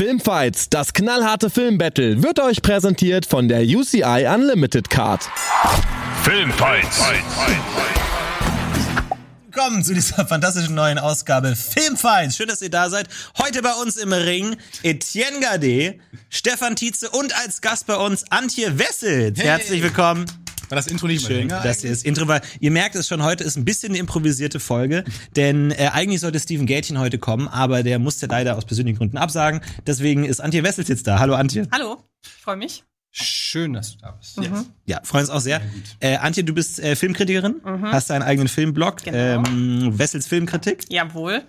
Filmfights, das knallharte Filmbattle, wird euch präsentiert von der UCI Unlimited Card. Filmfights. Willkommen zu dieser fantastischen neuen Ausgabe Filmfights. Schön, dass ihr da seid. Heute bei uns im Ring Etienne Gade, Stefan Tietze und als Gast bei uns Antje Wessels. Herzlich willkommen. War das Intro nicht Schön, länger? dass ihr das Intro war. Ihr merkt es schon, heute ist ein bisschen eine improvisierte Folge, denn äh, eigentlich sollte Steven Gätchen heute kommen, aber der musste leider aus persönlichen Gründen absagen. Deswegen ist Antje Wessels jetzt da. Hallo Antje. Hallo, ich freue mich. Schön, dass du da bist. Ja, freuen uns auch sehr. Äh, Antje, du bist äh, Filmkritikerin, hast einen eigenen Filmblog, Genau. ähm, Wessels Filmkritik, Jawohl.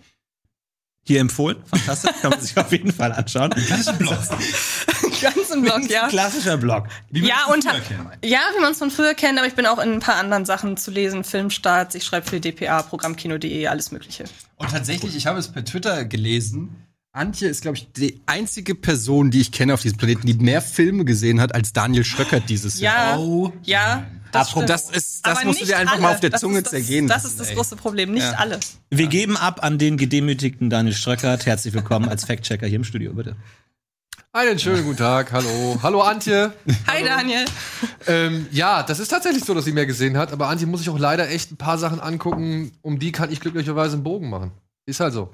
hier empfohlen. Fantastisch, kann man sich auf jeden Fall anschauen. Das ist ein Blog. Ganz im Blog, ja. Klassischer Blog. Wie Ja, kennen. ja, wie man es von früher kennt, aber ich bin auch in ein paar anderen Sachen zu lesen. Filmstarts, ich schreibe für dpa, Programmkino.de, alles Mögliche. Und tatsächlich, ich habe es per Twitter gelesen. Antje ist, glaube ich, die einzige Person, die ich kenne auf diesem Planeten, die mehr Filme gesehen hat als Daniel Schröckert dieses Ja, Jahr. Oh. ja, das. Das ist, das Aber musst du dir einfach alle. mal auf der Das Zunge das, zergehen. Das ist das ey. große Problem, nicht Ja. alle. Wir geben ab an den gedemütigten Daniel Ströckert. Herzlich willkommen als Fact-Checker hier im Studio, bitte. Einen schönen guten Tag, hallo. Hallo Antje. Hi Daniel. ähm, ja, das ist tatsächlich so, dass sie mehr gesehen hat, aber Antje muss sich auch leider echt ein paar Sachen angucken, um die kann ich glücklicherweise einen Bogen machen. Ist halt so.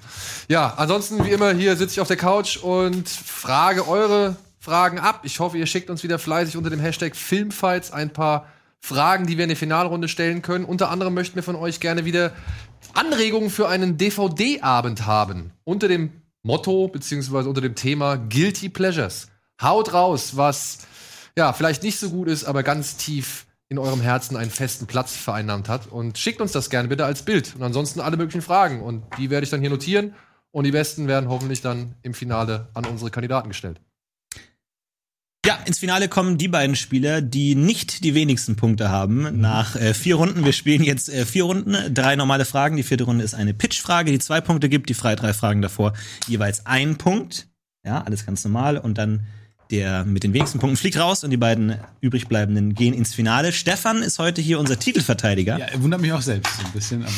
Ja, ansonsten wie immer hier sitze ich auf der Couch und frage eure Fragen ab. Ich hoffe, ihr schickt uns wieder fleißig unter dem Hashtag Filmfights ein paar Fragen, die wir in der Finalrunde stellen können. Unter anderem möchten wir von euch gerne wieder Anregungen für einen DVD-Abend haben. Unter dem Motto, beziehungsweise unter dem Thema Guilty Pleasures. Haut raus, was ja vielleicht nicht so gut ist, aber ganz tief in eurem Herzen einen festen Platz vereinnahmt hat. Und schickt uns das gerne bitte als Bild. Und ansonsten alle möglichen Fragen. Und die werde ich dann hier notieren. Und die besten werden hoffentlich dann im Finale an unsere Kandidaten gestellt. Ja, ins Finale kommen die beiden Spieler, die nicht die wenigsten Punkte haben. Nach äh, vier Runden, wir spielen jetzt äh, vier Runden, drei normale Fragen. Die vierte Runde ist eine Pitch-Frage, die zwei Punkte gibt, die frei drei Fragen davor jeweils ein Punkt. Ja, alles ganz normal. Und dann der mit den wenigsten Punkten fliegt raus und die beiden übrigbleibenden gehen ins Finale. Stefan ist heute hier unser Titelverteidiger. Ja, wundert mich auch selbst so ein bisschen, aber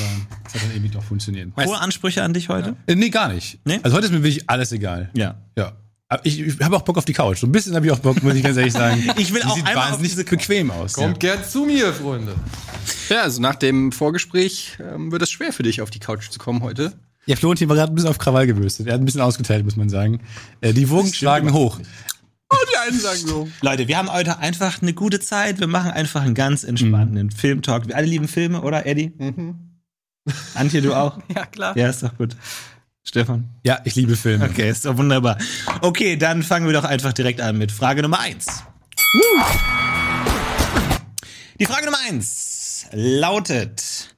es hat dann irgendwie doch funktioniert. Hohe Ansprüche an dich heute? Äh, nee, gar nicht. Nee? Also heute ist mir wirklich alles egal. Ja. Ja. Aber ich, ich habe auch Bock auf die Couch. So ein bisschen habe ich auch Bock, muss ich ganz ehrlich sagen. Ich will Die auch sieht einmal auf wahnsinnig diese- bequem aus. Kommt gern zu mir, Freunde. Ja, also nach dem Vorgespräch ähm, wird es schwer für dich, auf die Couch zu kommen heute. Ja, Florentin war gerade ein bisschen auf Krawall gebürstet. Er hat ein bisschen ausgeteilt, muss man sagen. Äh, die Wogen schlagen hoch. Oh, die einen sagen so. Leute, wir haben heute einfach eine gute Zeit. Wir machen einfach einen ganz entspannten Filmtalk. Wir alle lieben Filme, oder, Eddie? Antje, du auch? Ja, klar. Ja, ist doch gut. Stefan? Ja, ich liebe Filme. Okay, ist doch wunderbar. Okay, dann fangen wir doch einfach direkt an mit Frage Nummer eins. Die Frage Nummer eins lautet,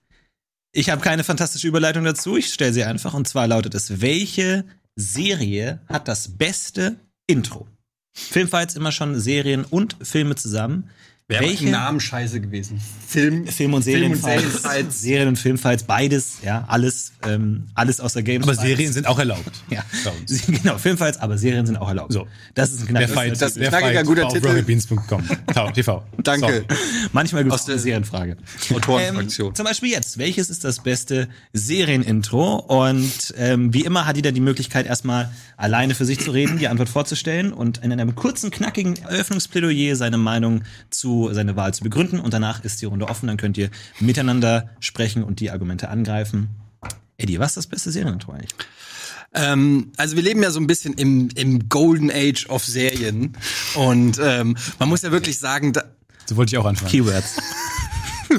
ich habe keine fantastische Überleitung dazu, ich stelle sie einfach, und zwar lautet es, welche Serie hat das beste Intro? Filmfights immer schon Serien und Filme zusammen. Wäre welche Namen scheiße gewesen. Film, Film und Serienfights. Serien und Filmfights, beides, ja, alles, ähm, alles aus der Games. Aber Serien sind auch erlaubt. ja, Bei uns. genau, Filmfights, aber Serien sind auch erlaubt. So. das ist ein Der knackes Fight, das- der knackiger, guter auf Titel. rocketbeans.com. TV. Danke. Manchmal gibt es Aus eine der Serienfrage. Autorenfraktion. Ähm, zum Beispiel jetzt. Welches ist das beste Serienintro? Und ähm, wie immer hat jeder die Möglichkeit, erstmal alleine für sich zu reden, die Antwort vorzustellen und in einem kurzen, knackigen Eröffnungsplädoyer seine Meinung zu, seine Wahl zu begründen. Und danach ist die Runde offen. Dann könnt ihr miteinander sprechen und die Argumente angreifen. Eddie, was ist das beste Serienintro eigentlich? Ähm, also wir leben ja so ein bisschen im, im Golden Age of Serien. Und ähm, man muss ja wirklich sagen, da, So wollte ich auch anfangen. Keywords.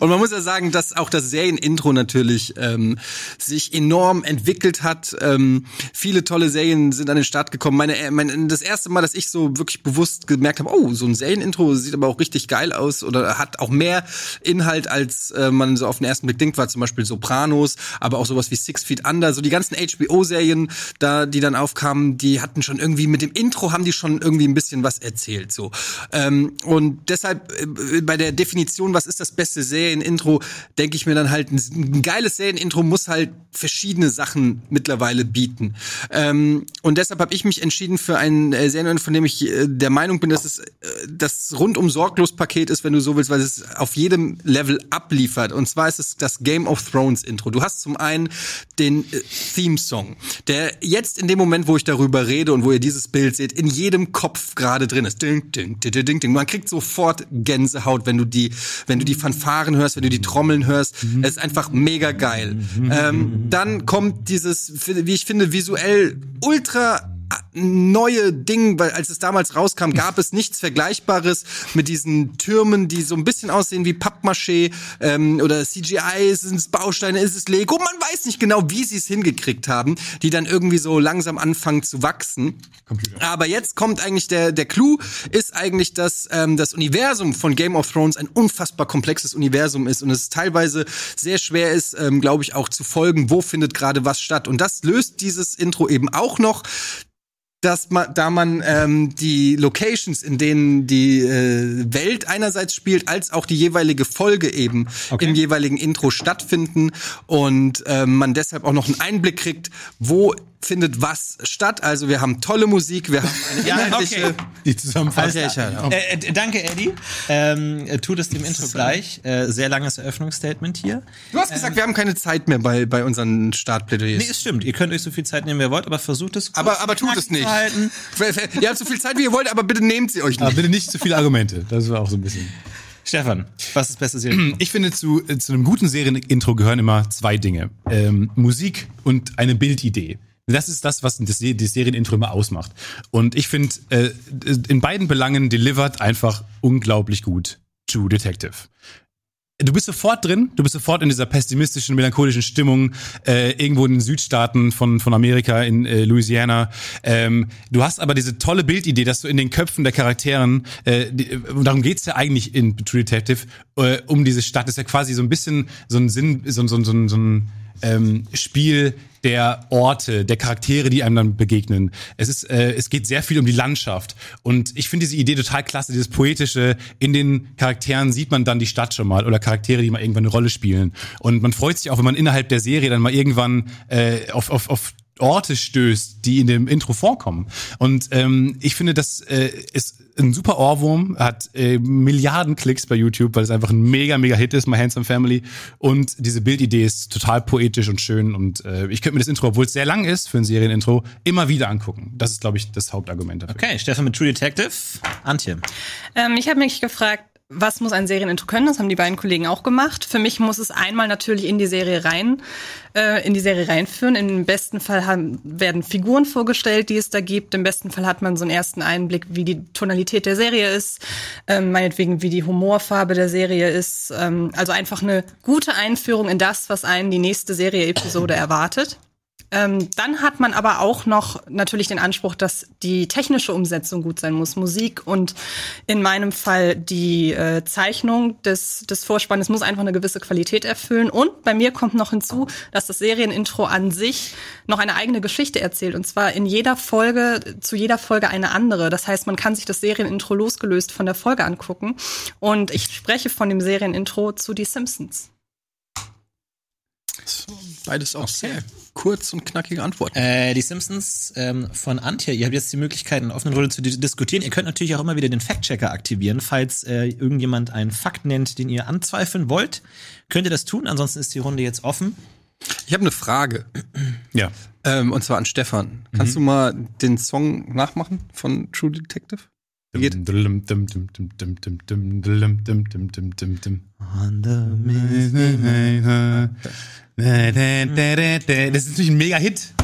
Und man muss ja sagen, dass auch das Serienintro natürlich ähm, sich enorm entwickelt hat. Ähm, viele tolle Serien sind an den Start gekommen. Meine, äh, mein, das erste Mal, dass ich so wirklich bewusst gemerkt habe, oh, so ein Serienintro sieht aber auch richtig geil aus oder hat auch mehr Inhalt, als äh, man so auf den ersten Blick denkt, war zum Beispiel Sopranos, aber auch sowas wie Six Feet Under. So die ganzen HBO-Serien, da die dann aufkamen, die hatten schon irgendwie mit dem Intro haben die schon irgendwie ein bisschen was erzählt. So ähm, und deshalb äh, bei der Definition, was ist das beste Serienintro denke ich mir dann halt, ein, geiles Serienintro muss halt verschiedene Sachen mittlerweile bieten. Ähm, und deshalb habe ich mich entschieden für ein äh, Serienintro, von dem ich äh, der Meinung bin, dass es äh, das rundum sorglos Paket ist, wenn du so willst, weil es auf jedem Level abliefert. Und zwar ist es das Game of Thrones Intro. Du hast zum einen den äh, Theme-Song, der jetzt in dem Moment, wo ich darüber rede und wo ihr dieses Bild seht, in jedem Kopf gerade drin ist. Ding, ding, ding, ding, ding. Man kriegt sofort Gänsehaut, wenn du die, wenn du die Fanfaren hörst, wenn du die Trommeln hörst. Es ist einfach mega geil. Ähm, dann kommt dieses, wie ich finde, visuell ultra neue Ding, weil als es damals rauskam, gab es nichts Vergleichbares mit diesen Türmen, die so ein bisschen aussehen wie Pappmaché ähm, oder CGI, sind es Bausteine, ist es Lego, man weiß nicht genau, wie sie es hingekriegt haben, die dann irgendwie so langsam anfangen zu wachsen. Aber jetzt kommt eigentlich der der Clou ist eigentlich, dass ähm, das Universum von Game of Thrones ein unfassbar komplexes Universum ist und es teilweise sehr schwer ist, ähm, glaube ich, auch zu folgen, wo findet gerade was statt. Und das löst dieses Intro eben auch noch dass man, da man ähm, die Locations, in denen die äh, Welt einerseits spielt, als auch die jeweilige Folge eben im jeweiligen Intro stattfinden und ähm, man deshalb auch noch einen Einblick kriegt, wo findet was statt. Also wir haben tolle Musik, wir haben eine Ja, inhaltliche okay. Die Zusammenfassung. Alter, ja. Äh, äh, danke, Eddie. Ähm, äh, tut es dem Intro gleich. Äh, sehr langes Eröffnungsstatement hier. Du hast gesagt, wir haben keine Zeit mehr bei, bei unseren Startplädoyers. Nee, es stimmt. Ihr könnt euch so viel Zeit nehmen, wie ihr wollt, aber versucht es kurz aber, aber tut es nicht. Ihr habt so viel Zeit, wie ihr wollt, aber bitte nehmt sie euch Aber nicht. bitte nicht zu viele Argumente. Das war auch so ein bisschen. Stefan, was ist das beste Serie? Ich finde, zu, äh, zu einem guten Serienintro gehören immer zwei Dinge. Ähm, Musik und eine Bildidee. Das ist das, was das Serienintro immer ausmacht. Und ich finde, äh, in beiden Belangen delivert einfach unglaublich gut True Detective. Du bist sofort drin, du bist sofort in dieser pessimistischen, melancholischen Stimmung, äh, irgendwo in den Südstaaten von, von Amerika, in äh, Louisiana. Ähm, du hast aber diese tolle Bildidee, dass du in den Köpfen der Charakteren, äh, die, darum geht's ja eigentlich in True Detective, äh, um diese Stadt. Das ist ja quasi so ein bisschen so ein Sinn, so, so, so, so ein ähm, Spiel der Orte, der Charaktere, die einem dann begegnen. Es ist, äh, es geht sehr viel um die Landschaft und ich finde diese Idee total klasse, dieses poetische. In den Charakteren sieht man dann die Stadt schon mal oder Charaktere, die mal irgendwann eine Rolle spielen. Und man freut sich auch, wenn man innerhalb der Serie dann mal irgendwann äh, auf, auf, auf Orte stößt, die in dem Intro vorkommen. Und ähm, ich finde, das äh, ist ein super Ohrwurm, hat äh, Milliarden Klicks bei YouTube, weil es einfach ein mega, mega Hit ist, My Handsome Family. Und diese Bildidee ist total poetisch und schön. Und äh, ich könnte mir das Intro, obwohl es sehr lang ist für ein Serienintro, immer wieder angucken. Das ist, glaube ich, das Hauptargument dafür. Okay, Stefan mit True Detective. Antje. Ähm, ich habe mich gefragt, was muss ein Serienintro können? Das haben die beiden Kollegen auch gemacht. Für mich muss es einmal natürlich in die Serie rein, äh, in die Serie reinführen. Im besten Fall haben, werden Figuren vorgestellt, die es da gibt. Im besten Fall hat man so einen ersten Einblick, wie die Tonalität der Serie ist, ähm, meinetwegen wie die Humorfarbe der Serie ist. Ähm, also einfach eine gute Einführung in das, was einen die nächste Serie-Episode erwartet. Ähm, dann hat man aber auch noch natürlich den Anspruch, dass die technische Umsetzung gut sein muss. Musik und in meinem Fall die äh, Zeichnung des, des Vorspannes muss einfach eine gewisse Qualität erfüllen. Und bei mir kommt noch hinzu, dass das Serienintro an sich noch eine eigene Geschichte erzählt. Und zwar in jeder Folge, zu jeder Folge eine andere. Das heißt, man kann sich das Serienintro losgelöst von der Folge angucken. Und ich spreche von dem Serienintro zu Die Simpsons. Beides auch sehr kurz und knackige Antworten. Äh, die Simpsons ähm, von Antje. Ihr habt jetzt die Möglichkeit, in einer offenen Runde zu dis- diskutieren. Ihr könnt natürlich auch immer wieder den Fact-Checker aktivieren. Falls äh, irgendjemand einen Fakt nennt, den ihr anzweifeln wollt, könnt ihr das tun. Ansonsten ist die Runde jetzt offen. Ich habe eine Frage. Ja. Ähm, und zwar an Stefan. Kannst du mal den Song nachmachen von True Detective? Das ist natürlich ein Mega-Hit.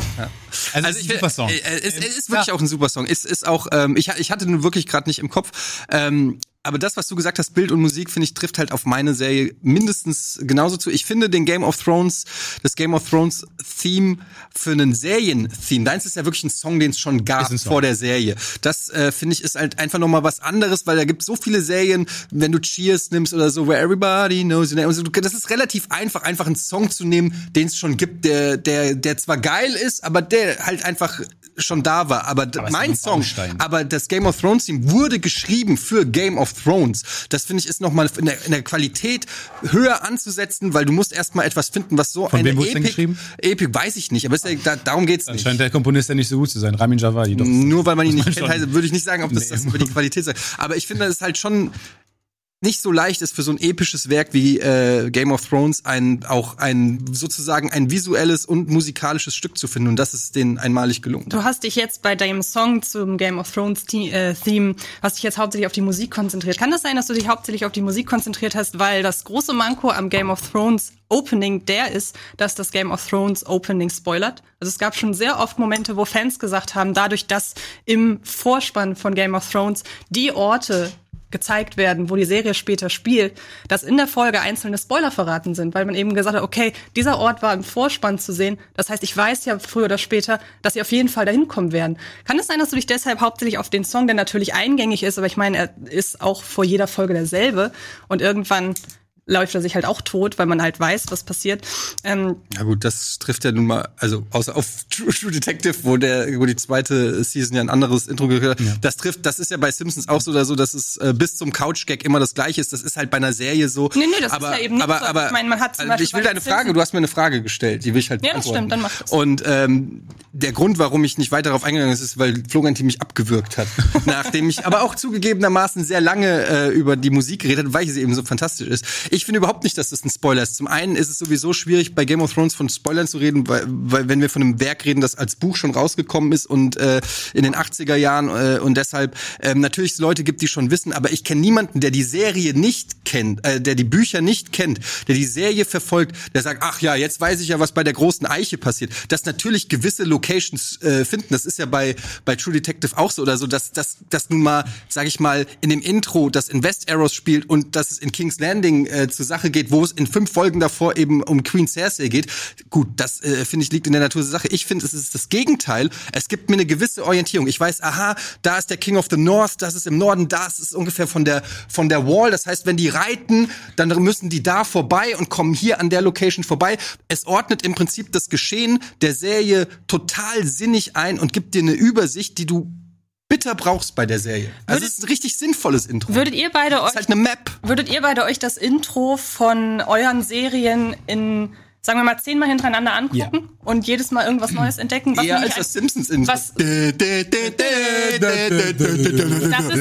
Also, also ich, super Song. Äh, es, es ist wirklich ja. auch ein super Song. Es ist auch, ähm, ich, ich hatte den wirklich gerade nicht im Kopf. Ähm, aber das, was du gesagt hast, Bild und Musik, finde ich, trifft halt auf meine Serie mindestens genauso zu. Ich finde den Game of Thrones, das Game of Thrones Theme für einen Serien-Theme, deins ist ja wirklich ein Song, den es schon gab vor der Serie. Das äh, finde ich ist halt einfach noch mal was anderes, weil da gibt so viele Serien, wenn du Cheers nimmst oder so, where everybody knows your name. Also, das ist relativ einfach, einfach einen Song zu nehmen, den es schon gibt, der, der, der zwar geil ist, aber der halt einfach schon da war. Aber, Aber mein Song, aber das Game of Thrones Team wurde geschrieben für Game of Thrones. Das finde ich ist nochmal in der, in der Qualität höher anzusetzen, weil du musst erstmal etwas finden, was so Von eine wem es denn Epic, geschrieben? Epic, weiß ich nicht, aber ist ja, da, darum geht's Dann nicht. scheint der Komponist ja nicht so gut zu sein. Ramin Javadi. Doch. Nur weil man ihn nicht kennt, heißt, würde ich nicht sagen, ob das, Nee. das über die Qualität sagt. Aber ich finde, es ist halt schon nicht so leicht ist für so ein episches Werk wie äh, Game of Thrones ein auch ein sozusagen ein visuelles und musikalisches Stück zu finden und das ist denen einmalig gelungen. Du hast dich jetzt bei deinem Song zum Game of Thrones äh, Theme, hast dich jetzt hauptsächlich auf die Musik konzentriert. Kann das sein, dass du dich hauptsächlich auf die Musik konzentriert hast, weil das große Manko am Game of Thrones Opening der ist, dass das Game of Thrones Opening spoilert? Also es gab schon sehr oft Momente, wo Fans gesagt haben, dadurch, dass im Vorspann von Game of Thrones die Orte gezeigt werden, wo die Serie später spielt, dass in der Folge einzelne Spoiler verraten sind, weil man eben gesagt hat, okay, dieser Ort war im Vorspann zu sehen. Das heißt, ich weiß ja früher oder später, dass sie auf jeden Fall dahin kommen werden. Kann es sein, dass du dich deshalb hauptsächlich auf den Song, der natürlich eingängig ist, aber ich meine, er ist auch vor jeder Folge derselbe und irgendwann läuft er sich halt auch tot, weil man halt weiß, was passiert. Ähm, Ja gut, das trifft ja nun mal, also außer auf True, True Detective, wo der, wo die zweite Season ja ein anderes Intro gehört. Das trifft, das ist ja bei Simpsons auch so oder so, dass es äh, bis zum Couch-Gag immer das gleiche ist. Das ist halt bei einer Serie so. Nee, nee, das ist aber, ja eben nicht aber, so. Aber, Ich meine, man hat zum also Beispiel ich will deine Frage, du hast mir eine Frage gestellt, die will ich halt Ja, das beantworten. stimmt, dann mach das. Und ähm, der Grund, warum ich nicht weiter darauf eingegangen bin, ist, weil Florentin mich abgewürgt hat. nachdem ich aber auch zugegebenermaßen sehr lange äh, über die Musik geredet habe, weil sie eben so fantastisch ist. Ich finde überhaupt nicht, dass das ein Spoiler ist. Zum einen ist es sowieso schwierig, bei Game of Thrones von Spoilern zu reden, weil, weil wenn wir von einem Werk reden, das als Buch schon rausgekommen ist und äh, in den 80er Jahren äh, und deshalb ähm, natürlich es Leute gibt, die schon wissen, aber ich kenne niemanden, der die Serie nicht kennt, äh, der die Bücher nicht kennt, der die Serie verfolgt, der sagt, ach ja, jetzt weiß ich ja, was bei der großen Eiche passiert. Dass natürlich gewisse Locations äh, finden, das ist ja bei bei True Detective auch so oder so, dass dass dass nun mal, sage ich mal, in dem Intro das in Westeros spielt und dass es in King's Landing äh, zur Sache geht, wo es in fünf Folgen davor eben um Queen Cersei geht. Gut, das äh, finde ich liegt in der Natur der Sache. Ich finde, es ist das Gegenteil. Es gibt mir eine gewisse Orientierung. Ich weiß, aha, da ist der King of the North, das ist im Norden, das ist ungefähr von der von der Wall. Das heißt, wenn die reiten, dann müssen die da vorbei und kommen hier an der Location vorbei. Es ordnet im Prinzip das Geschehen der Serie total sinnig ein und gibt dir eine Übersicht, die du bitter brauchst bei der Serie. Also es ist ein richtig sinnvolles Intro. würdet ihr beide euch ist halt eine Map. Würdet ihr beide euch das Intro von euren Serien in, sagen wir mal, zehnmal hintereinander angucken ja. und jedes Mal irgendwas Neues entdecken. Was Eher als das Simpsons Intro. Was das,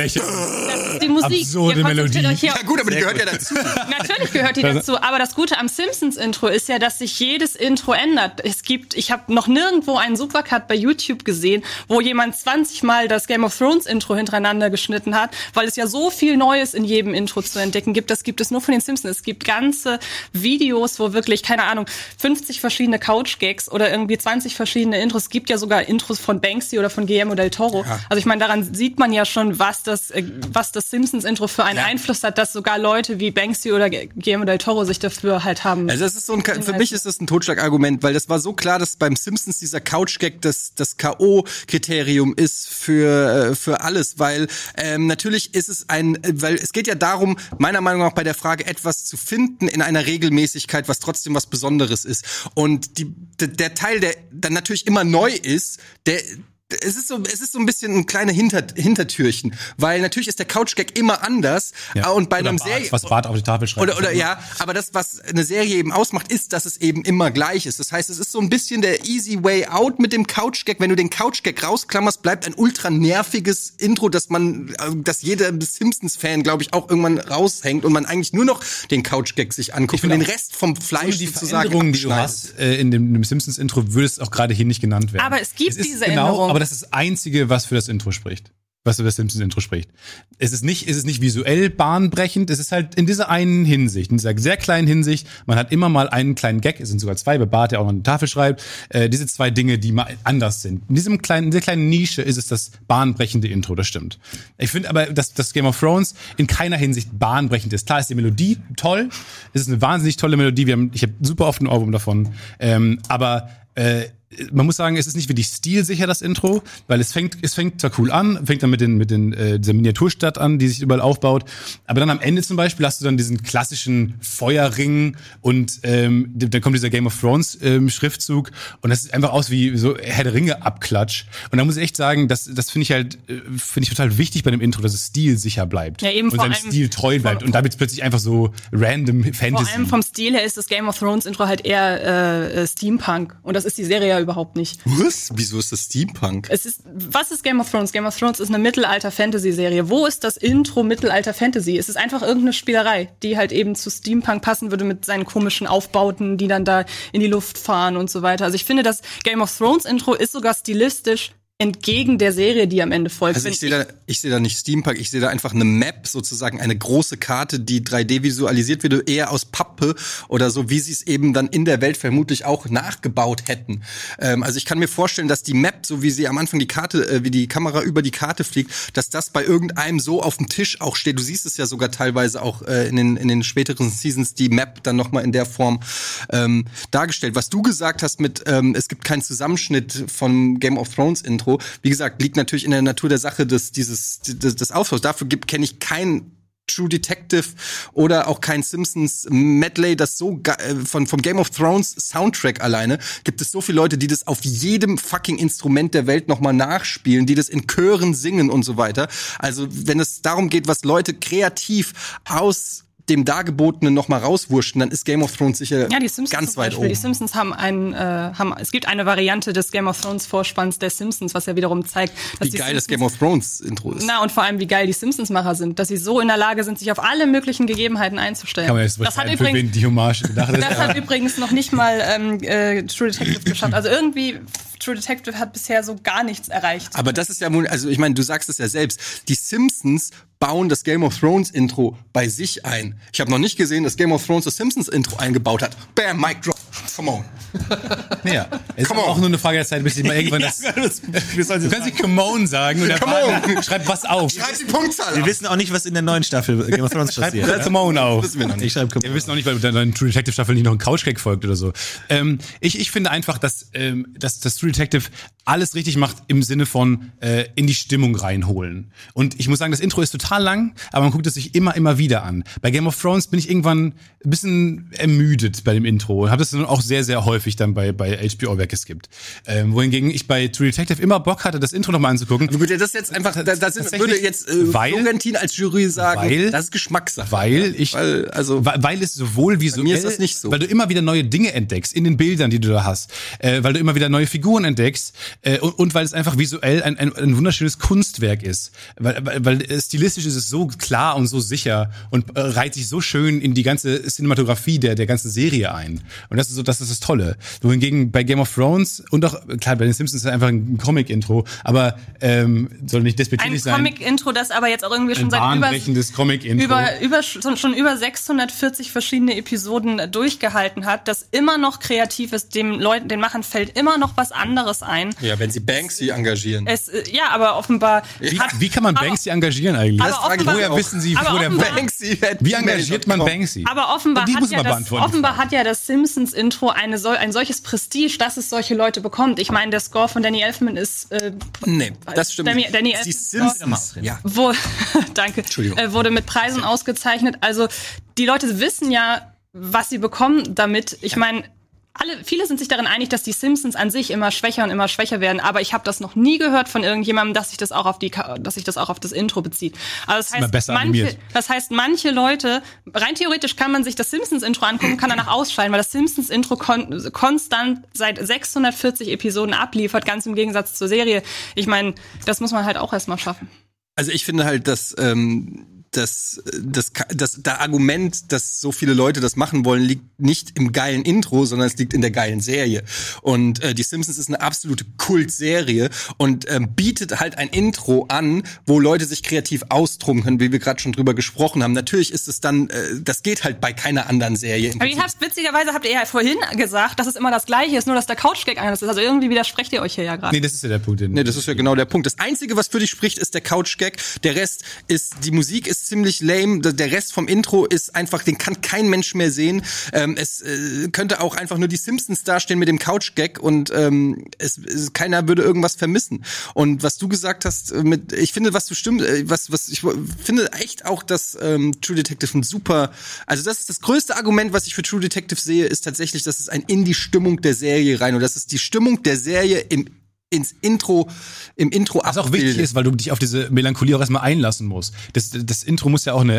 ist, das ist die Musik. Absurde Melodie. ja gut, aber die gehört ja dazu. Natürlich gehört die dazu, aber das Gute am Simpsons Intro ist ja, dass sich jedes Intro ändert. Es gibt, ich habe noch nirgendwo einen Supercut bei YouTube gesehen, wo jemand 20 Mal das Game of Thrones Intro hintereinander geschnitten hat, weil es ja so viel Neues in jedem Intro zu entdecken gibt. Das gibt es nur von den Simpsons. Es gibt ganze Videos, wo wirklich, keine Ahnung, 50 verschiedene Couch-Gags oder irgendwie 20 verschiedene Intros. Es gibt ja sogar Intros von Banksy oder von Guillermo del Toro. Also ich meine, daran sieht man ja schon, was das, äh, was das Simpsons-Intro für einen Einfluss hat, dass sogar Leute wie Banksy oder Guillermo del Toro sich dafür halt haben. Also das ist so ein, für mich ist das ein Totschlagargument, weil das war so klar, dass beim Simpsons dieser Couch-Gag das, das K.O.-Kriterium ist für, äh, für alles, weil ähm, natürlich ist es ein, weil es geht ja darum, meiner Meinung nach bei der Frage etwas zu finden in einer Regelmäßigkeit, was trotzdem was Besonderes ist. Und die, der Teil, der dann natürlich immer neu ist, der es ist so, es ist so ein bisschen ein kleiner Hinter, Hintertürchen, weil natürlich ist der Couch-Gag immer anders Ja. äh, und bei Oder einem Bart, Serie was Bart auf die Tafel schreibt. oder, oder ja, aber das, was eine Serie eben ausmacht, ist, dass es eben immer gleich ist. Das heißt, es ist so ein bisschen der easy way out mit dem Couch-Gag. Wenn du den Couch-Gag rausklammerst, bleibt ein ultra nerviges Intro, dass man, äh, dass jeder Simpsons-Fan, glaube ich, auch irgendwann raushängt und man eigentlich nur noch den Couch-Gag sich anguckt und den Rest vom Fleisch die sozusagen Veränderungen, die du hast äh, in dem, dem Simpsons-Intro, würde es auch gerade hier nicht genannt werden. Aber es gibt ist diese genau, Änderung. Aber das ist das Einzige, was für das Intro spricht. Was für das Simpsons-Intro spricht. Es ist nicht, es ist nicht visuell bahnbrechend, es ist halt in dieser einen Hinsicht, in dieser sehr kleinen Hinsicht, man hat immer mal einen kleinen Gag, es sind sogar zwei, bei Bart, der auch noch eine Tafel schreibt, äh, diese zwei Dinge, die mal anders sind. In diesem kleinen, in dieser kleinen Nische ist es das bahnbrechende Intro, das stimmt. Ich finde aber, dass das Game of Thrones in keiner Hinsicht bahnbrechend ist. Klar ist die Melodie toll, es ist eine wahnsinnig tolle Melodie, wir haben, ich habe super oft ein Ohrwurm davon, ähm, aber äh, man muss sagen, es ist nicht wirklich stilsicher, das Intro, weil es fängt, es fängt zwar cool an, fängt dann mit den, mit den, äh, dieser Miniaturstadt an, die sich überall aufbaut, aber dann am Ende zum Beispiel hast du dann diesen klassischen Feuerring und ähm, dann kommt dieser Game of Thrones ähm, Schriftzug und das sieht einfach aus wie so Herr der Ringe Abklatsch. Und da muss ich echt sagen, das, das finde ich halt, äh, finde ich total wichtig bei dem Intro, dass es stilsicher bleibt. Ja, eben und seinem Stil treu bleibt. Und damit plötzlich einfach so random Fantasy. Vor allem vom Stil her ist das Game of Thrones Intro halt eher äh, äh, Steampunk. Und das ist die Serie ja überhaupt nicht. Was? Wieso ist das Steampunk? Es ist, was ist Game of Thrones? Game of Thrones ist eine Mittelalter-Fantasy-Serie. Wo ist das Intro Mittelalter-Fantasy? Es ist einfach irgendeine Spielerei, die halt eben zu Steampunk passen würde mit seinen komischen Aufbauten, die dann da in die Luft fahren und so weiter. Also ich finde, das Game of Thrones Intro ist sogar stilistisch entgegen der Serie, die am Ende folgt. Also ich sehe da, ich sehe da nicht Steampunk, ich sehe da einfach eine Map sozusagen, eine große Karte, die 3D visualisiert wird, eher aus Pappe oder so, wie sie es eben dann in der Welt vermutlich auch nachgebaut hätten. Ähm, also ich kann mir vorstellen, dass die Map, so wie sie am Anfang die Karte, äh, wie die Kamera über die Karte fliegt, dass das bei irgendeinem so auf dem Tisch auch steht. Du siehst es ja sogar teilweise auch äh, in, den, in den späteren Seasons die Map dann noch mal in der Form ähm, dargestellt. Was du gesagt hast mit, ähm, es gibt keinen Zusammenschnitt vom Game of Thrones Intro, wie gesagt, liegt natürlich in der Natur der Sache des dieses des, des Aufbaus. Dafür gibt kenne ich kein True Detective oder auch kein Simpsons Medley, das so äh, von vom Game of Thrones Soundtrack alleine gibt es so viele Leute, die das auf jedem fucking Instrument der Welt nochmal nachspielen, die das in Chören singen und so weiter. Also wenn es darum geht, was Leute kreativ aus dem Dargebotenen noch mal rauswurschen, dann ist Game of Thrones sicher Ja, die Simpsons ganz zum weit Beispiel. oben. Die Simpsons haben einen, äh, haben, es gibt eine Variante des Game of Thrones Vorspanns der Simpsons, was ja wiederum zeigt, dass Wie die geil das Simpsons, Game of Thrones Intro ist. Na, und vor allem, wie geil die Simpsons-Macher sind, dass sie so in der Lage sind, sich auf alle möglichen Gegebenheiten einzustellen. Kann man jetzt das hat übrigens, die Hommage gedacht ist. das hat übrigens noch nicht mal ähm, äh, True Detective geschafft. Also irgendwie, True Detective hat bisher so gar nichts erreicht. Aber das ist ja, wohl- also ich meine, du sagst es ja selbst, die Simpsons bauen das Game of Thrones Intro bei sich ein. Ich habe noch nicht gesehen, dass Game of Thrones das Simpsons Intro eingebaut hat. Bam, Mic drop. Come on. Ja, es ist Come on. auch nur eine Frage der Zeit, bis ich mal irgendwann das. du kannst nicht come on sagen und der Come Partner schreibt was auf. Schreib die Punktzahl Wir ab. wissen auch nicht, was in der neuen Staffel Game of Thrones Schreib passiert. come on auf. Wissen wir noch nicht. Ich schreibe Wir wissen auch nicht, weil der neuen True Detective Staffel nicht noch ein Couchgag folgt oder so. Ähm, ich, ich finde einfach, dass, ähm, dass das True Detective alles richtig macht im Sinne von äh, in die Stimmung reinholen. Und ich muss sagen, das Intro ist total lang, aber man guckt es sich immer, immer wieder an. Bei Game of Thrones bin ich irgendwann ein bisschen ermüdet bei dem Intro und habe das dann auch sehr, sehr häufig dann bei, bei HBO weg es gibt. Ähm, wohingegen ich bei True Detective immer Bock hatte, das Intro nochmal anzugucken. Gut, ja, das ist jetzt einfach, da, das ist, Tatsächlich, würde jetzt äh, weil- Florentin als Jury sagen, weil- das ist Geschmackssache. Weil ich, Weil, also, weil, weil es sowohl visuell, mir ist das nicht so. weil du immer wieder neue Dinge entdeckst in den Bildern, die du da hast, äh, weil du immer wieder neue Figuren entdeckst äh, und, und weil es einfach visuell ein, ein, ein wunderschönes Kunstwerk ist, weil, weil, weil stilistisch ist es so klar und so sicher und äh, reiht sich so schön in die ganze Cinematografie der der ganzen Serie ein und das ist so, das ist das Tolle. Wohingegen bei Game of Thrones und auch klar bei den Simpsons ist es einfach ein Comic-Intro, aber ähm, soll nicht Ein despektierlich sein. Comic-Intro, das aber jetzt auch irgendwie schon ein seit über, über, über, schon schon über 640 verschiedene Episoden äh, durchgehalten hat, das immer noch kreativ ist, dem Leuten, den Machern fällt immer noch was anderes ein. ja, wenn sie Banksy engagieren. Es, äh, ja, aber offenbar Wie, hat, wie kann man aber- Banksy engagieren eigentlich? aber frage ich Woher wissen Sie, aber wo der Banksy Wie engagiert man. Banksy? Aber offenbar, hat ja, das, offenbar hat ja das Simpsons-Intro eine sol ein solches Prestige, dass es solche Leute bekommt. Ich meine, der Score von Danny Elfman ist äh, Nee, das stimmt Danny. Danny die Elfman Simpsons. Ja. wo, danke, Entschuldigung. äh, wurde mit Preisen ausgezeichnet. Also die Leute wissen ja, was sie bekommen damit. Ich meine, alle, viele sind sich darin einig, dass die Simpsons an sich immer schwächer und immer schwächer werden. Aber ich habe das noch nie gehört von irgendjemandem, dass sich das auch auf die, dass sich das auch auf das Intro bezieht. Also das immer heißt, besser manche, das heißt, manche Leute, rein theoretisch kann man sich das Simpsons-Intro angucken, kann danach ausschalten, weil das Simpsons-Intro kon konstant seit 640 Episoden abliefert, ganz im Gegensatz zur Serie. Ich meine, das muss man halt auch erstmal schaffen. Also ich finde halt, dass ähm, das, das, das, das Argument, dass so viele Leute das machen wollen, liegt nicht im geilen Intro, sondern es liegt in der geilen Serie. Und äh, die Simpsons ist eine absolute Kultserie und ähm, bietet halt ein Intro an, wo Leute sich kreativ austoben können, wie wir gerade schon drüber gesprochen haben. Natürlich ist es dann, äh, das geht halt bei keiner anderen Serie. Aber ihr habt, witzigerweise habt ihr ja vorhin gesagt, dass es immer das Gleiche ist, nur dass der Couch-Gag anders ist. Also irgendwie widersprecht ihr euch hier ja gerade. Nee, das ist ja der Punkt. Nee, das ist ja genau der Punkt. Das Einzige, was für dich spricht, ist der Couch-Gag. Der Rest ist, die Musik ist ist ziemlich lame. Der- Rest vom Intro ist einfach, den kann kein Mensch mehr sehen. Ähm, es äh, könnte auch einfach nur die Simpsons dastehen mit dem Couch-Gag und ähm, es, es, keiner würde irgendwas vermissen. Und was du gesagt hast, äh, mit, ich finde, was du stimmt, äh, was, was ich finde echt auch, dass ähm, True Detective ein super, also das ist das größte Argument, was ich für True Detective sehe, ist tatsächlich, dass es ein in die Stimmung der Serie rein und das ist die Stimmung der Serie im ins Intro, im Intro Was auch wichtig ist, weil du dich auf diese Melancholie auch erstmal einlassen musst. Das, das Intro muss ja auch eine,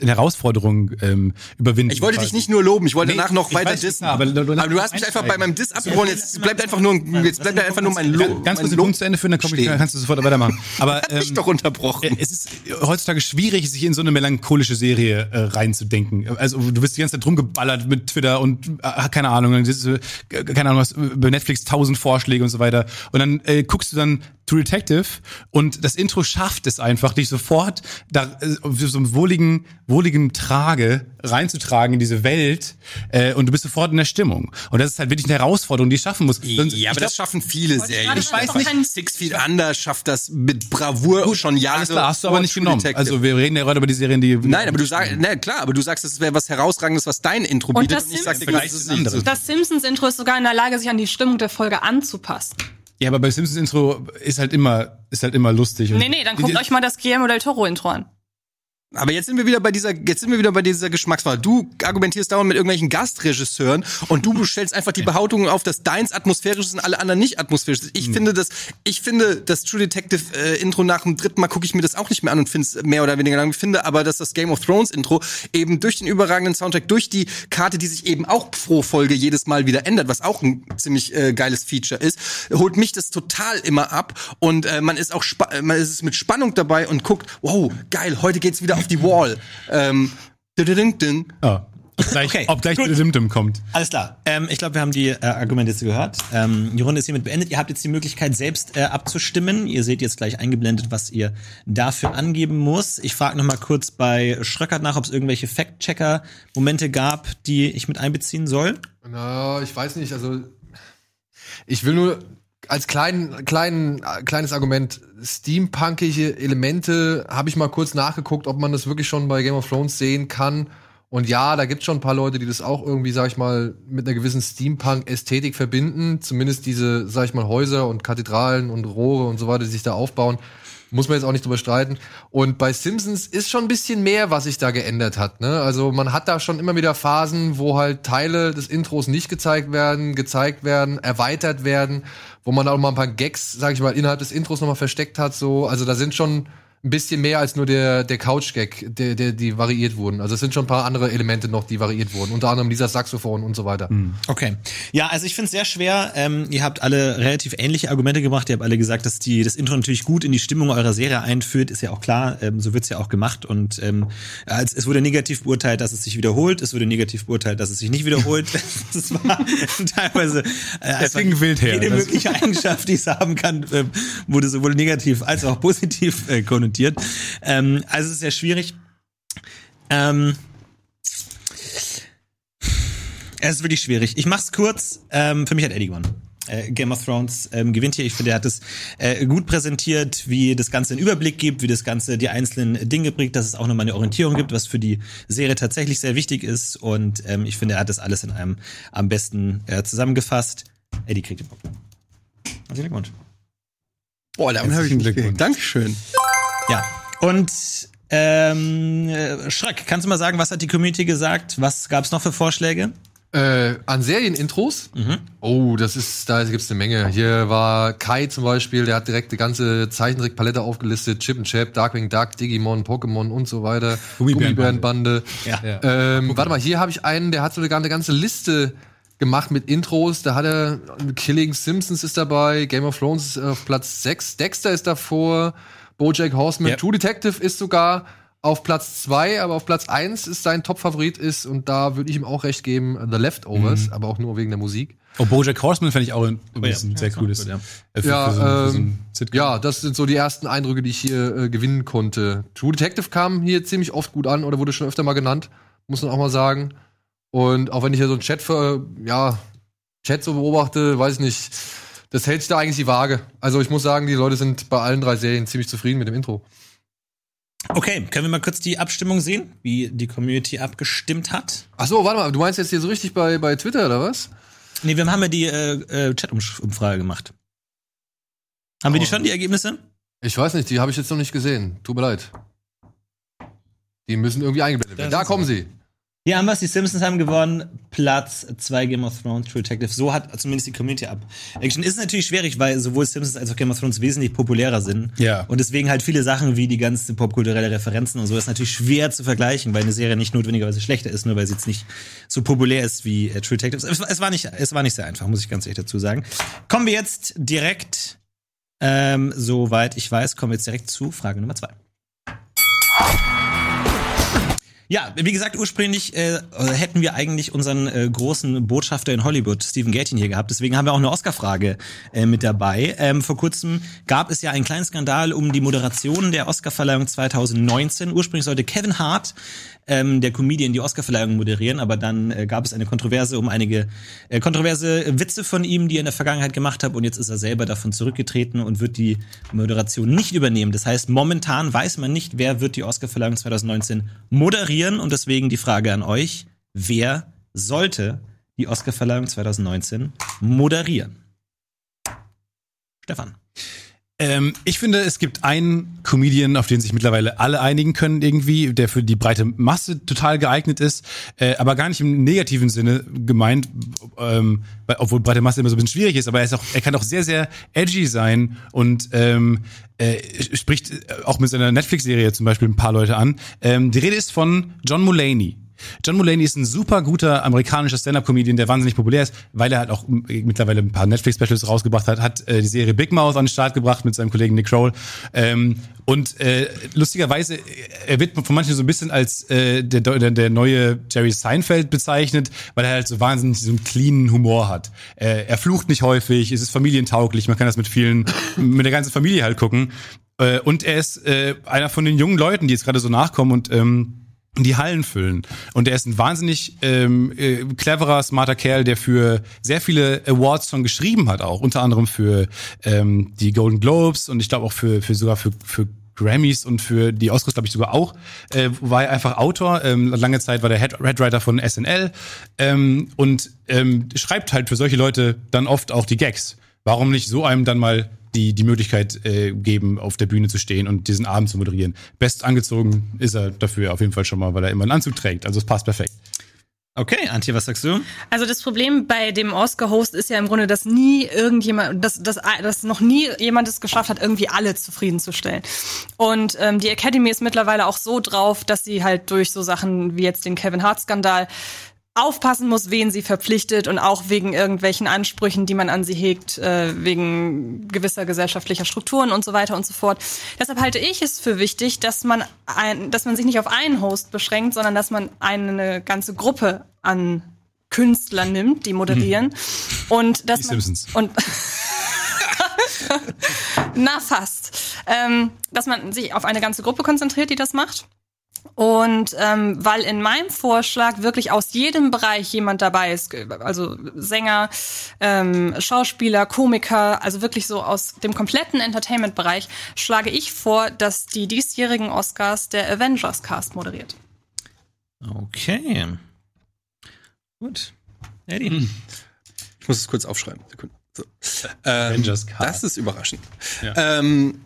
eine Herausforderung ähm, überwinden. Ich wollte dich quasi. nicht nur loben, ich wollte Nee, danach noch ich weiter weiß, dissen. klar, aber du- aber du hast mich einfach bei meinem Diss abgebrochen. Jetzt bleibt einfach nur, jetzt bleibt einfach nur mein Lob. Ganz kurz den Punkt zu Ende führen, dann komm, stehen. kannst du sofort weitermachen. Aber ähm, Ich doch unterbrochen. Äh, Es ist heutzutage schwierig, sich in so eine melancholische Serie äh, reinzudenken. Also du bist die ganze Zeit rumgeballert mit Twitter und äh, keine Ahnung, äh, keine Ahnung, was bei Netflix tausend Vorschläge und so weiter. Und dann äh, guckst du dann True Detective und das Intro schafft es einfach, dich sofort da äh, so einem wohligen, wohligen Trage reinzutragen in diese Welt äh, und du bist sofort in der Stimmung. Und das ist halt wirklich eine Herausforderung, die ich schaffen muss. Ja, aber ich glaub- das schaffen viele Serien. Ich weiß nicht. Six Feet Under schafft das mit Bravour schon Jahre. klar, hast du aber nicht True genommen. Detective. Also wir reden ja gerade über die Serien, die Nein, aber du sagst, na klar, aber du sagst, es wäre was herausragendes, was dein Intro Und bietet. das Und ich sag dir, Simpsons- das. Das Simpsons-Intro ist sogar in der Lage, sich an die Stimmung der Folge anzupassen. Ja, aber bei Simpsons Intro ist halt immer, ist halt immer lustig. Nee, nee, dann guckt die, euch mal das Guillermo del Toro-Intro an. Aber jetzt sind wir wieder bei dieser, jetzt sind wir wieder bei dieser Geschmackswahl. Du argumentierst dauernd mit irgendwelchen Gastregisseuren und du stellst einfach die Behauptung auf, dass deins atmosphärisch ist und alle anderen nicht atmosphärisch sind. Ich finde das, ich finde das True Detective äh, Intro nach dem dritten Mal gucke ich mir das auch nicht mehr an und finde es mehr oder weniger lang. Ich finde aber, dass das Game of Thrones Intro eben durch den überragenden Soundtrack, durch die Karte, die sich eben auch pro Folge jedes Mal wieder ändert, was auch ein ziemlich äh, geiles Feature ist, holt mich das total immer ab und äh, man ist auch spa man ist mit Spannung dabei und guckt, wow, geil, heute geht's wieder auf die Wall. Ähm, oh, ob gleich, Okay, ob gleich gut. Dimdim kommt. Alles klar. Ähm, ich glaube, wir haben die äh, Argumente jetzt gehört. Ähm, die Runde ist hiermit beendet. Ihr habt jetzt die Möglichkeit, selbst äh, abzustimmen. Ihr seht jetzt gleich eingeblendet, was ihr dafür angeben muss. Ich frage noch mal kurz bei Schröckert nach, ob es irgendwelche Fact-Checker-Momente gab, die ich mit einbeziehen soll. Na, ich weiß nicht, also ich will nur als klein, klein, kleines Argument, steampunkige Elemente, habe ich mal kurz nachgeguckt, ob man das wirklich schon bei Game of Thrones sehen kann. Und ja, da gibt's schon ein paar Leute, die das auch irgendwie, sag ich mal, mit einer gewissen Steampunk-Ästhetik verbinden. Zumindest diese, sag ich mal, Häuser und Kathedralen und Rohre und so weiter, die sich da aufbauen. Muss man jetzt auch nicht drüber streiten. Und bei Simpsons ist schon ein bisschen mehr, was sich da geändert hat. Ne? Also man hat da schon immer wieder Phasen, wo halt Teile des Intros nicht gezeigt werden, gezeigt werden, erweitert werden, wo man auch mal ein paar Gags, sag ich mal, innerhalb des Intros nochmal versteckt hat. So, also da sind schon ein bisschen mehr als nur der, der Couch-Gag, der, der, die variiert wurden. Also es sind schon ein paar andere Elemente noch, die variiert wurden. Unter anderem dieser Saxophon und so weiter. Okay. Ja, also ich finde es sehr schwer. Ähm, ihr habt alle relativ ähnliche Argumente gemacht. Ihr habt alle gesagt, dass die das Intro natürlich gut in die Stimmung eurer Serie einführt. Ist ja auch klar. Ähm, so wird's ja auch gemacht. Und ähm, als, es wurde negativ beurteilt, dass es sich wiederholt. Es wurde negativ beurteilt, dass es sich nicht wiederholt. das war teilweise äh, Deswegen wild her. Jede Das- mögliche Eigenschaft, die es haben kann, ähm, wurde sowohl negativ als auch positiv äh, konnotiert. Ähm, also es ist sehr schwierig. Ähm, es ist wirklich schwierig. Ich mach's kurz. Ähm, für mich hat Eddie gewonnen. Äh, Game of Thrones ähm, gewinnt hier. Ich finde, er hat es äh, gut präsentiert, wie das Ganze einen Überblick gibt, wie das Ganze die einzelnen Dinge bringt, dass es auch nochmal eine Orientierung gibt, was für die Serie tatsächlich sehr wichtig ist. Und ähm, ich finde, er hat das alles in einem am besten äh, zusammengefasst. Eddie kriegt den Punkt. Herzlichen Glückwunsch. Boah, damit habe ich mich Glückwunsch. Dankeschön. Ja. Und ähm, äh, Schreck, kannst du mal sagen, was hat die Community gesagt? Was gab's noch für Vorschläge? Äh, an Serienintros? Oh, das ist, da gibt's eine Menge. Hier war Kai zum Beispiel, der hat direkt die ganze Zeichentrickpalette aufgelistet. Chip and Chap, Darkwing Duck, Digimon, Pokémon und so weiter. Gummibärenbande. Gummibärenbande. Ja. Ähm, warte mal, hier habe ich einen, der hat sogar eine ganze Liste gemacht mit Intros. Da hat er Killing Simpsons ist dabei, Game of Thrones ist auf Platz 6, Dexter ist davor, Bojack Horseman, Ja. True Detective ist sogar auf Platz 2, aber auf Platz 1 ist sein Top-Favorit ist, und da würde ich ihm auch recht geben, The Leftovers, aber auch nur wegen der Musik. Oh, Bojack Horseman fände ich auch ein, ja. übrigens ein sehr Ja, cooles. gut, ja. äh, für, Ja, für so, so ähm. Ja, das sind so die ersten Eindrücke, die ich hier äh, gewinnen konnte. True Detective kam hier ziemlich oft gut an oder wurde schon öfter mal genannt, muss man auch mal sagen. Und auch wenn ich hier so einen Chat für, ja, Chat so beobachte, weiß ich nicht, das hält sich da eigentlich die Waage. Also ich muss sagen, die Leute sind bei allen drei Serien ziemlich zufrieden mit dem Intro. Okay, können wir mal kurz die Abstimmung sehen, wie die Community abgestimmt hat? Ach so, warte mal, du meinst jetzt hier so richtig bei, bei Twitter oder was? Nee, wir haben ja die äh, äh, Chat-Umfrage gemacht. Haben wir die schon, die Ergebnisse? Ich weiß nicht, die habe ich jetzt noch nicht gesehen. Tut mir leid. Die müssen irgendwie eingeblendet werden. Da kommen sie. Hier haben wir es, die Simpsons haben gewonnen, Platz 2 Game of Thrones, True Detective. So hat zumindest die Community ab. Action ist natürlich schwierig, weil sowohl Simpsons als auch Game of Thrones wesentlich populärer sind. Ja. Und deswegen halt viele Sachen wie die ganzen popkulturelle Referenzen und so ist natürlich schwer zu vergleichen, weil eine Serie nicht notwendigerweise schlechter ist, nur weil sie jetzt nicht so populär ist wie äh, True Detective. Es, war- es war nicht, es war nicht sehr einfach, muss ich ganz ehrlich dazu sagen. Kommen wir jetzt direkt, ähm, soweit ich weiß, kommen wir jetzt direkt zu Frage Nummer zwei. Ja, wie gesagt, ursprünglich äh, hätten wir eigentlich unseren äh, großen Botschafter in Hollywood, Stephen Gatin, hier gehabt. Deswegen haben wir auch eine Oscar-Frage äh, mit dabei. Ähm, vor kurzem gab es ja einen kleinen Skandal um die Moderation der Oscar-Verleihung 2019. Ursprünglich sollte Kevin Hart, ähm, der Comedian, die Oscar-Verleihung moderieren, aber dann äh, gab es eine Kontroverse um einige äh, kontroverse Witze von ihm, die er in der Vergangenheit gemacht hat. Und jetzt ist er selber davon zurückgetreten und wird die Moderation nicht übernehmen. Das heißt, momentan weiß man nicht, wer wird die Oscar-Verleihung 2019 moderieren. Und deswegen die Frage an euch, wer sollte die Oscar-Verleihung 2019 moderieren? Stefan. Ähm, ich finde, es gibt einen Comedian, auf den sich mittlerweile alle einigen können irgendwie, der für die breite Masse total geeignet ist, äh, aber gar nicht im negativen Sinne gemeint, ähm, obwohl breite Masse immer so ein bisschen schwierig ist, aber er ist auch, er kann auch sehr, sehr edgy sein und ähm, äh, spricht auch mit seiner Netflix-Serie zum Beispiel ein paar Leute an. Ähm, die Rede ist von John Mulaney. John Mulaney ist ein super guter amerikanischer Stand-up-Comedian, der wahnsinnig populär ist, weil er halt auch mittlerweile ein paar Netflix-Specials rausgebracht hat, hat äh, die Serie Big Mouth an den Start gebracht mit seinem Kollegen Nick Kroll. Ähm, und äh, lustigerweise, äh, er wird von manchen so ein bisschen als äh, der, der, der neue Jerry Seinfeld bezeichnet, weil er halt so wahnsinnig so einen cleanen Humor hat. Äh, er flucht nicht häufig, es ist familientauglich, man kann das mit vielen, mit der ganzen Familie halt gucken. Äh, und er ist äh, einer von den jungen Leuten, die jetzt gerade so nachkommen und ähm, die Hallen füllen. Und er ist ein wahnsinnig ähm, äh, cleverer, smarter Kerl, der für sehr viele Awards schon geschrieben hat, auch unter anderem für ähm, die Golden Globes und ich glaube auch für, für sogar für, für Grammys und für die Oscars, glaube ich, sogar auch, äh, war er einfach Autor. Ähm, lange Zeit war der Head Headwriter von SNL ähm, und ähm, schreibt halt für solche Leute dann oft auch die Gags. Warum nicht so einem dann mal die, die Möglichkeit äh, geben, auf der Bühne zu stehen und diesen Abend zu moderieren. Best angezogen ist er dafür auf jeden Fall schon mal, weil er immer einen Anzug trägt. Also es passt perfekt. Okay, Antje, was sagst du? Also das Problem bei dem Oscar-Host ist ja im Grunde, dass nie irgendjemand, dass, dass, dass noch nie jemand es geschafft hat, irgendwie alle zufriedenzustellen. Und ähm, die Academy ist mittlerweile auch so drauf, dass sie halt durch so Sachen wie jetzt den Kevin Hart-Skandal aufpassen muss, wen sie verpflichtet und auch wegen irgendwelchen Ansprüchen, die man an sie hegt, äh, wegen gewisser gesellschaftlicher Strukturen und so weiter und so fort. Deshalb halte ich es für wichtig, dass man ein, dass man sich nicht auf einen Host beschränkt, sondern dass man eine ganze Gruppe an Künstlern nimmt, die moderieren und dass Die man Simpsons. und na fast, ähm, dass man sich auf eine ganze Gruppe konzentriert, die das macht. Und ähm, weil in meinem Vorschlag wirklich aus jedem Bereich jemand dabei ist, also Sänger, ähm, Schauspieler, Komiker, also wirklich so aus dem kompletten Entertainment-Bereich, schlage ich vor, dass die diesjährigen Oscars der Avengers Cast moderiert. Okay. Gut. Eddie. Ich muss es kurz aufschreiben. Sekunde. So. Ähm, Avengers Cast. Das ist überraschend. Ähm,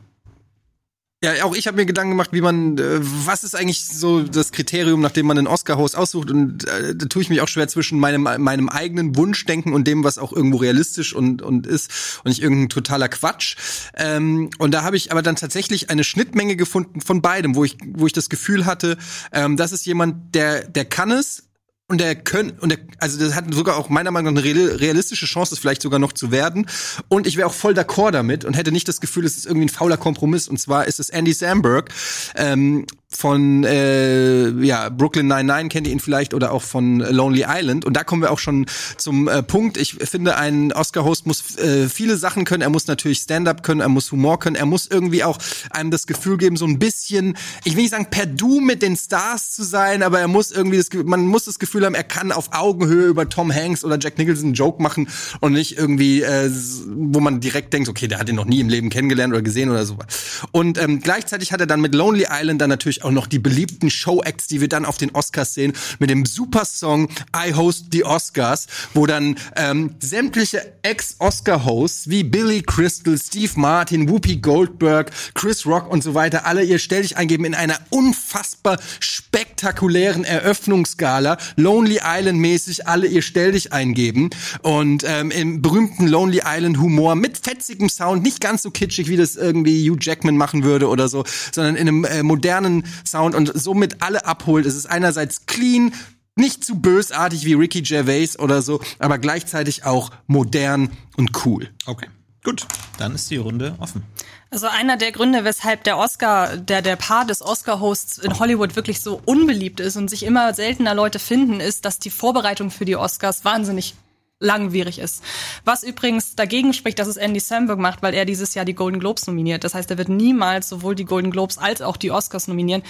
ja, auch ich habe mir Gedanken gemacht, wie man, äh, was ist eigentlich so das Kriterium, nach dem man einen Oscar-Host aussucht? Und äh, da tue ich mich auch schwer zwischen meinem, meinem eigenen Wunschdenken und dem, was auch irgendwo realistisch und, und ist und nicht irgendein totaler Quatsch. Ähm, und da habe ich aber dann tatsächlich eine Schnittmenge gefunden von beidem, wo ich, wo ich das Gefühl hatte, ähm, das ist jemand, der, der kann es, und der können und der, also das hat sogar auch meiner Meinung nach eine real- realistische Chance, es vielleicht sogar noch zu werden. Und ich wäre auch voll d'accord damit und hätte nicht das Gefühl, es ist irgendwie ein fauler Kompromiss. Und zwar ist es Andy Samberg. Ähm, von äh, ja Brooklyn 99 kennt ihr ihn vielleicht oder auch von Lonely Island und da kommen wir auch schon zum äh, Punkt. Ich finde, ein Oscar-Host muss äh, viele Sachen können. Er muss natürlich Stand-up können, er muss Humor können, er muss irgendwie auch einem das Gefühl geben, so ein bisschen, ich will nicht sagen per Du mit den Stars zu sein, aber er muss irgendwie das, man muss das Gefühl haben, er kann auf Augenhöhe über Tom Hanks oder Jack Nicholson einen Joke machen und nicht irgendwie, äh, wo man direkt denkt, okay, der hat ihn noch nie im Leben kennengelernt oder gesehen oder so. Und ähm, gleichzeitig hat er dann mit Lonely Island dann natürlich auch noch die beliebten Show-Acts, die wir dann auf den Oscars sehen, mit dem super Song I Host the Oscars, wo dann ähm, sämtliche Ex-Oscar-Hosts wie Billy Crystal, Steve Martin, Whoopi Goldberg, Chris Rock und so weiter alle ihr Stell dich eingeben in einer unfassbar spektakulären Eröffnungsgala, Lonely Island mäßig alle ihr Stell dich eingeben und ähm, im berühmten Lonely Island Humor mit fetzigem Sound, nicht ganz so kitschig, wie das irgendwie Hugh Jackman machen würde oder so, sondern in einem äh, modernen Sound und somit alle abholt. Es ist einerseits clean, nicht zu bösartig wie Ricky Gervais oder so, aber gleichzeitig auch modern und cool. Okay. Gut, dann ist die Runde offen. Also einer der Gründe, weshalb der Oscar, der der Paar des Oscar-Hosts in Hollywood wirklich so unbeliebt ist und sich immer seltener Leute finden, ist, dass die Vorbereitung für die Oscars wahnsinnig langwierig ist. Was übrigens dagegen spricht, dass es Andy Samberg macht, weil er dieses Jahr die Golden Globes nominiert. Das heißt, er wird niemals sowohl die Golden Globes als auch die Oscars nominieren.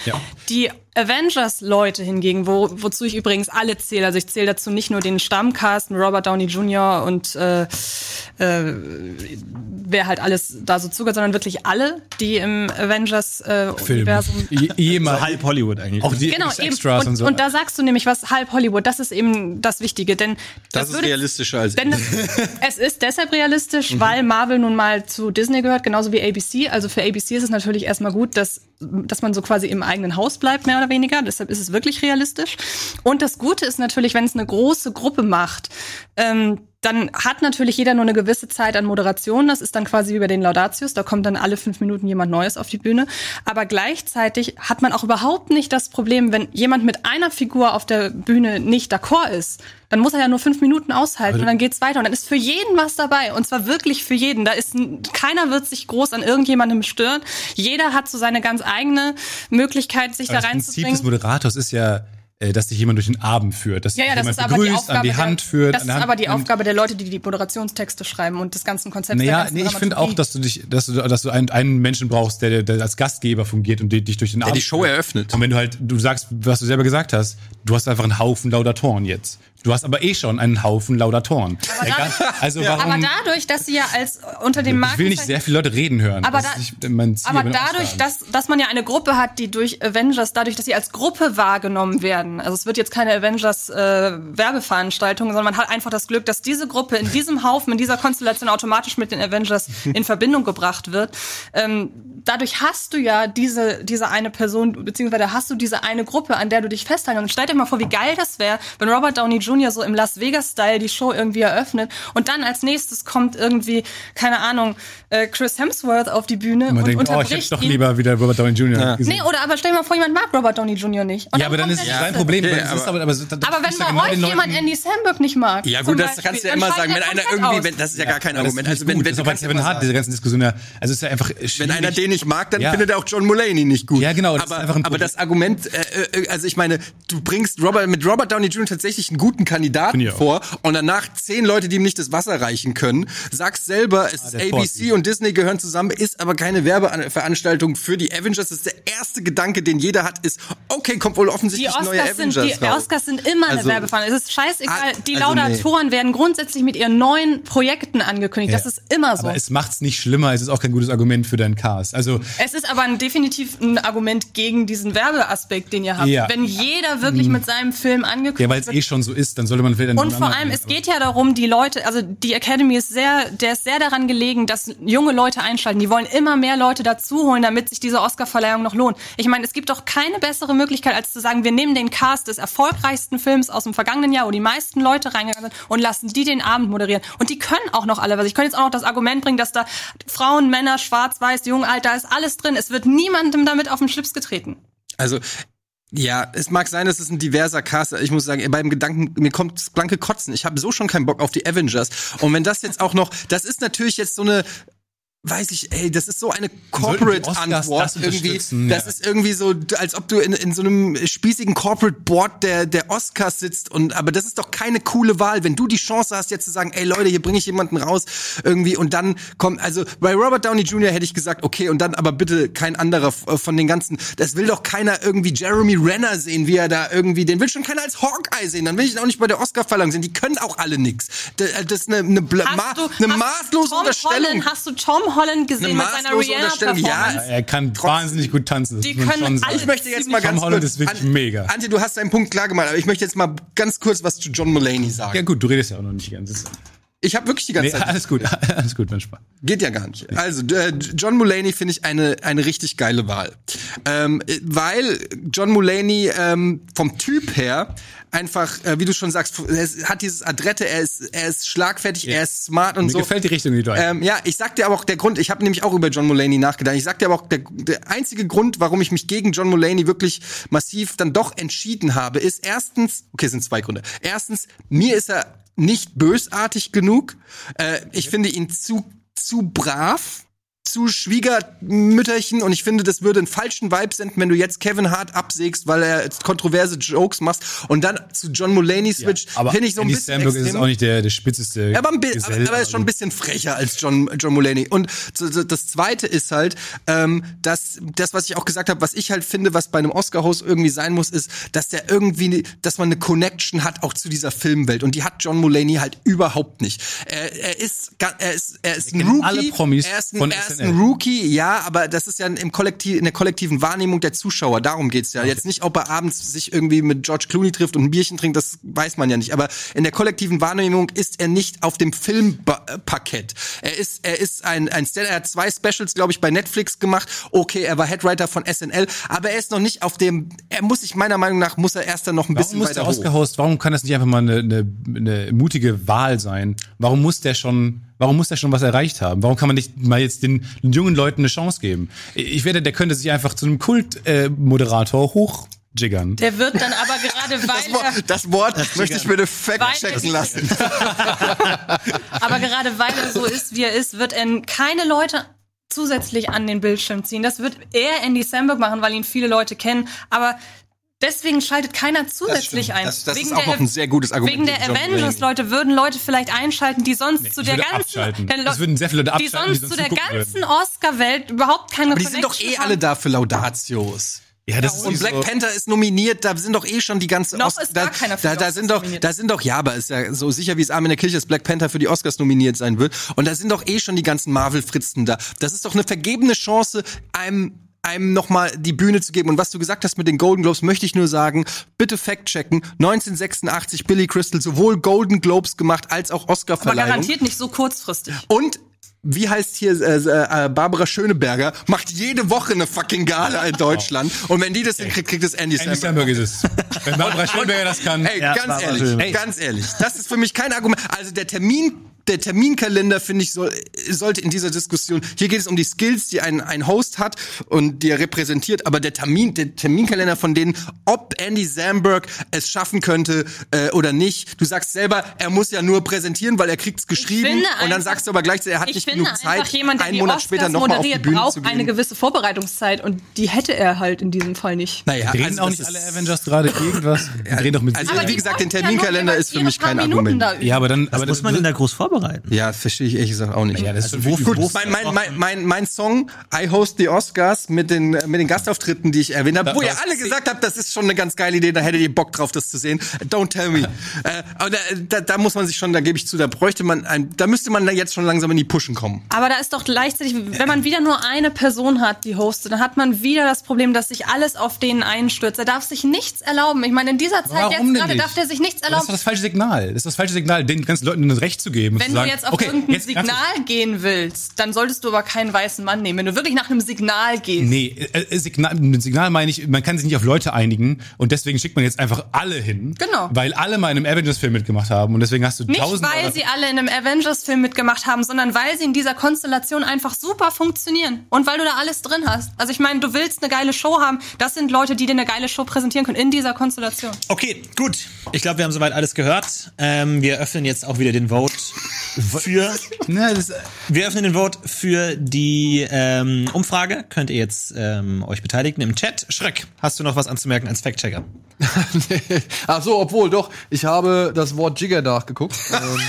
Die Avengers-Leute hingegen, wo, wozu ich übrigens alle zähle, also ich zähle dazu nicht nur den Stammcast, Robert Downey Jr. und äh, äh, wer halt alles da so zugehört, sondern wirklich alle, die im Avengers-Universum Je- Jemals. So halb Hollywood eigentlich. auch die Genau, eben. Extras Und, und so. und da sagst du nämlich was halb Hollywood. Das ist eben das Wichtige, denn Das, ist würde- realistischer als Denn das, es ist deshalb realistisch, Mhm. weil Marvel nun mal zu Disney gehört, genauso wie ABC. Also für ABC ist es natürlich erstmal gut, dass, dass man so quasi im eigenen Haus bleibt, mehr oder weniger. Deshalb ist es wirklich realistisch. Und das Gute ist natürlich, wenn es eine große Gruppe macht, ähm, dann hat natürlich jeder nur eine gewisse Zeit an Moderation. Das ist dann quasi wie bei den Laudatius. Da kommt dann alle fünf Minuten jemand Neues auf die Bühne. Aber gleichzeitig hat man auch überhaupt nicht das Problem, wenn jemand mit einer Figur auf der Bühne nicht d'accord ist. Dann muss er ja nur fünf Minuten aushalten und dann geht's weiter. Und dann ist für jeden was dabei. Und zwar wirklich für jeden. Da ist keiner wird sich groß an irgendjemandem stören. Jeder hat so seine ganz eigene Möglichkeit, sich da das Prinzip des reinzubringen. Moderators ist ja, dass dich jemand durch den Abend führt, dass Ja, ja, dich das jemand aber die begrüßt, Aufgabe. an die Hand der, führt. das ist der aber Hand die. Aufgabe der Leute, die die Moderationstexte schreiben und des ganzen Konzepts. der Naja, ganzen nee, ich finde auch, dass du dich, dass du, dass du einen, einen Menschen brauchst, der, der als Gastgeber fungiert und die- dich durch den Abend die Show führt. eröffnet. Und wenn du halt, du sagst, was du selber gesagt hast, du hast einfach einen Haufen Laudatoren jetzt. Du hast aber eh schon einen Haufen Laudatoren. Egal, also warum? aber dadurch, dass sie ja als äh, unter dem Marken ich will nicht sehr viele Leute reden hören. Aber, das da, ist nicht mein Ziel aber dadurch, dass, dass man ja eine Gruppe hat, die durch Avengers, dadurch, dass sie als Gruppe wahrgenommen werden, also es wird jetzt keine Avengers äh, Werbeveranstaltung, sondern man hat einfach das Glück, dass diese Gruppe in diesem Haufen, in dieser Konstellation automatisch mit den Avengers in Verbindung gebracht wird. Ähm, dadurch hast du ja diese, diese eine Person, beziehungsweise hast du diese eine Gruppe, an der du dich festhalten. Und stell dir mal vor, wie geil das wäre, wenn Robert Downey Jr. so im Las Vegas-Style die Show irgendwie eröffnet und dann als nächstes kommt irgendwie, keine Ahnung, äh, Chris Hemsworth auf die Bühne man und denkt, oh, ich unterbricht hätte doch lieber wieder Robert Downey Jr. gesehen. Nee, oder aber stell dir mal vor, jemand mag Robert Downey Jr. nicht. Und ja, aber dann kommt ist es nächste. Problem. Ja, ist aber- aber, aber, Aber wenn bei genau euch jemand Leuten- Andy Samberg nicht mag, Ja gut, das Beispiel, kannst du ja immer sagen, wenn er einer irgendwie, aus. wenn, das ist ja gar kein Argument. ist Also wenn, gut. wenn das du ist auch bei ja Kevin Hart, diese ganzen Diskussionen. ja- Also es ist ja einfach wenn schwierig. einer den nicht mag, dann Ja. findet er auch John Mulaney nicht gut. Ja, genau, das ist aber, einfach ein aber das Argument, äh, äh, also ich meine, du bringst Robert, mit Robert Downey Jr. tatsächlich einen guten Kandidaten vor und danach zehn Leute, die ihm nicht das Wasser reichen können, sagst selber, es ist der ABC und Disney gehören zusammen, ist aber keine Werbeveranstaltung für die Avengers. Das ist der erste Gedanke, den jeder hat, ist, okay, kommt wohl offensichtlich ein neuer Oscars, sind, die raus. Oscars sind immer eine Also- Werbeveranstaltung. Es ist scheißegal. Ah, Die also nee. Laudatoren werden grundsätzlich mit ihren neuen Projekten angekündigt. Das Ja. ist immer so. Aber es macht's nicht schlimmer, es ist auch kein gutes Argument für deinen Cast. Also, Es ist aber ein, definitiv ein Argument gegen diesen Werbeaspekt, den ihr habt. Ja. Wenn jeder wirklich mit seinem Film angekündigt ja, weil es wird. eh schon so ist, dann sollte man vielleicht an Und vor allem, es geht ja darum, die Leute, also die Academy ist sehr, der ist sehr daran gelegen, dass junge Leute einschalten. Die wollen immer mehr Leute dazuholen, damit sich diese Oscarverleihung noch lohnt. Ich meine, es gibt doch keine bessere Möglichkeit, als zu sagen, wir nehmen den Cast des erfolgreichsten Films aus dem vergangenen Jahr, wo die meisten Leute reingegangen sind, und lassen die den Abend moderieren. Und die können auch noch alle was. Ich könnte jetzt auch noch das Argument bringen, dass da Frauen, Männer, Schwarz, Weiß, Jung, Alt, da ist alles drin. Es wird niemandem damit auf den Schlips getreten. Also, ja, es mag sein, dass es ein diverser Cast ist. Ich muss sagen, beim Gedanken, mir kommt das blanke Kotzen. Ich habe so schon keinen Bock auf die Avengers. Und wenn das jetzt auch noch, das ist natürlich jetzt so eine weiß ich, ey, das ist so eine sollten die Corporate Oscars Antwort das irgendwie. Das ja. ist irgendwie so, als ob du in, in so einem spießigen Corporate Board der, der Oscars sitzt und, aber das ist doch keine coole Wahl, wenn du die Chance hast, jetzt zu sagen, ey Leute, hier bringe ich jemanden raus, irgendwie, und dann kommt, also, bei Robert Downey Jr. hätte ich gesagt, okay, und dann aber bitte kein anderer f- von den ganzen, das will doch keiner irgendwie Jeremy Renner sehen, wie er da irgendwie, den will schon keiner als Hawkeye sehen, dann will ich ihn auch nicht bei der Oscar-Verleihung sehen, die können auch alle nix. Das, das ist eine, eine, ma, eine maßlose Tom Unterstellung. Holland, hast du Tom Holland gesehen mit seiner Unterstellung, ja. Rihanna-Performance? Er kann wahnsinnig gut tanzen. Das Die können alle Ich möchte jetzt mal Tom ganz Holland kurz, ist wirklich An- mega. Antje, du hast deinen Punkt klar gemacht, aber ich möchte jetzt mal ganz kurz was zu John Mulaney sagen. Ja gut, du redest ja auch noch nicht die ganze Zeit. Ich habe wirklich die ganze Nee, Zeit alles gut, alles gut, mein Spaß. Geht ja gar nicht. Also, äh, John Mulaney finde ich eine, eine richtig geile Wahl. Ähm, äh, weil John Mulaney ähm, vom Typ her einfach, äh, wie du schon sagst, er hat dieses Adrette, er ist, er ist schlagfertig, er ist smart und Mir so. gefällt die Richtung, die du Ähm, ja, ich sag dir aber auch der Grund, ich habe nämlich auch über John Mulaney nachgedacht. Ich sag dir aber auch, der, der einzige Grund, warum ich mich gegen John Mulaney wirklich massiv dann doch entschieden habe, ist erstens, okay, es sind zwei Gründe. Erstens, mir ist er nicht bösartig genug. Äh, ich finde ihn zu, zu brav zu Schwiegermütterchen und ich finde, das würde einen falschen Vibe senden, wenn du jetzt Kevin Hart absägst, weil er kontroverse Jokes machst und dann zu John Mulaney switcht, aber finde ich so ein Andy bisschen Samberg ist extrem. auch nicht der, der spitzeste Aber, ein Gesell, aber er ist schon ein bisschen frecher als John, John Mulaney. Und das Zweite ist halt, ähm, dass das, was ich auch gesagt habe, was ich halt finde, was bei einem Oscar-Host irgendwie sein muss, ist, dass der irgendwie, dass man eine Connection hat auch zu dieser Filmwelt. Und die hat John Mulaney halt überhaupt nicht. Er, er ist, er ist, er ist ein Rookie. alle Promis er ist ein, von er ist SNL. ein Rookie, ja, aber das ist ja im Kollektiv, in der kollektiven Wahrnehmung der Zuschauer. Darum geht's ja. Jetzt nicht, ob er abends sich irgendwie mit George Clooney trifft und ein Bierchen trinkt, das weiß man ja nicht. Aber in der kollektiven Wahrnehmung ist er nicht auf dem Filmparkett. Er ist, er ist ein, ein Star, er hat zwei Specials, glaube ich, bei Netflix gemacht. Okay, er war Headwriter von SNL, aber er ist noch nicht auf dem, er muss sich meiner Meinung nach, muss er erst dann noch ein Warum bisschen weiter. Oscar-Host, warum kann das nicht einfach mal eine, eine, eine mutige Wahl sein? Warum muss der schon, warum muss der schon was erreicht haben? Warum kann man nicht mal jetzt den jungen Leuten eine Chance geben? Ich werde, der könnte sich einfach zu einem Kult-Moderator hochjiggern. Der wird dann aber gerade, weil er, Das Wort möchte ich bitte fact-checken lassen. aber gerade weil er so ist, wie er ist, wird er keine Leute zusätzlich an den Bildschirm ziehen. Das wird er Andy Samberg machen, weil ihn viele Leute kennen. Aber deswegen schaltet keiner zusätzlich stimmt. ein. Das- das Wegen ist auch der- noch ein sehr gutes Argument Wegen der Avengers-Leute würden Leute vielleicht einschalten, die sonst zu ich der ganzen, der würden sehr viele Leute die abschalten, die sonst sonst zu der ganzen Oscar-Welt überhaupt keine Aber die sind doch eh Connection alle haben. da für Laudatios. Ja, das Und Black Panther ist nominiert, da sind doch eh schon die ganzen Noch ist da, gar keiner für da, da sind doch nominiert. da sind doch ja, aber ist ja so sicher wie es Arm in der Kirche ist Black Panther für die Oscars nominiert sein wird und da sind doch eh schon die ganzen Marvel Fritzen da. Das ist doch eine vergebene Chance einem einem nochmal die Bühne zu geben. Und was du gesagt hast mit den Golden Globes, möchte ich nur sagen, bitte fact-checken. 1986 Billy Crystal sowohl Golden Globes gemacht als auch Aber Oscar-Verleihung. garantiert nicht so kurzfristig. Und wie heißt hier äh, äh, Barbara Schöneberger macht jede Woche eine fucking Gala in Deutschland und wenn die das hinkriegt, kriegt es Andy Andy Samberg. Samberg ist es. Wenn Barbara Schönberger das kann. Ey, Ja, ganz Barbara ehrlich, Schöneberger. ganz ehrlich, das ist für mich kein Argument. Also der Termin der Terminkalender, finde ich, soll, sollte in dieser Diskussion, hier geht es um die Skills, die ein, ein Host hat und die er repräsentiert, aber der Termin, der Terminkalender von denen, ob Andy Samberg es schaffen könnte äh, oder nicht. Du sagst selber, er muss ja nur präsentieren, weil er kriegt's geschrieben finde und dann einfach- sagst du aber gleichzeitig, er hat ich nicht finde genug Zeit, einfach jemand, der einen die Monat später nochmal auf die Bühne braucht zu gehen. eine gewisse Vorbereitungszeit und die hätte er halt in diesem Fall nicht. naja, Reden also auch das nicht alle Avengers gerade irgendwas? Die reden doch mit Also, wie gesagt, den ja Terminkalender jeweils ist für mich kein Minuten Argument. da. Ja, aber dann, aber muss man denn da groß vorbereiten? Ja, verstehe ich ehrlich gesagt auch nicht. Ja, das Also wo- gut. wo- Mein, mein, mein, mein, mein Song I Host the Oscars mit den, mit den Gastauftritten, die ich erwähnt habe, wo ihr alle gesagt habt, das ist schon eine ganz geile Idee, da hättet ihr Bock drauf, das zu sehen. Don't tell me. äh, aber da, da, da muss man sich schon, da gebe ich zu, da bräuchte man ein, da müsste man da jetzt schon langsam in die Pushen kommen. Aber da ist doch gleichzeitig, wenn man wieder nur eine Person hat, die hostet, dann hat man wieder das Problem, dass sich alles auf den einstürzt. Er darf sich nichts erlauben. Ich meine, in dieser Zeit Warum jetzt gerade darf der sich nichts Aber Das ist doch erlauben. das falsche Signal. Das ist das falsche Signal, den ganzen Leuten das Recht zu geben. Und Wenn du sagen, jetzt auf okay, irgendein jetzt Signal gehen willst, dann solltest du aber keinen weißen Mann nehmen. Wenn du wirklich nach einem Signal gehst. Nee, äh, äh, Signal, mit Signal meine ich, man kann sich nicht auf Leute einigen und deswegen schickt man jetzt einfach alle hin. Genau. Weil alle mal in einem Avengers-Film mitgemacht haben und deswegen hast du Nicht, tausend weil sie alle in einem Avengers-Film mitgemacht haben, sondern weil sie in dieser Konstellation einfach super funktionieren. Und weil du da alles drin hast. Also ich meine, du willst eine geile Show haben. Das sind Leute, die dir eine geile Show präsentieren können in dieser Konstellation. Okay, gut. Ich glaube, wir haben soweit alles gehört. Ähm, wir öffnen jetzt auch wieder den Vote für Na, das, Wir öffnen den Vote für die ähm, Umfrage. Könnt ihr jetzt ähm, euch beteiligen im Chat. Schröck, hast du noch was anzumerken als Fact-Checker? Ach so, obwohl, doch, ich habe das Wort Jigger nachgeguckt. ähm,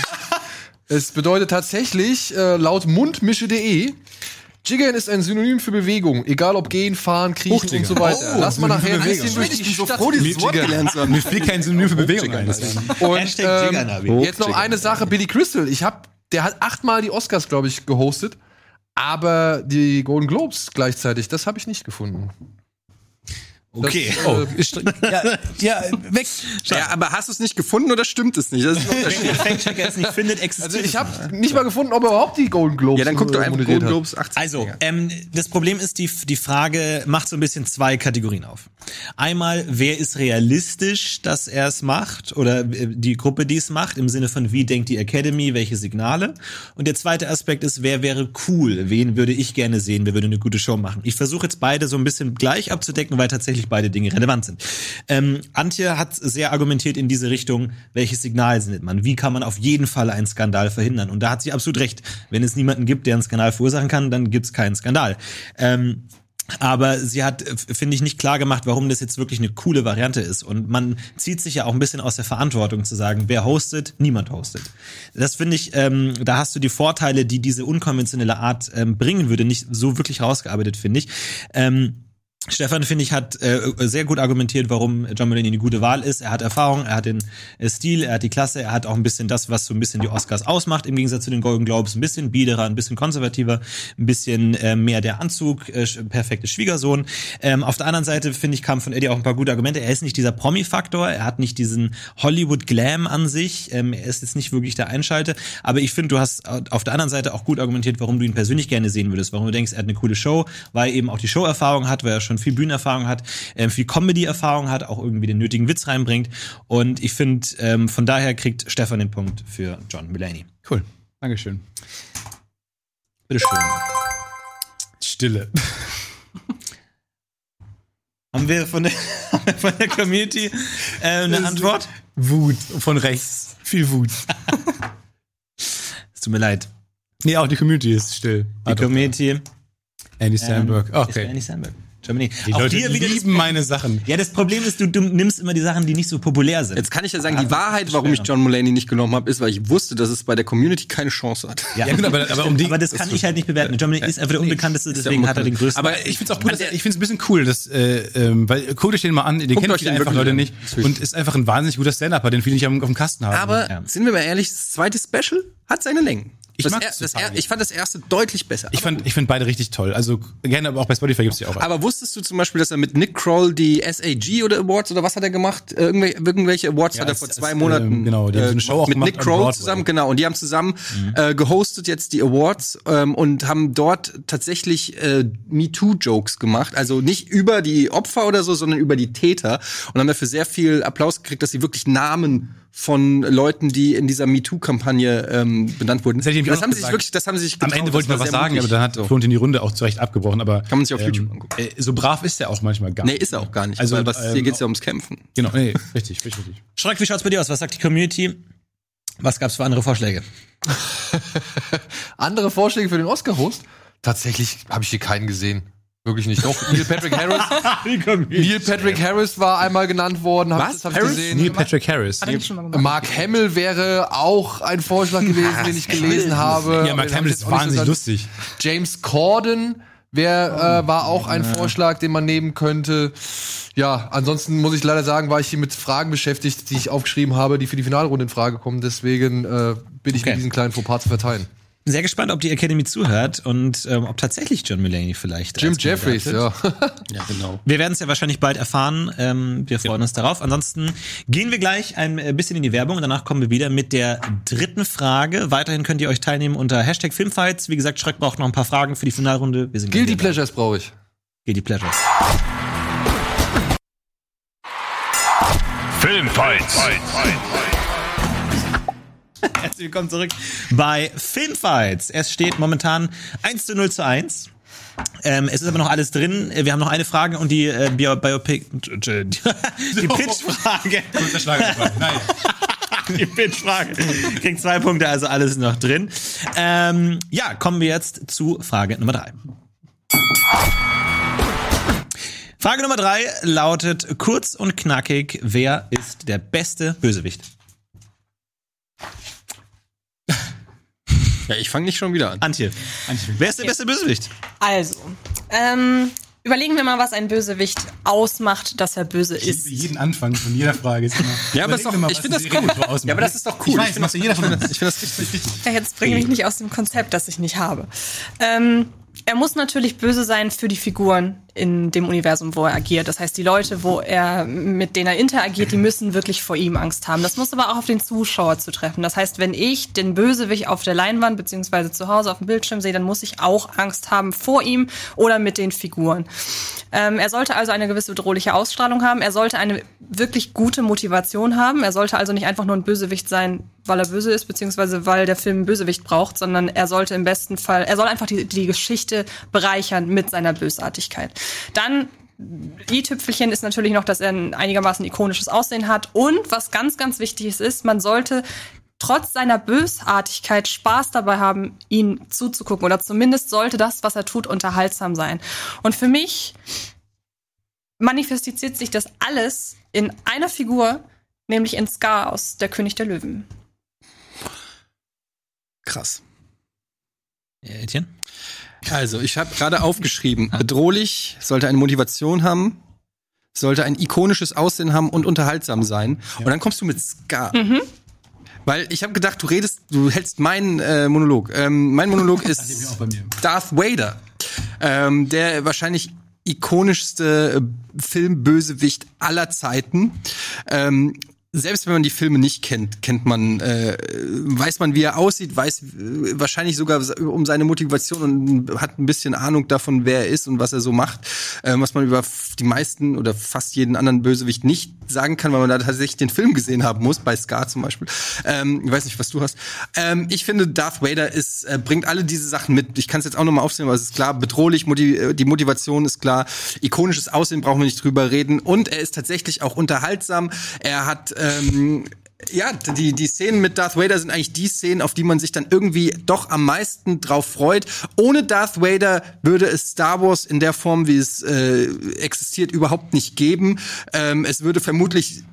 es bedeutet tatsächlich, äh, laut mundmische.de, Jiggern ist ein Synonym für Bewegung, egal ob gehen, fahren, kriechen und so weiter. Oh, Lass mal nachher ein bisschen durch die so Stadt froh, dieses Wort gelernt haben. mir fiel kein Synonym für Bewegung ein. Und ähm, jetzt noch eine Sache, Billy Crystal. Ich hab, der hat achtmal die Oscars, glaube ich, gehostet. Aber die Golden Globes gleichzeitig, das habe ich nicht gefunden. Okay. Das, Oh, äh, ist, ja, ja, weg. Ja, aber hast du es nicht gefunden oder stimmt es nicht? Das ist. Wenn der Fact-Checker es nicht findet, existiert Also ich habe nicht mal gefunden, ob er überhaupt die Golden Globes ja, dann guck doch äh, einfach Golden hat. Globes 80. Also, ähm, das Problem ist, die, die Frage macht so ein bisschen zwei Kategorien auf. Einmal, wer ist realistisch, dass er es macht oder äh, die Gruppe, die es macht, im Sinne von, wie denkt die Academy, welche Signale. Und der zweite Aspekt ist, wer wäre cool, wen würde ich gerne sehen, wer würde eine gute Show machen. Ich versuche jetzt beide so ein bisschen gleich abzudecken, weil tatsächlich beide Dinge relevant sind. Ähm, Antje hat sehr argumentiert in diese Richtung, welches Signal sendet man, wie kann man auf jeden Fall einen Skandal verhindern. Und da hat sie absolut recht. Wenn es niemanden gibt, der einen Skandal verursachen kann, dann gibt es keinen Skandal. Ähm, aber sie hat, äh, finde ich, nicht klar gemacht, warum das jetzt wirklich eine coole Variante ist. Und man zieht sich ja auch ein bisschen aus der Verantwortung zu sagen, wer hostet, niemand hostet. Das finde ich, ähm, da hast du die Vorteile, die diese unkonventionelle Art ähm, bringen würde, nicht so wirklich rausgearbeitet, finde ich. Ähm, Stefan, finde ich, hat äh, sehr gut argumentiert, warum John Mulaney eine gute Wahl ist. Er hat Erfahrung, er hat den äh, Stil, er hat die Klasse, er hat auch ein bisschen das, was so ein bisschen die Oscars ausmacht, im Gegensatz zu den Golden Globes. Ein bisschen biederer, ein bisschen konservativer, ein bisschen äh, mehr der Anzug, äh, perfekte Schwiegersohn. Ähm, auf der anderen Seite, finde ich, kam von Eddie auch ein paar gute Argumente. Er ist nicht dieser Promi-Faktor, er hat nicht diesen Hollywood-Glam an sich, ähm, er ist jetzt nicht wirklich der Einschalter. Aber ich finde, du hast auf der anderen Seite auch gut argumentiert, warum du ihn persönlich gerne sehen würdest, warum du denkst, er hat eine coole Show, weil er eben auch die Show-Erfahrung hat, weil er schon viel Bühnenerfahrung hat, ähm, viel Comedy-Erfahrung hat, auch irgendwie den nötigen Witz reinbringt. Und ich finde, ähm, von daher kriegt Stefan den Punkt für John Mulaney. Cool. Dankeschön. Bitteschön. Stille. Haben wir von der, von der Community äh, eine Antwort? Wut von rechts. Viel Wut. Es tut mir leid. Nee, auch die Community ist still. Die Community. Andy Samberg. Ähm, Okay. Andy Samberg. Germany. Die Auch Leute hier wieder das lieben meine Sachen. Ja, das Problem ist, du, du nimmst immer die Sachen, die nicht so populär sind. Jetzt kann ich ja sagen, die Wahrheit, warum ich John Mulaney nicht genommen habe, ist, weil ich wusste, dass es bei der Community keine Chance hat. ja, Ja, gut, aber- aber um die- aber das kann ich halt nicht bewerten. John Mulaney ist einfach der unbekannteste, deswegen hat er den größten. Aber ich finde es auch gut, dass ich finde es ein bisschen cool, dass, äh, ähm, weil guckt euch den mal an, den kennen euch einfach wirklich Leute nicht und ist einfach ein wahnsinnig guter Stand-Upper, den viele nicht auf, auf dem Kasten haben. Aber Ja. sind wir mal ehrlich, das zweite Special hat seine Längen. Ich das mag er, das er, ich fand das erste deutlich besser. ich fand, ich finde beide richtig toll. Also gerne, aber auch bei Spotify gibt's die auch. Aber wusstest du zum Beispiel, dass er mit Nick Kroll die SAG oder Awards oder was hat er gemacht? Äh, Irgendwelche, irgendwelche Awards Ja, hat er vor zwei ähm, Monaten. genau, die haben so eine Show auch mit Nick Kroll zusammen, genau. Und die haben zusammen äh, gehostet jetzt die Awards ähm, und haben dort tatsächlich äh, MeToo-Jokes gemacht. Also nicht über die Opfer oder so, sondern über die Täter. Und haben dafür sehr viel Applaus gekriegt, dass sie wirklich Namen von Leuten, die in dieser MeToo-Kampagne ähm, benannt wurden. Das hätte ich nämlich das haben sie sich wirklich, das haben sie sich Am getraut. Ende wollte ich Das noch war was sagen, mutig. aber dann hat So. Florentin die Runde auch zurecht abgebrochen. Aber Kann man sich auf YouTube angucken. Äh, so brav ist er auch manchmal gar Nee, nicht. ist er auch gar nicht. Also, weil was, hier ähm, geht's ja ums Kämpfen. Genau, nee, richtig, richtig, richtig. Schreck, wie schaut's bei dir aus? Was sagt die Community? Was gab's für andere Vorschläge? Andere Vorschläge für den Oscar-Host? Tatsächlich habe ich hier keinen gesehen. Wirklich nicht. Doch, Neil Patrick Harris. Neil Patrick Harris war einmal genannt worden. Hab, Was? Das hab ich Harris? gesehen. Neil Patrick Harris. Mark Hamill wäre auch ein Vorschlag gewesen, den ich gelesen habe. Ja, Mark Hamill ist wahnsinnig so lustig. James Corden wär, äh, war auch ein Vorschlag, den man nehmen könnte. Ja, ansonsten muss ich leider sagen, war ich hier mit Fragen beschäftigt, die ich aufgeschrieben habe, die für die Finalrunde in Frage kommen. Deswegen äh, bin ich Okay. mit diesen kleinen Fauxpas zu verteilen. Sehr gespannt, ob die Academy zuhört und ähm, ob tatsächlich John Mulaney vielleicht. Jim Jeffries, ja. Ja, genau. Wir werden es ja wahrscheinlich bald erfahren. Ähm, wir freuen uns darauf. Ansonsten gehen wir gleich ein äh, bisschen in die Werbung und danach kommen wir wieder mit der dritten Frage. Weiterhin könnt ihr euch teilnehmen unter Hashtag Filmfights. Wie gesagt, Schreck braucht noch ein paar Fragen für die Finalrunde. Wir sind Guilty. Pleasures brauche ich. Guilty Pleasures. Filmfights. Herzlich willkommen zurück bei Filmfights. Es steht momentan 1 zu 0 zu 1. Ähm, es ist aber noch alles drin. Wir haben noch eine Frage und die äh, Bio Biopic, die Pitch-Frage. Nein. die Pitch-Frage. Kriegt zwei Punkte, also alles noch drin. Ähm, ja, kommen wir jetzt zu Frage Nummer drei. Frage Nummer drei lautet kurz und knackig: Wer ist der beste Bösewicht? Ja, ich fange nicht schon wieder an. Antje. Wer ist der beste Bösewicht? Also, ähm, überlegen wir mal, was ein Bösewicht ausmacht, dass er böse Ich ist. liebe jeden Anfang von jeder Frage. Ist immer, Ja, aber ist doch- mir ich finde das cool. Ja, aber das ist doch cool. Ich Ich weiß, finde macht ja jeder von uns. Ich finde das richtig. Ja, jetzt bringe mich nicht aus dem Konzept, das ich nicht habe. Ähm, er muss natürlich böse sein für die Figuren in dem Universum, wo er agiert. Das heißt, die Leute, wo er mit denen er interagiert, die müssen wirklich vor ihm Angst haben. Das muss aber auch auf den Zuschauer zu treffen. Das heißt, wenn ich den Bösewicht auf der Leinwand beziehungsweise zu Hause auf dem Bildschirm sehe, dann muss ich auch Angst haben vor ihm oder mit den Figuren. Ähm, er sollte also eine gewisse bedrohliche Ausstrahlung haben. Er sollte eine wirklich gute Motivation haben. Er sollte also nicht einfach nur ein Bösewicht sein, weil er böse ist, beziehungsweise weil der Film einen Bösewicht braucht, sondern er sollte im besten Fall, er soll einfach die, die Geschichte bereichern mit seiner Bösartigkeit. Dann i-Tüpfelchen ist natürlich noch, dass er ein einigermaßen ikonisches Aussehen hat. Und was ganz, ganz wichtig ist, ist, man sollte trotz seiner Bösartigkeit Spaß dabei haben, ihn zuzugucken. Oder zumindest sollte das, was er tut, unterhaltsam sein. Und für mich manifestiert sich das alles in einer Figur, nämlich in Scar aus Der König der Löwen. Krass. Etienne? Also, ich habe gerade aufgeschrieben, bedrohlich, sollte eine Motivation haben, sollte ein ikonisches Aussehen haben und unterhaltsam sein. Und dann kommst du mit Scar. Weil ich habe gedacht, du redest, du hältst meinen äh, Monolog. Ähm, mein Monolog ist. Darth Vader, ähm, der wahrscheinlich ikonischste äh, Filmbösewicht aller Zeiten. Ähm, selbst wenn man die Filme nicht kennt, kennt man, äh, weiß man, wie er aussieht, weiß äh, wahrscheinlich sogar um seine Motivation und hat ein bisschen Ahnung davon, wer er ist und was er so macht, äh, was man über die meisten oder fast jeden anderen Bösewicht nicht sagen kann, weil man da tatsächlich den Film gesehen haben muss, bei Scar zum Beispiel. Ähm, ich weiß nicht, was du hast. Ähm, ich finde, Darth Vader ist, äh, bringt alle diese Sachen mit. Ich kann es jetzt auch nochmal aufzählen, aber es ist klar, bedrohlich, motiv äh, die Motivation ist klar, ikonisches Aussehen brauchen wir nicht drüber reden und er ist tatsächlich auch unterhaltsam. Er hat ähm, ja, die, die Szenen mit Darth Vader sind eigentlich die Szenen, auf die man sich dann irgendwie doch am meisten drauf freut. Ohne Darth Vader würde es Star Wars in der Form, wie es äh, existiert, überhaupt nicht geben. Ähm, es würde vermutlich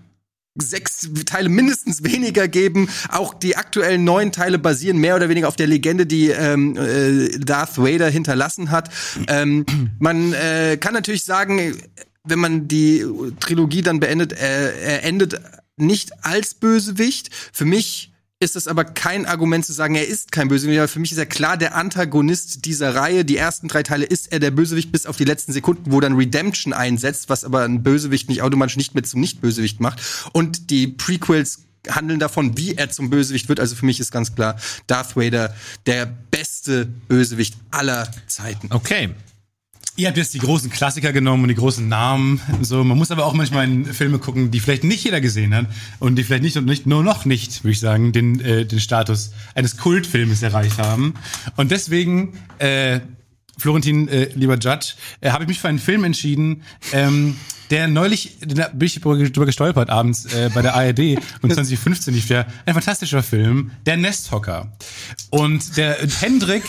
sechs Teile mindestens weniger geben. Auch die aktuellen neun Teile basieren mehr oder weniger auf der Legende, die ähm, äh, Darth Vader hinterlassen hat. Ähm, man äh, kann natürlich sagen, wenn man die Trilogie dann beendet, äh, endet nicht als Bösewicht. Für mich ist es aber kein Argument zu sagen, er ist kein Bösewicht. weil Für mich ist er klar der Antagonist dieser Reihe. Die ersten drei Teile ist er der Bösewicht bis auf die letzten Sekunden, wo dann Redemption einsetzt, was aber ein Bösewicht nicht automatisch nicht mehr zum Nicht-Bösewicht macht. Und die Prequels handeln davon, wie er zum Bösewicht wird. Also für mich ist ganz klar Darth Vader der beste Bösewicht aller Zeiten. Okay. Ihr habt jetzt die großen Klassiker genommen und die großen Namen. So, man muss aber auch manchmal in Filme gucken, die vielleicht nicht jeder gesehen hat und die vielleicht nicht und nicht nur noch nicht, würde ich sagen, den äh, den Status eines Kultfilmes erreicht haben. Und deswegen, äh, Florentin, äh, lieber Judge, äh, habe ich mich für einen Film entschieden, ähm, der neulich, da bin ich drüber gestolpert abends äh, bei der ARD und 2015 lief der, ein fantastischer Film, Der Nesthocker. Und der Hendrik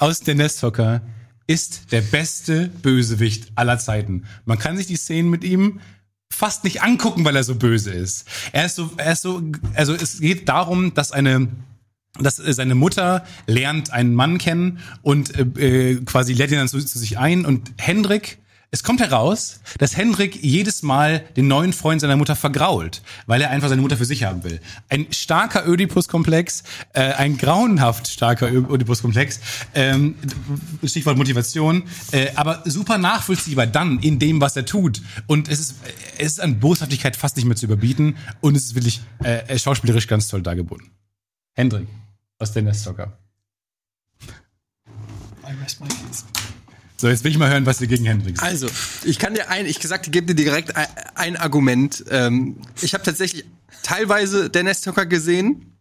aus Der Nesthocker ist der beste Bösewicht aller Zeiten. Man kann sich die Szenen mit ihm fast nicht angucken, weil er so böse ist. Er ist so, er ist so, also es geht darum, dass eine dass seine Mutter lernt einen Mann kennen und äh, äh, quasi lädt ihn dann zu, zu sich ein und Hendrik es kommt heraus, dass Hendrik jedes Mal den neuen Freund seiner Mutter vergrault, weil er einfach seine Mutter für sich haben will. Ein starker Oedipus-Komplex, äh, ein grauenhaft starker Ö- Oedipus-Komplex, ähm, Stichwort Motivation, äh, aber super nachvollziehbar dann in dem, was er tut. Und es ist, es ist an Boshaftigkeit fast nicht mehr zu überbieten und es ist wirklich äh, schauspielerisch ganz toll dargeboten. Hendrik aus der Nesthocker. So, jetzt will ich mal hören, was ihr gegen Hendrik sagt. Also, ich kann dir ein, ich gesagt, ich gebe dir direkt ein, ein Argument. Ähm, ich habe tatsächlich teilweise der Nesthocker gesehen.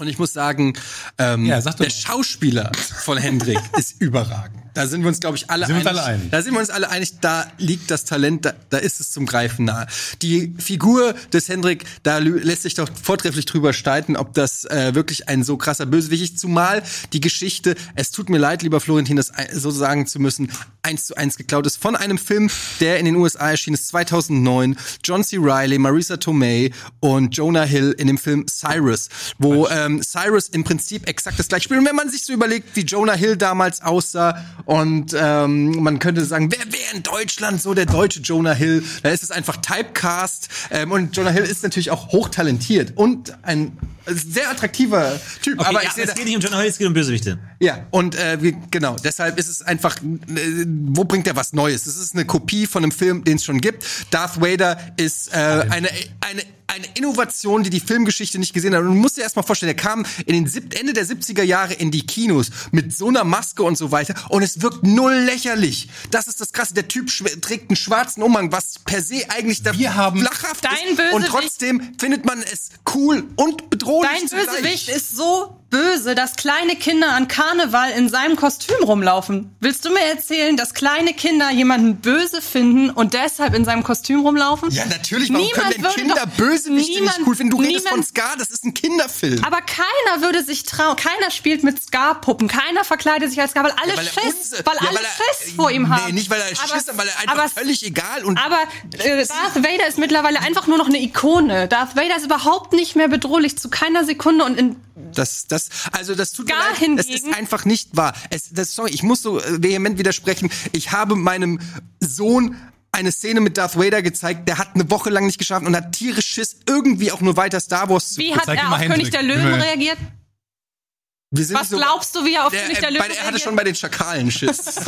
Und ich muss sagen, ähm, Ja, der mal. Schauspieler von Hendrik ist überragend. Da sind wir uns, glaube ich, alle Sind einig. alle einig. Da sind wir uns alle einig, da liegt das Talent, da, da ist es zum Greifen nahe. Die Figur des Hendrik, da lässt sich doch vortrefflich drüber streiten, ob das äh, wirklich ein so krasser Bösewicht ist. Zumal die Geschichte, es tut mir leid, lieber Florentin, das ein- so sagen zu müssen, eins zu eins geklaut ist von einem Film, der in den USA erschienen ist 2009. John C. Reilly, Marisa Tomei und Jonah Hill in dem Film Cyrus, wo ähm, Cyrus im Prinzip exakt das gleiche spielt. Und wenn man sich so überlegt, wie Jonah Hill damals aussah und ähm, man könnte sagen, wer wäre in Deutschland so der deutsche Jonah Hill? Da ist es einfach Typecast ähm, und Jonah Hill ist natürlich auch hochtalentiert und ein sehr attraktiver Typ. Okay, aber ja, ich sehe es geht nicht um Jonah Hill, es geht um Bösewichte. ja, und äh, wie, genau, deshalb ist es einfach, äh, wo bringt er was Neues? Es ist eine Kopie von einem Film, den es schon gibt. Darth Vader ist äh, eine, eine, eine Innovation, die die Filmgeschichte nicht gesehen hat. Und du musst dir erst mal vorstellen, er kam in den sieb Ende der 70er Jahre in die Kinos mit so einer Maske und so weiter und es wirkt null lächerlich. Das ist das Krasse. Der Typ trägt einen schwarzen Umhang, was per se eigentlich der Wir haben- flachhaft Dein ist. Und trotzdem findet man es cool und bedrohlich Dein zugleich. Bösewicht ist so böse, dass kleine Kinder an Karneval in seinem Kostüm rumlaufen. Willst du mir erzählen, dass kleine Kinder jemanden böse finden und deshalb in seinem Kostüm rumlaufen? Ja, natürlich. Warum Niemand können denn Kinder doch- Bösewichte niemand- nicht cool finden? Du redest von niemand- Ska, das ist ein Kinderfilm. Aber keiner würde sich trauen. Keiner spielt mit Ska-Puppen. Keiner verkleidet sich als Ska, weil alle weil er Schiss, weil ja, alle weil er- Schiss vor ihm haben. Nee, nicht weil er Aber- Schiss hat, weil er einfach aber- völlig egal und Aber äh, Darth Vader ist mittlerweile einfach nur noch eine Ikone. Darth Vader ist überhaupt nicht mehr bedrohlich zu keiner Sekunde und in das, das, also das tut Ska mir leid, es hingegen- ist einfach nicht wahr. Es, das, sorry, ich muss so äh, vehement widersprechen. Ich habe meinem Sohn eine Szene mit Darth Vader gezeigt, der hat eine Woche lang nicht geschlafen und hat tierisch Schiss, irgendwie auch nur weiter Star Wars zu wie hat er auf Hendrik. König der Löwen Himmel. reagiert? Wir sind Was glaubst du, wie er auf König der äh, Löwen bei, Er hatte schon bei den Schakalen Schiss.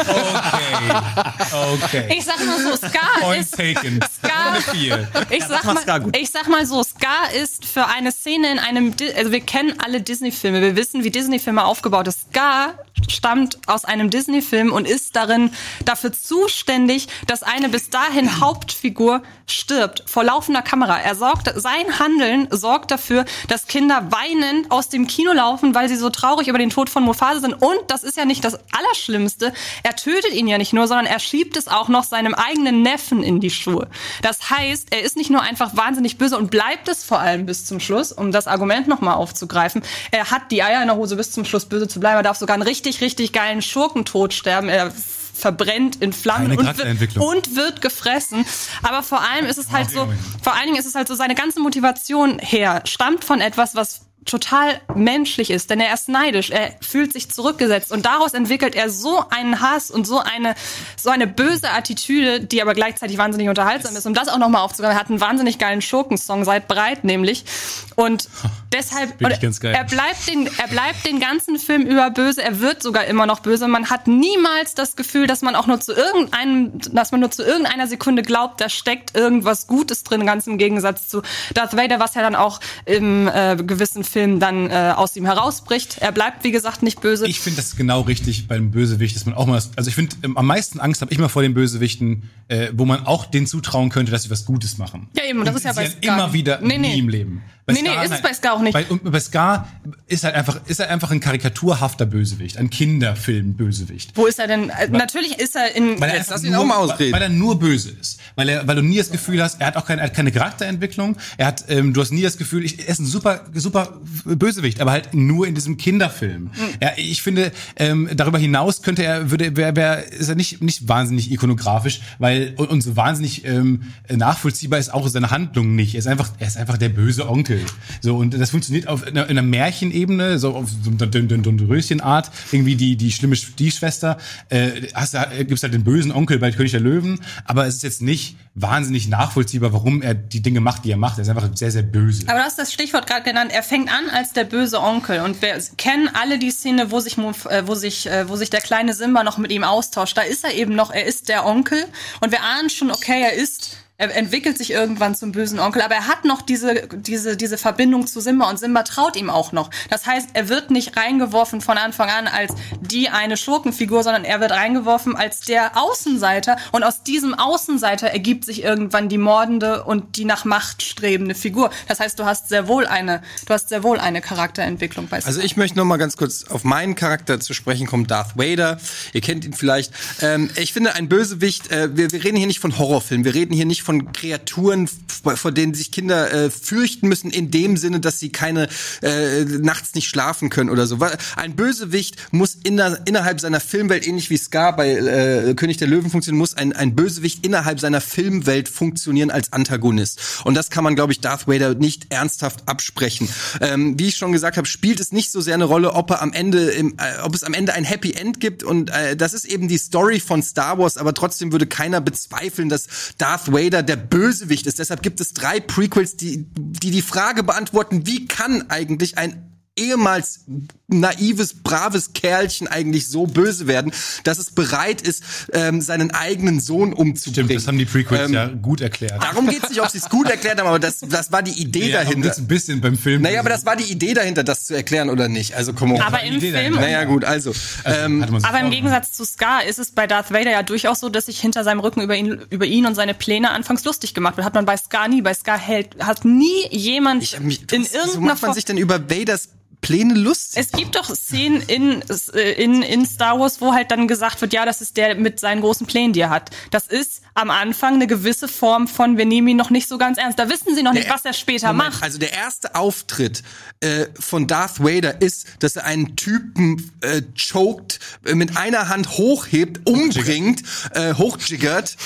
Okay. Okay. Ich sag mal so, Ska Point ist taken. Ska. Ich sag, mal, gut. ich sag mal so, Ska ist für eine Szene in einem, also wir kennen alle Disney-Filme, wir wissen, wie Disney-Filme aufgebaut ist. Ska stammt aus einem Disney-Film und ist darin dafür zuständig, dass eine bis dahin Hauptfigur stirbt vor laufender Kamera. Er sorgt, sein Handeln sorgt dafür, dass Kinder weinend aus dem Kino laufen, weil sie so traurig über den Tod von Mufasa sind. Und das ist ja nicht das Allerschlimmste. Er tötet ihn ja nicht nur, sondern er schiebt es auch noch seinem eigenen Neffen in die Schuhe. Das heißt, er ist nicht nur einfach wahnsinnig böse und bleibt es vor allem bis zum Schluss, um das Argument nochmal aufzugreifen. Er hat die Eier in der Hose bis zum Schluss böse zu bleiben. Er darf sogar einen richtig, richtig geilen Schurkentod sterben. Er verbrennt in Flammen und wird, und wird gefressen. Aber vor allem ist es halt so, vor allen Dingen ist es halt so, seine ganze Motivation her stammt von etwas, was total menschlich ist, denn er ist neidisch, er fühlt sich zurückgesetzt und daraus entwickelt er so einen Hass und so eine so eine böse Attitüde, die aber gleichzeitig wahnsinnig unterhaltsam ist. Um das auch nochmal aufzugreifen, er hat einen wahnsinnig geilen Schurkensong, seid bereit nämlich. Und deshalb, und er bleibt den, er bleibt den ganzen Film über böse, er wird sogar immer noch böse. Man hat niemals das Gefühl, dass man auch nur zu irgendeinem, dass man nur zu irgendeiner Sekunde glaubt, da steckt irgendwas Gutes drin, ganz im Gegensatz zu Darth Vader, was ja dann auch im äh, gewissen Film dann äh, aus ihm herausbricht. Er bleibt, wie gesagt, nicht böse. Ich finde das genau richtig beim Bösewicht, dass man auch mal, also ich finde, ähm, am meisten Angst habe ich mal vor den Bösewichten, äh, wo man auch denen zutrauen könnte, dass sie was Gutes machen. Ja, eben, das Und ist ja bei Scar. immer wieder Nee, nee. nie im Leben. Nee, nee, ist es bei Scar auch nicht. Bei, und bei Scar ist halt einfach, ist halt einfach ein karikaturhafter Bösewicht, ein Kinderfilm-Bösewicht. Wo ist er denn? Äh, natürlich ist er in. Weil er Jetzt lass ihn nur, auch mal ausreden. Weil er nur böse ist. Weil er, weil du nie das Gefühl hast, er hat auch keine, er hat keine Charakterentwicklung. Er hat, ähm, du hast nie das Gefühl, ich, er ist ein super, super Bösewicht, aber halt nur in diesem Kinderfilm. Ja, ich finde, ähm, darüber hinaus könnte er, würde, wär, wär, ist er nicht, nicht wahnsinnig ikonografisch, weil, und, und so wahnsinnig, ähm, nachvollziehbar ist auch seine Handlung nicht. Er ist einfach, er ist einfach der böse Onkel. So, und das funktioniert auf einer, in einer Märchenebene, so auf so einer Dün- Dün- Dün-Röschen-Art, irgendwie die, die schlimme Stiefschwester, äh, hast äh, gibt's halt den bösen Onkel bei König der Löwen, aber es ist jetzt nicht wahnsinnig nachvollziehbar, warum er die Dinge macht, die er macht. Er ist einfach sehr, sehr böse. Aber du hast das Stichwort gerade genannt. Er fängt an als der böse Onkel und wir kennen alle die Szene, wo sich, äh, wo sich, äh, wo sich der kleine Simba noch mit ihm austauscht. Da ist er eben noch. Er ist der Onkel und wir ahnen schon, okay, er ist Er entwickelt sich irgendwann zum bösen Onkel, aber er hat noch diese, diese, diese Verbindung zu Simba und Simba traut ihm auch noch. Das heißt, er wird nicht reingeworfen von Anfang an als die eine Schurkenfigur, sondern er wird reingeworfen als der Außenseiter und aus diesem Außenseiter ergibt sich irgendwann die mordende und die nach Macht strebende Figur. Das heißt, du hast sehr wohl eine, du hast sehr wohl eine Charakterentwicklung bei Simba. Also ich möchte noch mal ganz kurz auf meinen Charakter zu sprechen kommen, Darth Vader. Ihr kennt ihn vielleicht. Ähm, ich finde, ein Bösewicht, äh, wir, wir reden hier nicht von Horrorfilmen, wir reden hier nicht von Kreaturen, vor denen sich Kinder äh, fürchten müssen, in dem Sinne, dass sie keine äh, nachts nicht schlafen können oder so. Ein Bösewicht muss inner, innerhalb seiner Filmwelt, ähnlich wie Scar bei äh, König der Löwen funktionieren, muss ein, ein Bösewicht innerhalb seiner Filmwelt funktionieren als Antagonist. Und das kann man, glaube ich, Darth Vader nicht ernsthaft absprechen. Ähm, wie ich schon gesagt habe, spielt es nicht so sehr eine Rolle, ob er am Ende, im, äh, ob es am Ende ein Happy End gibt. Und äh, das ist eben die Story von Star Wars. Aber trotzdem würde keiner bezweifeln, dass Darth Vader der Bösewicht ist. Deshalb gibt es drei Prequels, die die, die Frage beantworten, wie kann eigentlich ein ehemals naives, braves Kerlchen eigentlich so böse werden, dass es bereit ist, ähm, seinen eigenen Sohn umzubringen. Stimmt, das haben die Prequels Ähm, ja gut erklärt. Darum geht's nicht, ob sie es gut erklärt haben, aber das, das war die Idee Ja, dahinter. geht's ein bisschen beim Film. Naja, aber das war die Idee dahinter, das zu erklären oder nicht. Also komm on. aber im Idee Film, dahinter. Naja, gut, also. Ähm, man sich Aber im. Gegensatz zu Scar ist es bei Darth Vader ja durchaus so, dass sich hinter seinem Rücken über ihn, über ihn und seine Pläne anfangs lustig gemacht wird. Hat man bei Scar nie. Bei Scar hält, hat nie jemand ich hab mich, in was, so irgendeiner macht man Form. sich denn über Vaders Pläne lustig? Es gibt doch Szenen in, äh, in, in Star Wars, wo halt dann gesagt wird, ja, das ist der mit seinen großen Plänen, die er hat. Das ist am Anfang eine gewisse Form von, wir nehmen ihn noch nicht so ganz ernst. Da wissen sie noch nicht, Der- was er später Moment, macht. Also der erste Auftritt äh, von Darth Vader ist, dass er einen Typen äh, choked, äh, mit einer Hand hochhebt, umbringt, äh, hochjiggert,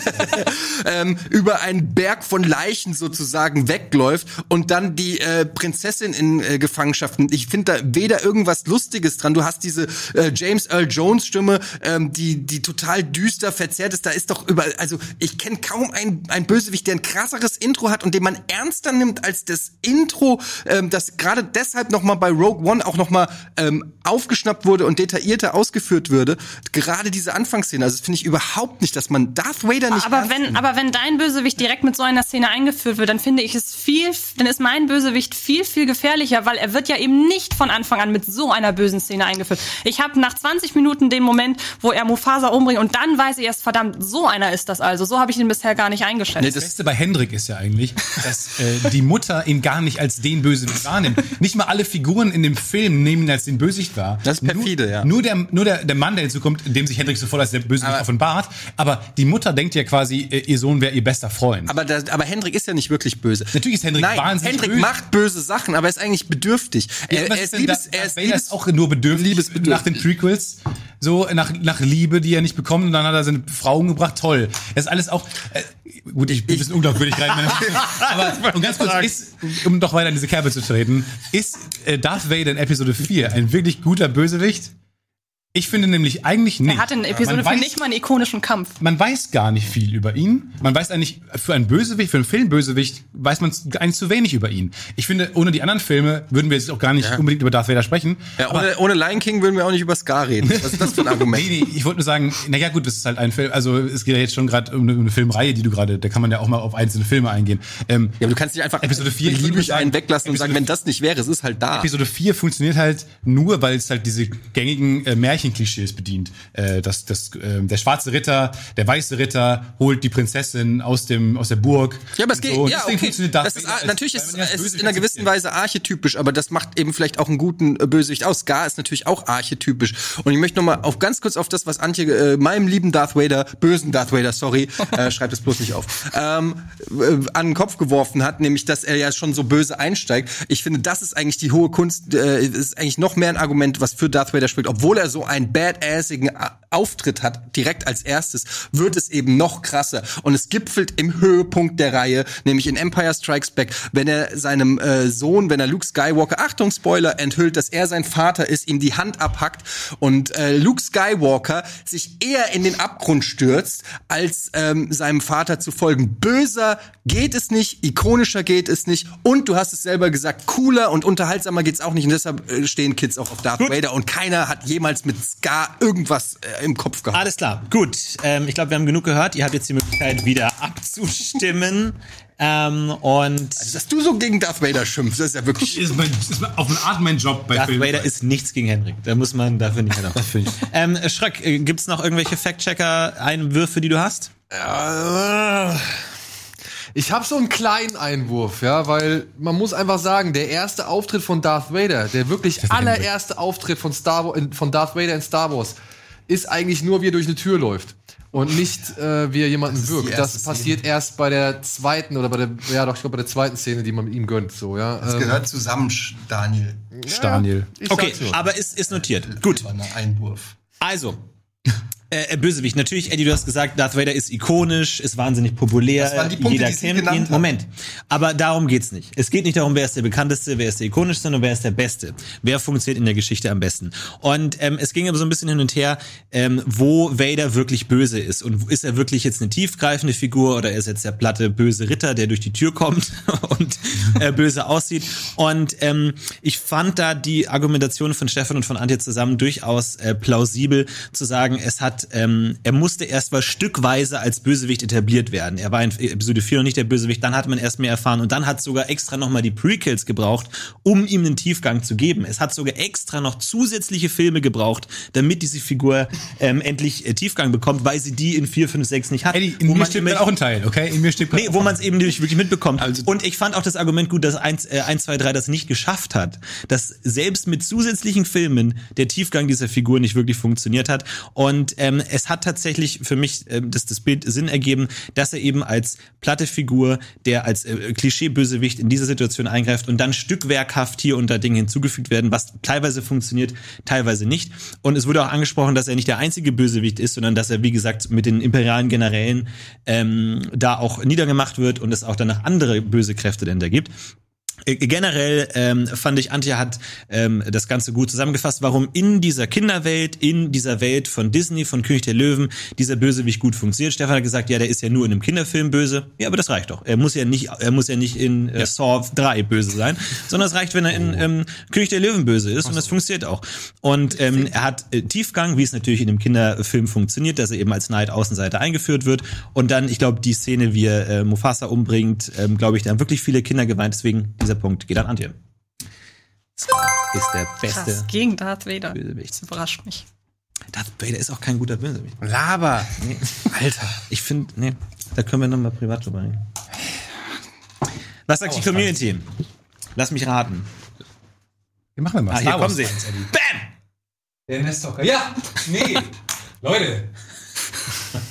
ähm, über einen Berg von Leichen sozusagen wegläuft und dann die äh, Prinzessin in äh, Gefangenschaft nimmt. Ich finde da weder irgendwas Lustiges dran. Du hast diese äh, James Earl Jones Stimme, ähm, die die total düster verzerrt ist. Da ist doch überall, also ich kenne kaum einen, einen Bösewicht, der ein krasseres Intro hat und den man ernster nimmt als das Intro, ähm, das gerade deshalb noch mal bei Rogue One auch noch mal ähm, aufgeschnappt wurde und detaillierter ausgeführt würde. Gerade diese Anfangsszene, also das finde ich überhaupt nicht, dass man Darth Vader nicht Aber wenn, nimmt. aber wenn dein Bösewicht direkt mit so einer Szene eingeführt wird, dann finde ich es viel, dann ist mein Bösewicht viel, viel gefährlicher, weil er wird ja eben nicht von Anfang an mit so einer bösen Szene eingeführt. Ich habe nach 20 Minuten den Moment, wo er Mufasa umbringt und dann weiß ich erst, verdammt, so einer ist das also. So habe ich ihn bisher gar nicht eingeschätzt. Das Beste bei Hendrik ist ja eigentlich, dass äh, die Mutter ihn gar nicht als den Bösewicht wahrnimmt. Nicht mal alle Figuren in dem Film nehmen ihn als den Bösewicht wahr. Das ist perfide, nur, ja. Nur der, nur der, der Mann, der hinzukommt, in dem sich Hendrik sofort als der Bösewicht Aber- offenbart. Aber die Mutter denkt ja quasi, äh, ihr Sohn wäre ihr bester Freund. aber, das, aber Hendrik ist ja nicht wirklich böse. Natürlich ist Hendrik Nein, wahnsinnig Hendrik böse. macht böse Sachen, aber er ist eigentlich bedürftig. Ja, er, er ist liebes, da- er ist liebes, ist auch nur bedürftig, nach den Prequels. So, nach, nach Liebe, die er nicht bekommt, und dann hat er seine Frau umgebracht. Toll. Das ist alles auch, äh, gut, ich bin ein bisschen unglaubwürdig rein. aber, und ganz kurz, ist, um doch weiter in diese Kerbe zu treten, ist äh, Darth Vader in Episode 4 ein wirklich guter Bösewicht? Ich finde nämlich eigentlich nicht. er hat in Episode Man 4 weiß- nicht mal einen ikonischen Kampf. man weiß gar nicht viel über ihn. Man weiß eigentlich, für einen Bösewicht, für einen Filmbösewicht, weiß man eigentlich zu wenig über ihn. Ich finde, ohne die anderen Filme würden wir jetzt auch gar nicht unbedingt über Darth Vader sprechen. Ja, ohne, ohne Lion King würden wir auch nicht über Scar reden. Was ist das für ein Argument? Nee, nee, ich wollte nur sagen, naja gut, das ist halt ein Film, also es geht ja jetzt schon gerade um, eine- um eine Filmreihe, die du gerade, da kann man ja auch mal auf einzelne Filme eingehen. Ähm, Ja, aber du kannst nicht einfach Episode vier, ich würde beliebig sagen, einen weglassen und Episode sagen, wenn das nicht wäre, es ist halt da. Episode 4 funktioniert halt nur, weil es halt diese gängigen äh, Märchenklischees bedient. Äh, das, das, äh, der schwarze Ritter, der weiße Ritter holt die Prinzessin aus dem aus der Burg. Ja, aber es geht, so. Ja, deswegen okay. Darth Das ist, als- natürlich ist es in einer gewissen. Weise archetypisch, aber das macht eben vielleicht auch einen guten äh, Bösewicht aus. Scar ist natürlich auch archetypisch. Und ich möchte noch mal auf ganz kurz auf das, was Antje, äh, meinem lieben Darth Vader, bösen Darth Vader, sorry, äh, schreibt es bloß nicht auf, ähm, äh, an den Kopf geworfen hat, nämlich, dass er ja schon so böse einsteigt. Ich finde, das ist eigentlich die hohe Kunst, äh, ist eigentlich noch mehr ein Argument, was für Darth Vader spricht. Obwohl er so einen badassigen äh, Auftritt hat, direkt als erstes, wird es eben noch krasser. Und es gipfelt im Höhepunkt der Reihe, nämlich in Empire Strikes Back, wenn er seinem äh, Sohn, wenn er Luke Skywalker, Achtung Spoiler, enthüllt, dass er sein Vater ist, ihm die Hand abhackt und äh, Luke Skywalker sich eher in den Abgrund stürzt, als ähm, seinem Vater zu folgen. Böser geht es nicht, ikonischer geht es nicht und du hast es selber gesagt, cooler und unterhaltsamer geht's auch nicht und deshalb äh, stehen Kids auch auf Darth Vader und keiner hat jemals mit Scar irgendwas äh, im Kopf gehabt. Alles klar, gut. Ähm, ich glaube, wir haben genug gehört. Ihr habt jetzt die Möglichkeit, wieder abzustimmen. Ähm, und Dass du so gegen Darth Vader schimpfst, das ist ja wirklich. Ist, mein, ist auf eine Art mein Job bei Darth Filmen. Vader ist nichts gegen Henrik. Da muss man dafür nicht mehr ähm, Schröck, äh, gibt's noch irgendwelche Fact-Checker-Einwürfe, die du hast? Ich habe so einen kleinen Einwurf, ja, weil man muss einfach sagen, der erste Auftritt von Darth Vader, der wirklich allererste Auftritt von, Star von Darth Vader in Star Wars, ist eigentlich nur, wie er durch eine Tür läuft. Und nicht, äh, wie er jemanden die wirkt. Das passiert erst bei der zweiten oder bei der, ja doch, ich glaube bei der zweiten Szene, die man mit ihm gönnt, so, ja. Das Ähm, gehört zusammen, Daniel. Daniel. ich Okay, aber ist, ist notiert. Gut. War ein Einwurf. Also, äh, äh, Bösewicht. Natürlich, Eddie, du hast gesagt, Darth Vader ist ikonisch, ist wahnsinnig populär. Das waren die Punkte, jeder die kennt genannt ihn. haben. Moment. Aber darum geht's nicht. Es geht nicht darum, wer ist der bekannteste, wer ist der ikonischste, sondern wer ist der Beste. Wer funktioniert in der Geschichte am besten. Und ähm, es ging aber so ein bisschen hin und her, ähm, wo Vader wirklich böse ist. Und ist er wirklich jetzt eine tiefgreifende Figur oder ist jetzt der platte böse Ritter, der durch die Tür kommt und äh, böse aussieht. Und ähm, ich fand da die Argumentation von Stefan und von Antje zusammen durchaus äh, plausibel zu sagen, es hat, ähm, er musste erst mal stückweise als Bösewicht etabliert werden. Er war in Episode 4 noch nicht der Bösewicht, dann hat man erst mehr erfahren und dann hat sogar extra nochmal die Prequels gebraucht, um ihm einen Tiefgang zu geben. Es hat sogar extra noch zusätzliche Filme gebraucht, damit diese Figur ähm, endlich äh, Tiefgang bekommt, weil sie die in 4, 5, 6 nicht hat. Eddie, in Wo mir gerade auch ein Teil, okay? In mir steht Nee, wo man es eben nicht wirklich mitbekommt. Also- und ich fand auch das Argument gut, dass 1, äh, 1, 2, 3 das nicht geschafft hat. Dass selbst mit zusätzlichen Filmen der Tiefgang dieser Figur nicht wirklich funktioniert hat. Und ähm, es hat tatsächlich für mich ähm, das, das Bild Sinn ergeben, dass er eben als platte Figur, der als äh, Klischee-Bösewicht in diese Situation eingreift und dann stückwerkhaft hier und da Dinge hinzugefügt werden, was teilweise funktioniert, teilweise nicht. Und es wurde auch angesprochen, dass er nicht der einzige Bösewicht ist, sondern dass er, wie gesagt, mit den imperialen Generälen ähm, da auch niedergemacht wird und es auch danach andere böse Kräfte denn da gibt. Äh, Generell ähm, fand ich, Antje hat ähm, das Ganze gut zusammengefasst, warum in dieser Kinderwelt, in dieser Welt von Disney, von König der Löwen, dieser Bösewicht gut funktioniert. Stefan hat gesagt, ja, der ist ja nur in einem Kinderfilm böse. Ja, aber das reicht doch. Er muss ja nicht, er muss ja nicht in äh, Saw 3 böse sein, sondern es reicht, wenn er in ähm, König der Löwen böse ist und das funktioniert auch. Und ähm, er hat äh, Tiefgang, wie es natürlich in einem Kinderfilm funktioniert, dass er eben als Knight Außenseiter eingeführt wird. Und dann, ich glaube, die Szene, wie er äh, Mufasa umbringt, ähm, glaube ich, da haben wirklich viele Kinder geweint. Deswegen dieser Punkt geht an Antje. Scar ist der beste Krass, gegen Darth Vader. Bösewicht. Das überrascht mich. Darth Vader ist auch kein guter Bösewicht. Laber. Nee. Alter. Ich finde, nee, da können wir nochmal privat drüber reden. Was sagt die Community? Lass mich raten. Wie machen wir mal? Ah, hier kommen sie. Bam! Der Nestor. Ja, nee. Leute.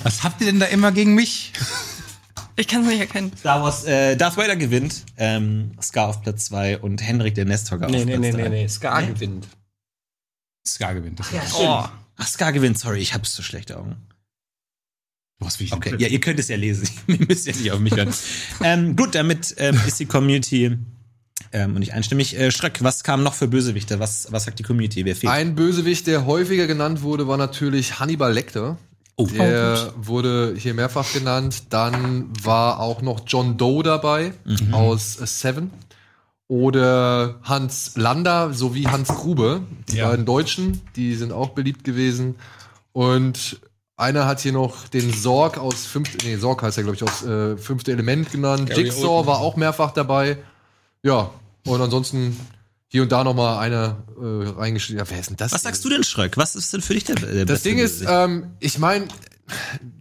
Was habt ihr denn da immer gegen mich? Ich kann es nicht erkennen. Star Wars, äh, Darth Vader gewinnt, ähm, Scar auf Platz 2 und Henrik der Nesthocker Nee, auf nee, Platz nee, 3. nee, nee. Scar gewinnt. Scar gewinnt. Das Oh, Ach, Scar gewinnt, sorry, ich habe so schlechte Augen. Was wie ich Okay, ja, ihr könnt es ja lesen. ihr müsst ja nicht auf mich hören. ähm, gut, damit ähm, ist die Community ähm, und nicht einstimmig. Äh, Schröck, was kam noch für Bösewichte? Was, was sagt die Community? Wer fehlt? Ein Bösewicht, der häufiger genannt wurde, war natürlich Hannibal Lecter. Oh. Der wurde hier mehrfach genannt. Dann war auch noch John Doe dabei aus äh, Seven. Oder Hans Lander sowie Hans Grube. Die Ja. beiden Deutschen, die sind auch beliebt gewesen. Und einer hat hier noch den Sorg aus fünfte, nee, Sorg heißt er, glaube ich, aus äh, fünfte Element genannt. Gary Jigsaw Oldman. war auch mehrfach dabei. Ja, und ansonsten hier und da noch mal einer äh, reingeschrieben. Ja, wer ist denn das? Was sagst du denn, Schröck? Was ist denn für dich der, der Das Ding ist, ähm, ich meine,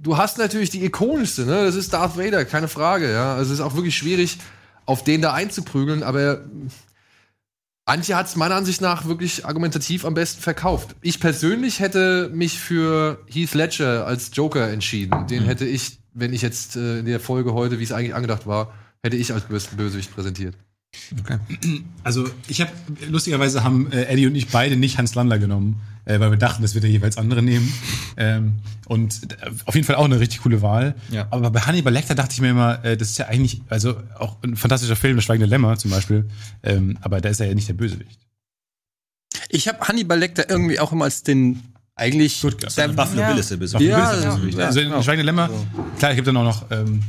du hast natürlich die ikonischste, ne? Das ist Darth Vader, keine Frage, ja. Also es ist auch wirklich schwierig, auf den da einzuprügeln, aber Antje hat es meiner Ansicht nach wirklich argumentativ am besten verkauft. Ich persönlich hätte mich für Heath Ledger als Joker entschieden. Den hätte ich, wenn ich jetzt äh, in der Folge heute, wie es eigentlich angedacht war, hätte ich als besten Bösewicht präsentiert. Also ich habe lustigerweise haben äh, Eddie und ich beide nicht Hans Landler genommen, äh, weil wir dachten, das wird der jeweils andere nehmen. Ähm, und äh, auf jeden Fall auch eine richtig coole Wahl. Ja. Aber bei Hannibal Lecter dachte ich mir immer, äh, das ist ja eigentlich also auch ein fantastischer Film, Das Schweigende Lämmer zum Beispiel. Ähm, aber da ist er ja nicht der Bösewicht. Ich habe Hannibal Lecter irgendwie auch immer als den eigentlich. Stuttgart. der, Buffalo ja. Bill ist der Bösewicht. Ja, ja, also ja, in genau. Schweigende Lämmer, klar, es gibt dann auch noch ähm,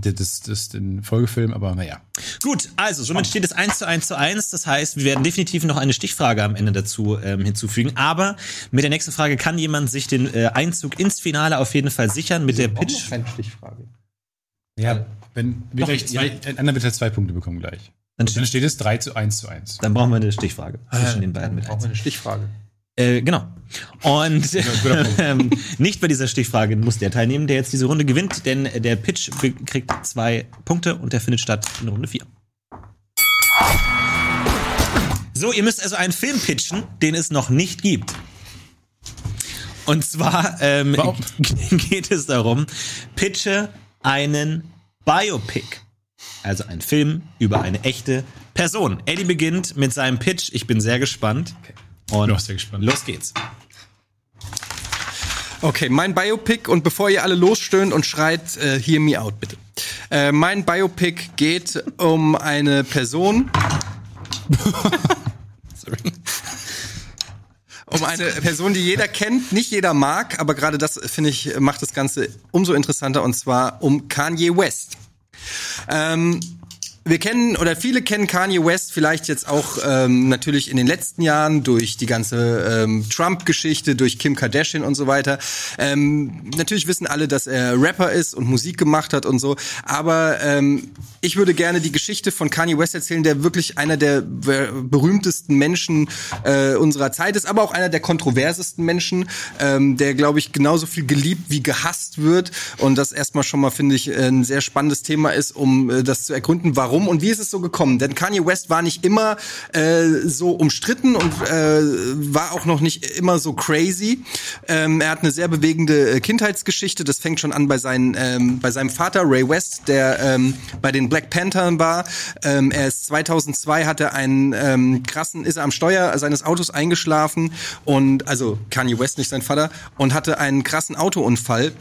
das, das, den Folgefilm, aber naja. Gut, also somit steht es 1 zu 1 zu 1. Das heißt, wir werden definitiv noch eine Stichfrage am Ende dazu ähm, hinzufügen. Aber mit der nächsten Frage kann jemand sich den äh, Einzug ins Finale auf jeden Fall sichern mit der Pitch. Keine Stichfrage. Ja, wenn wir Doch, gleich zwei, ja. ein anderer wird ja zwei Punkte bekommen gleich. Dann Dann steht es 3 zu 1 zu 1. Dann brauchen wir eine Stichfrage zwischen den beiden mit Brauchen wir eine Stichfrage. Äh, genau. Und ähm, nicht bei dieser Stichfrage muss der teilnehmen, der jetzt diese Runde gewinnt, denn der Pitch kriegt zwei Punkte und der findet statt in Runde vier. So, ihr müsst also einen Film pitchen, den es noch nicht gibt. Und zwar ähm, geht es darum, pitche einen Biopic. Also ein Film über eine echte Person. Eddie beginnt mit seinem Pitch. Ich bin sehr gespannt. Und auch sehr gespannt. los geht's. Okay, mein Biopic und bevor ihr alle losstöhnt und schreit, äh, hear me out bitte. Äh, mein Biopic geht um eine Person. Sorry. Um eine Person, die jeder kennt, nicht jeder mag, aber gerade das finde ich macht das Ganze umso interessanter und zwar um Kanye West. Ähm, wir kennen oder viele kennen Kanye West vielleicht jetzt auch ähm, natürlich in den letzten Jahren durch die ganze ähm, Trump-Geschichte, durch Kim Kardashian und so weiter. Ähm, natürlich wissen alle, dass er Rapper ist und Musik gemacht hat und so. Aber ähm, ich würde gerne die Geschichte von Kanye West erzählen, der wirklich einer der ber- berühmtesten Menschen äh, unserer Zeit ist, aber auch einer der kontroversesten Menschen, ähm, der glaube ich genauso viel geliebt wie gehasst wird und das erstmal schon mal finde ich ein sehr spannendes Thema ist, um äh, das zu ergründen, warum und wie ist es so gekommen? Denn Kanye West war nicht immer äh, so umstritten und äh, war auch noch nicht immer so crazy. Ähm, er hat eine sehr bewegende äh, Kindheitsgeschichte. Das fängt schon an bei, seinen, ähm, bei seinem Vater Ray West, der ähm, bei den Black Panthers war. Ähm, er ist 2002 hatte einen ähm, krassen, ist er am Steuer seines Autos eingeschlafen und also Kanye West nicht sein Vater und hatte einen krassen Autounfall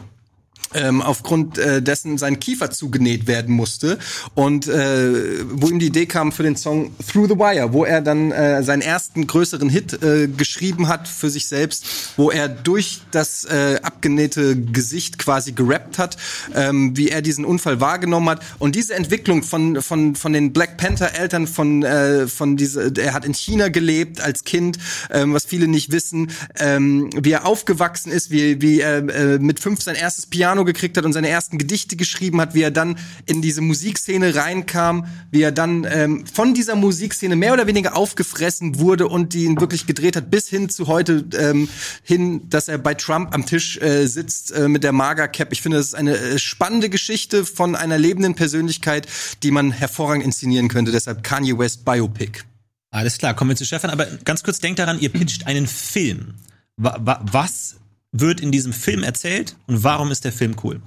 ähm, aufgrund äh, dessen sein Kiefer zugenäht werden musste und äh, wo ihm die Idee kam für den Song Through the Wire, wo er dann äh, seinen ersten größeren Hit äh, geschrieben hat für sich selbst, wo er durch das äh, abgenähte Gesicht quasi gerappt hat, ähm, wie er diesen Unfall wahrgenommen hat. Und diese Entwicklung von von von den Black Panther Eltern von äh, von diese er hat in China gelebt als Kind, ähm, was viele nicht wissen, ähm, wie er aufgewachsen ist, wie wie er äh, mit fünf sein erstes Piano gekriegt hat und seine ersten Gedichte geschrieben hat, wie er dann in diese Musikszene reinkam, wie er dann ähm, von dieser Musikszene mehr oder weniger aufgefressen wurde und die ihn wirklich gedreht hat, bis hin zu heute ähm, hin, dass er bei Trump am Tisch äh, sitzt äh, mit der Maga-Cap. Ich finde, das ist eine äh, spannende Geschichte von einer lebenden Persönlichkeit, die man hervorragend inszenieren könnte. Deshalb Kanye West Biopic. Alles klar, kommen wir zu Stefan. Aber ganz kurz, denkt daran, ihr pitcht einen Film. Wa wa was wird in diesem Film erzählt und warum ist der Film cool?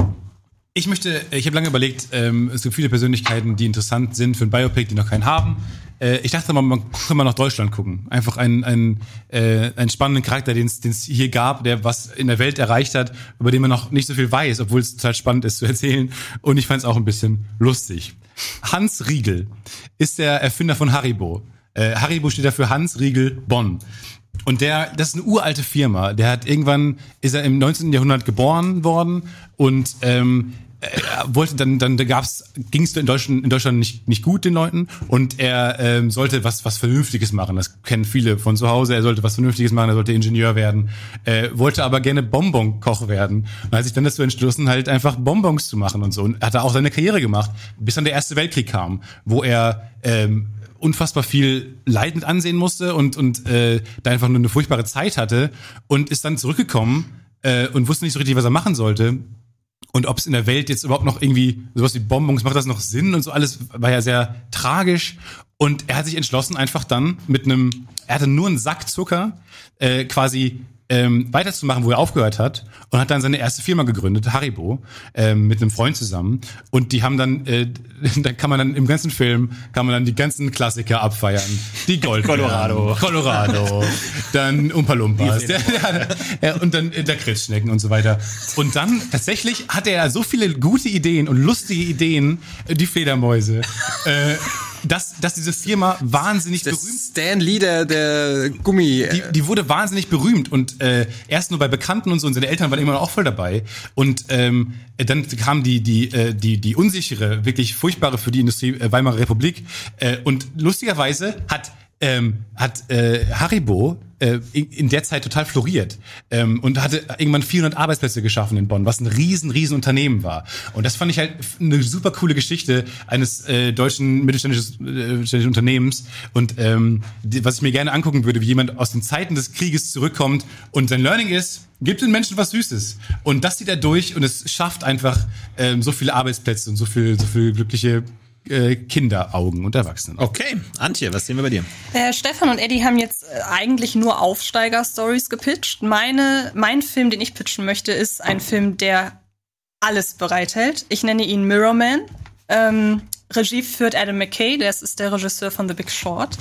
Ich möchte, ich habe lange überlegt, ähm, es gibt viele Persönlichkeiten, die interessant sind für ein Biopic, die noch keinen haben. Äh, ich dachte mal, man kann mal nach Deutschland gucken. Einfach einen, einen, äh, einen spannenden Charakter, den es hier gab, der was in der Welt erreicht hat, über den man noch nicht so viel weiß, obwohl es total spannend ist zu erzählen. Und ich fand es auch ein bisschen lustig. Hans Riegel ist der Erfinder von Haribo. Äh, Haribo steht dafür Hans Riegel Bonn. Und der, das ist eine uralte Firma. Der hat irgendwann, ist er im 19. Jahrhundert geboren worden und ähm, er wollte dann, dann da gab's, ging es in Deutschland, in Deutschland nicht, nicht gut den Leuten und er ähm, sollte was, was Vernünftiges machen. Das kennen viele von zu Hause. Er sollte was Vernünftiges machen, er sollte Ingenieur werden, äh, wollte aber gerne Bonbonkoch werden und hat sich dann dazu entschlossen, halt einfach Bonbons zu machen und so. Und hat er auch seine Karriere gemacht, bis dann der Erste Weltkrieg kam, wo er ähm, unfassbar viel leidend ansehen musste und, und äh, da einfach nur eine furchtbare Zeit hatte und ist dann zurückgekommen äh, und wusste nicht so richtig, was er machen sollte. Und ob es in der Welt jetzt überhaupt noch irgendwie sowas wie Bonbons, macht das noch Sinn und so alles, war ja sehr tragisch. Und er hat sich entschlossen, einfach dann mit einem, er hatte nur einen Sack Zucker, äh, quasi ähm, weiterzumachen, wo er aufgehört hat und hat dann seine erste Firma gegründet, Haribo, ähm, mit einem Freund zusammen. Und die haben dann, äh, da kann man dann im ganzen Film kann man dann die ganzen Klassiker abfeiern, die Gold Colorado. Colorado, dann Umpa Lumpas, der, der, ja, und dann äh, der Kritschnecken und so weiter. Und dann tatsächlich hatte er so viele gute Ideen und lustige Ideen, äh, die Fledermäuse. äh, dass, dass diese Firma wahnsinnig Das berühmt Stan Lee, der, der Gummi. die, die wurde wahnsinnig berühmt und äh, erst nur bei Bekannten und so und seine Eltern waren immer auch voll dabei und ähm, dann kam die die äh, die die unsichere wirklich furchtbare für die Industrie äh, Weimarer Republik äh, und lustigerweise hat ähm, hat äh, Haribo äh, in, der Zeit total floriert ähm, und hatte irgendwann 400 Arbeitsplätze geschaffen in Bonn, was ein riesen, riesen Unternehmen war. Und das fand ich halt eine super coole Geschichte eines äh, deutschen mittelständischen äh, mittelständischen Unternehmens und ähm, die, was ich mir gerne angucken würde, wie jemand aus den Zeiten des Krieges zurückkommt und sein Learning ist, gibt den Menschen was Süßes. Und das zieht er durch und es schafft einfach ähm, so viele Arbeitsplätze und so viel, so viel glückliche äh, Kinderaugen und Erwachsenen. Okay, Antje, was sehen wir bei dir? Äh, Stefan und Eddie haben jetzt äh, eigentlich nur Aufsteiger-Stories gepitcht. Meine, mein Film, den ich pitchen möchte, ist ein Film, der alles bereithält. Ich nenne ihn Mirror Man. Ähm, Regie führt Adam McKay, das ist der Regisseur von The Big Short.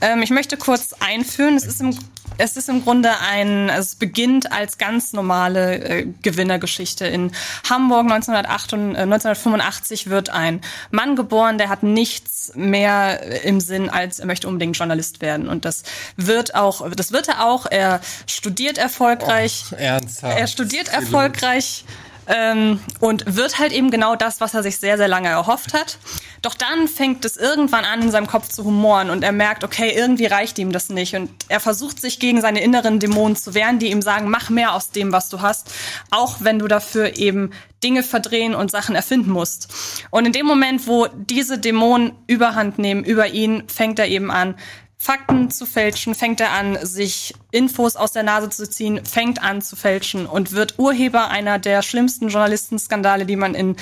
Ähm, ich möchte kurz einführen. Es ist im es ist im Grunde ein, es beginnt als ganz normale äh, Gewinnergeschichte. In Hamburg 1908 und, äh, 1985 wird ein Mann geboren, der hat nichts mehr im Sinn, als er möchte unbedingt Journalist werden. Und das wird auch, das wird er auch. Er studiert erfolgreich. Ernsthaft. Er studiert erfolgreich ähm, und wird halt eben genau das, was er sich sehr, sehr lange erhofft hat. Doch dann fängt es irgendwann an, in seinem Kopf zu humoren und er merkt, okay, irgendwie reicht ihm das nicht. Und er versucht sich gegen seine inneren Dämonen zu wehren, die ihm sagen, mach mehr aus dem, was du hast, auch wenn du dafür eben Dinge verdrehen und Sachen erfinden musst. Und in dem Moment, wo diese Dämonen überhand nehmen über ihn, fängt er eben an, Fakten zu fälschen, fängt er an, sich Infos aus der Nase zu ziehen, fängt an zu fälschen und wird Urheber einer der schlimmsten Journalistenskandale, die man in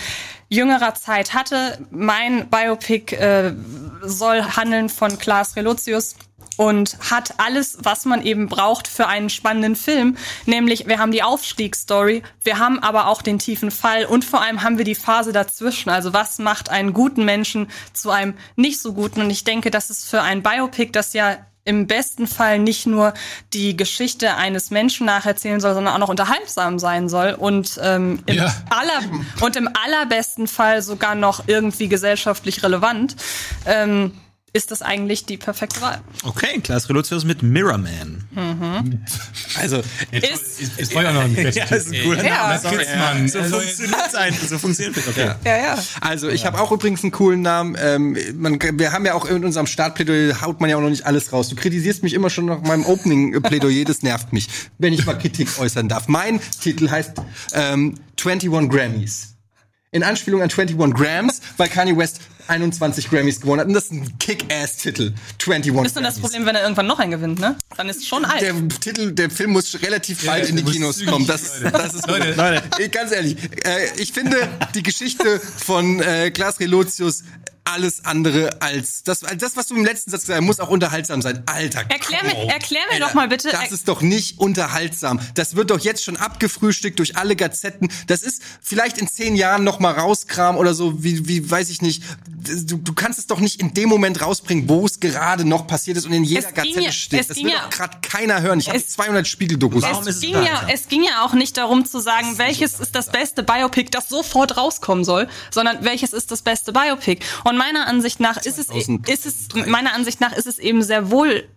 jüngerer Zeit hatte. Mein Biopic äh, soll handeln von Klaas Relotius und hat alles, was man eben braucht für einen spannenden Film. Nämlich, wir haben die Aufstiegsstory, wir haben aber auch den tiefen Fall und vor allem haben wir die Phase dazwischen. Also was macht einen guten Menschen zu einem nicht so guten? Und ich denke, das ist für ein Biopic, das ja im besten Fall nicht nur die Geschichte eines Menschen nacherzählen soll, sondern auch noch unterhaltsam sein soll und ähm, im Ja. aller und im allerbesten Fall sogar noch irgendwie gesellschaftlich relevant. Ähm, ist das eigentlich die perfekte Wahl. Okay, Klaas Relotius mit Mirror Man. Also, Ist, Es war ja noch ein Ja, ist ein cooler Ja. Name. Sorry. Kitzmann. So funktioniert ein, so funktioniert das. Okay. ja, ja. Also ich habe auch übrigens einen coolen Namen. Ähm, man, wir haben ja auch in unserem Startplädoyer haut man ja auch noch nicht alles raus. Du kritisierst mich immer schon nach meinem Opening-Plädoyer, das nervt mich, wenn ich mal Kritik äußern darf. Mein Titel heißt ähm, 21 Grammys. In Anspielung an 21 Grams, weil Kanye West 21 Grammys gewonnen hat. Und das ist ein Kick-Ass-Titel. 21 Ist nur das Problem, wenn er irgendwann noch einen gewinnt, ne? Dann ist es schon alt. Der Titel, der Film muss relativ bald in die Kinos zügig, kommen. Das, das ist Leute, Leute. Ganz ehrlich, äh, ich finde die Geschichte von äh, Klaas Relotius alles andere als das, als das, was du im letzten Satz gesagt hast, muss auch unterhaltsam sein. Alter, Erklär mir, come on. erklär mir Alter, doch mal bitte. Das ist doch nicht unterhaltsam. Das wird doch jetzt schon abgefrühstückt durch alle Gazetten. Das ist vielleicht in zehn Jahren noch mal rauskram oder so, wie, wie weiß ich nicht. Du, du kannst es doch nicht in dem Moment rausbringen, wo es gerade noch passiert ist und in jeder Es Gazette ja- steht. es Das will ja- doch gerade keiner hören. Ich habe Es- 200 Spiegeldokus. Warum ist es es ging, ja, es ging ja auch nicht darum zu sagen, welches ist das beste Biopic, das sofort rauskommen soll, sondern welches ist das beste Biopic. Und meiner Ansicht nach ist es, ist es, meiner Ansicht nach ist es eben sehr wohl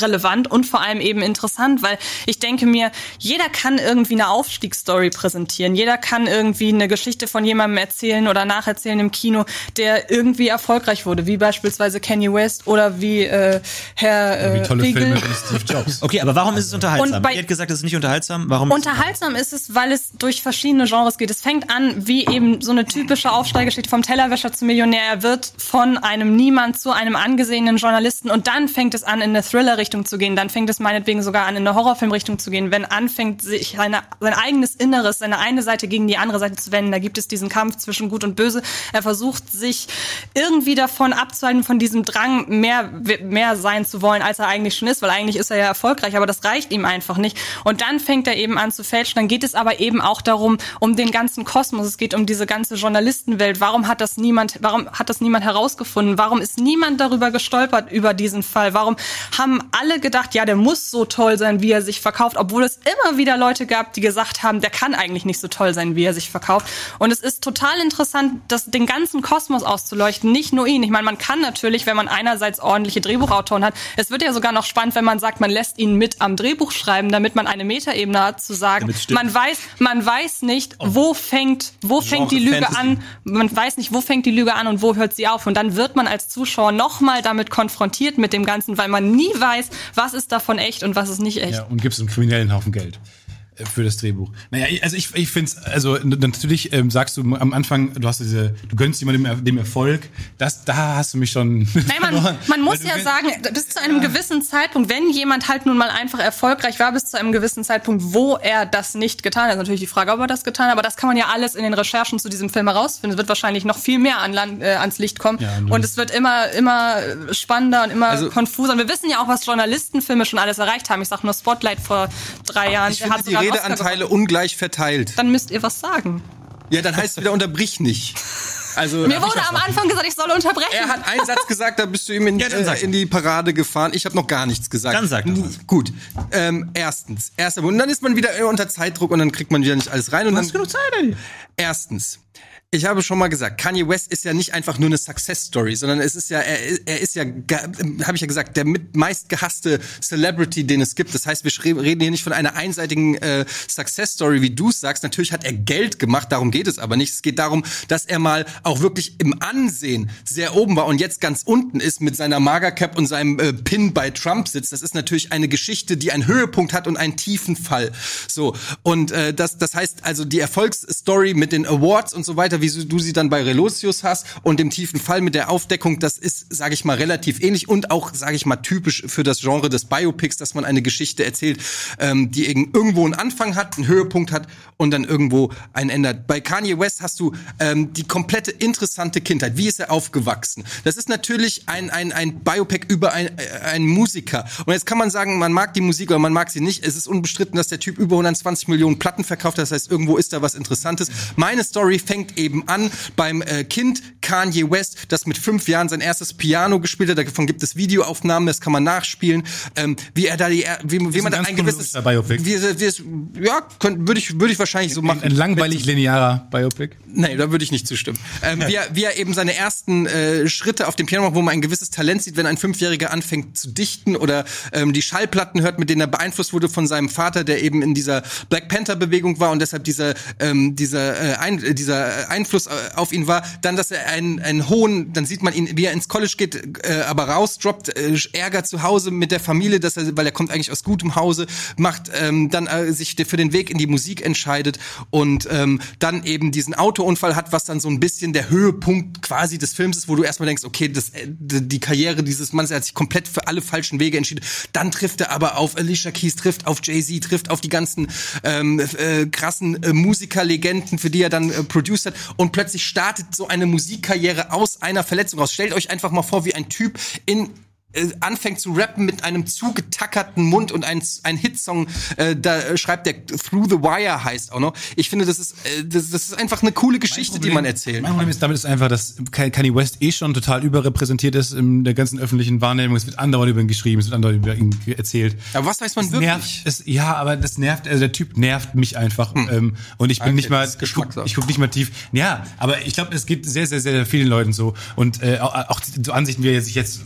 relevant und vor allem eben interessant, weil ich denke mir, jeder kann irgendwie eine Aufstiegsstory präsentieren. Jeder kann irgendwie eine Geschichte von jemandem erzählen oder nacherzählen im Kino, der irgendwie erfolgreich wurde, wie beispielsweise Kanye West oder wie äh, Herr äh, Wie tolle Riegel. Filme wie Steve Jobs. Okay, aber warum ist es unterhaltsam? Und bei- Ihr habt gesagt, es ist nicht unterhaltsam. Warum? Unterhaltsam ist es, weil es durch verschiedene Genres geht. Es fängt an wie eben so eine typische Aufsteigeschichte vom Tellerwäscher zum Millionär. Er wird von einem Niemand zu einem angesehenen Journalisten und dann fängt es an, in eine Thriller-Richtung zu gehen. Dann fängt es meinetwegen sogar an, in eine Horrorfilm-Richtung zu gehen. Wenn anfängt, sich seine, sein eigenes Inneres, seine eine Seite gegen die andere Seite zu wenden, da gibt es diesen Kampf zwischen Gut und Böse. Er versucht sich irgendwie davon abzuhalten, von diesem Drang, mehr, mehr sein zu wollen, als er eigentlich schon ist, weil eigentlich ist er ja erfolgreich, aber das reicht ihm einfach nicht. Und dann fängt er eben an zu fälschen. Dann geht es aber eben auch darum, um den ganzen Kosmos. Es geht um diese ganze Journalistenwelt. Warum hat das niemand, warum hat das niemand herausgefunden? Warum ist niemand darüber gestolpert über diesen Fall? Warum haben alle gedacht, ja, der muss so toll sein, wie er sich verkauft, obwohl es immer wieder Leute gab, die gesagt haben, der kann eigentlich nicht so toll sein, wie er sich verkauft. Und es ist total interessant, das, den ganzen Kosmos auszuleuchten, nicht nur ihn. Ich meine, man kann natürlich, wenn man einerseits ordentliche Drehbuchautoren hat, es wird ja sogar noch spannend, wenn man sagt, man lässt ihn mit am Drehbuch schreiben, damit man eine Metaebene hat, zu sagen, man weiß, man weiß nicht, wo fängt, wo fängt die Lüge Fantasy. an, man weiß nicht, wo fängt die Lüge an und wo hört sie auf. Und dann wird man als Zuschauer nochmal damit konfrontiert mit dem Ganzen, weil man nie weiß, was ist davon echt und was ist nicht echt. Ja, und gibst einem Kriminellen einen Haufen Geld für das Drehbuch. Naja, also ich, ich finde es, also natürlich ähm, sagst du am Anfang, du hast diese, du gönnst jemandem dem Erfolg, das, da hast du mich schon Nein, man, man muss ja sagen, bis zu einem gewissen Zeitpunkt, wenn jemand halt nun mal einfach erfolgreich war, bis zu einem gewissen Zeitpunkt, wo er das nicht getan hat, ist natürlich die Frage, ob er das getan hat, aber das kann man ja alles in den Recherchen zu diesem Film herausfinden. Es wird wahrscheinlich noch viel mehr an Land, äh, ans Licht kommen Ja, und es wird immer, immer spannender und immer Also- konfuser. Und wir wissen ja auch, was Journalistenfilme schon alles erreicht haben. Ich sag nur Spotlight vor drei Jahren. Der hat sogar Redeanteile ungleich verteilt. Dann müsst ihr was sagen. Ja, dann heißt es wieder unterbrich nicht. Also Mir wurde am Anfang gesagt, ich soll unterbrechen. er hat einen Satz gesagt, da bist du ihm in, Ja, äh, in die Parade gefahren. Ich habe noch gar nichts gesagt. Dann sag was. Gut. Ähm, erstens, erster Punkt. Und dann ist man wieder unter Zeitdruck und dann kriegt man wieder nicht alles rein. Und dann, genug Zeit, Adi. Erstens. Ich habe schon mal gesagt, Kanye West ist ja nicht einfach nur eine Success Story, sondern es ist ja, er, er ist ja, habe ich ja gesagt, der mit meist gehasste Celebrity, den es gibt. Das heißt, wir reden hier nicht von einer einseitigen äh, Success Story, wie du sagst. Natürlich hat er Geld gemacht, darum geht es aber nicht. Es geht darum, dass er mal auch wirklich im Ansehen sehr oben war und jetzt ganz unten ist mit seiner Magercap und seinem äh, Pin bei Trump sitzt. Das ist natürlich eine Geschichte, die einen Höhepunkt hat und einen tiefen Fall. So und äh, das, das heißt also die Erfolgsstory mit den Awards und so weiter, wie so- du sie dann bei Relotius hast und dem tiefen Fall mit der Aufdeckung, das ist, sage ich mal, relativ ähnlich und auch, sage ich mal, typisch für das Genre des Biopics, dass man eine Geschichte erzählt, ähm, die irg- irgendwo einen Anfang hat, einen Höhepunkt hat und dann irgendwo einen ändert. Bei Kanye West hast du ähm, die komplette interessante Kindheit. Wie ist er aufgewachsen? Das ist natürlich ein, ein, ein Biopic über äh, einen Musiker. Und jetzt kann man sagen, man mag die Musik oder man mag sie nicht. Es ist unbestritten, dass der Typ über 120 Millionen Platten verkauft. Das heißt, irgendwo ist da was Interessantes. Meine Story fängt eben an beim äh, Kind Kanye West, das mit fünf Jahren sein erstes Piano gespielt hat. Davon gibt es Videoaufnahmen, das kann man nachspielen. Ähm, wie er da die, wie, wie man da ein gewisses, Biopic. wie, wie es, ja, würde ich, würde ich wahrscheinlich so machen. Ein langweilig linearer Biopic. Nee, da würde ich nicht zustimmen. Ähm, wie, er, wie er eben seine ersten äh, Schritte auf dem Piano macht, wo man ein gewisses Talent sieht, wenn ein Fünfjähriger anfängt zu dichten oder ähm, die Schallplatten hört, mit denen er beeinflusst wurde von seinem Vater, der eben in dieser Black Panther-Bewegung war und deshalb dieser, ähm, dieser, äh, ein, dieser Einfluss äh, auf ihn war. Dann, dass er einen, einen hohen, dann sieht man ihn, wie er ins College geht, äh, aber rausdroppt, äh, Ärger zu Hause mit der Familie, dass er, weil er kommt eigentlich aus gutem Hause, macht ähm, dann äh, sich für den Weg in die Musik entscheidet und ähm, dann eben diesen Autounfall hat, was dann so ein bisschen der Höhepunkt quasi des Films ist, wo du erstmal denkst, okay, das, äh, die Karriere dieses Mannes, hat sich komplett für alle falschen Wege entschieden. Dann trifft er aber auf Alicia Keys, trifft auf Jay-Z, trifft auf die ganzen ähm, äh, krassen äh, Musikerlegenden, für die er dann äh, produced hat und plötzlich startet so eine Musikkarriere aus einer Verletzung raus. Stellt euch einfach mal vor, wie ein Typ in äh, anfängt zu rappen mit einem zugetackerten Mund und ein, ein Hitsong, äh, da schreibt der Through the Wire heißt auch noch. Ich finde, das ist, äh, das, das ist einfach eine coole Geschichte, die man erzählt. Mein Problem ist damit ist einfach, dass Kanye West eh schon total überrepräsentiert ist in der ganzen öffentlichen Wahrnehmung. Es wird andauernd über ihn geschrieben, es wird andauernd über ihn erzählt. Aber was weiß man Es wirklich? nervt, es, ja, aber das nervt, also der Typ nervt mich einfach. Ähm, und ich bin nicht mal, ich guck, ich guck nicht mal tief. Ja, aber ich glaube, es gibt sehr, sehr, sehr vielen Leuten so. Und äh, auch, auch so Ansichten, wie er sich jetzt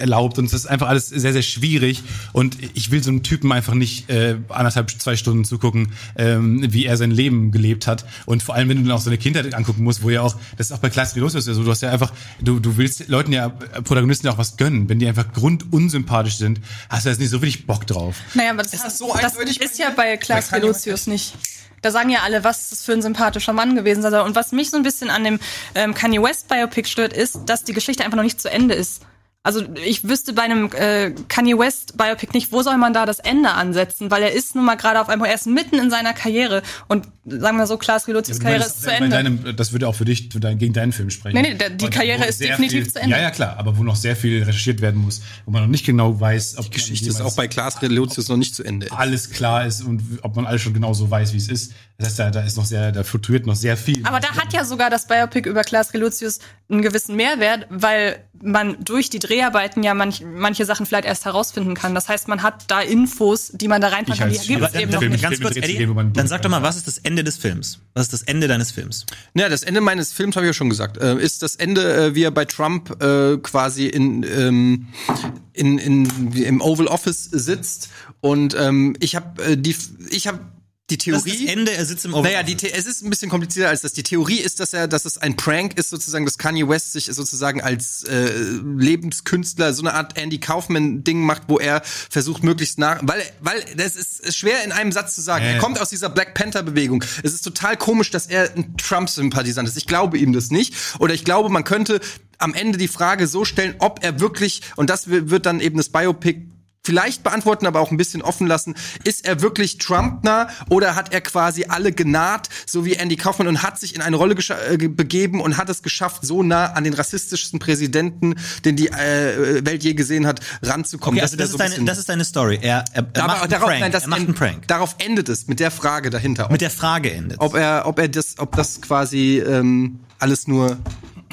äh, erlaubt. Und es ist einfach alles sehr, sehr schwierig. Und ich will so einem Typen einfach nicht äh, anderthalb, zwei Stunden zugucken, ähm, wie er sein Leben gelebt hat. Und vor allem, wenn du dann auch seine Kindheit angucken musst, wo ja auch, das ist auch bei Class los ist ja so, du hast ja einfach, du, du willst Leuten ja, äh, Protagonisten ja auch was gönnen. Wenn die einfach grundunsympathisch sind, hast du jetzt nicht so wirklich Bock drauf. Naja, aber das, Ist das so das ist bei ja bei Klaas Relotius nicht. Da sagen ja alle, was ist das für ein sympathischer Mann gewesen sei. Und was mich so ein bisschen an dem ähm, Kanye West Biopic stört, ist, dass die Geschichte einfach noch nicht zu Ende ist. Also ich wüsste bei einem äh, Kanye West Biopic nicht, wo soll man da das Ende ansetzen, weil er ist nun mal gerade auf einmal erst mitten in seiner Karriere und sagen wir so, Klaas Relotius Karriere ist zu Ende. Deinem, das würde auch für dich für dein, gegen deinen Film sprechen. Nee, nee, der- die Und Karriere ist definitiv viel, zu Ende. Ja, ja, klar, aber wo noch sehr viel recherchiert werden muss, wo man noch nicht genau weiß, ob Die Geschichte ist auch bei Klaas Relotius noch nicht zu Ende. alles klar ist und ob man alles schon genau so weiß, wie es ist. Das heißt, da, da ist noch sehr, da fluktuiert noch sehr viel. Aber da hat ja sogar das Biopic über Klaas Relotius einen gewissen Mehrwert, weil man durch die Dreharbeiten ja manch, manche Sachen vielleicht erst herausfinden kann. Das heißt, man hat da Infos, die man da reinpacken Ich kann, gibt es dann, eben doch, noch nicht. ganz kurz, Eddie, dann sag doch mal, was ist das Ende des Films? Was ist das Ende deines Films? Ja, das Ende meines Films habe ich ja schon gesagt. Äh, ist das Ende, äh, wie er bei Trump äh, quasi in, ähm, in, in im Oval Office sitzt und ähm, ich habe äh, die ich habe die Das ist Theorie das Ende, er sitzt im Oval Naja, die The es ist ein bisschen komplizierter als das. Die Theorie ist, dass er, dass es ein Prank ist, sozusagen, dass Kanye West sich sozusagen als äh, Lebenskünstler so eine Art Andy Kaufman-Ding macht, wo er versucht, möglichst nach, weil, weil das ist, schwer in einem Satz zu sagen. Ja, Er kommt aus dieser Black Panther-Bewegung. Es ist total komisch, dass er ein Trump-Sympathisant ist. Ich glaube ihm das nicht. Oder ich glaube, man könnte am Ende die Frage so stellen, ob er wirklich, und das wird dann eben das Biopic vielleicht beantworten, aber auch ein bisschen offen lassen. Ist er wirklich Trump-nah oder hat er quasi alle genaht, so wie Andy Kaufman, und hat sich in eine Rolle äh, ge- begeben und hat es geschafft, so nah an den rassistischsten Präsidenten, den die äh, Welt je gesehen hat, ranzukommen? Okay, also das, so ist ein deine, das ist deine Story. Er, er, er macht einen darauf, Prank. nein, das er macht einen Prank. Darauf endet es mit der Frage dahinter. Ob, Mit der Frage endet. ob er, ob er das, ob das quasi ähm, alles nur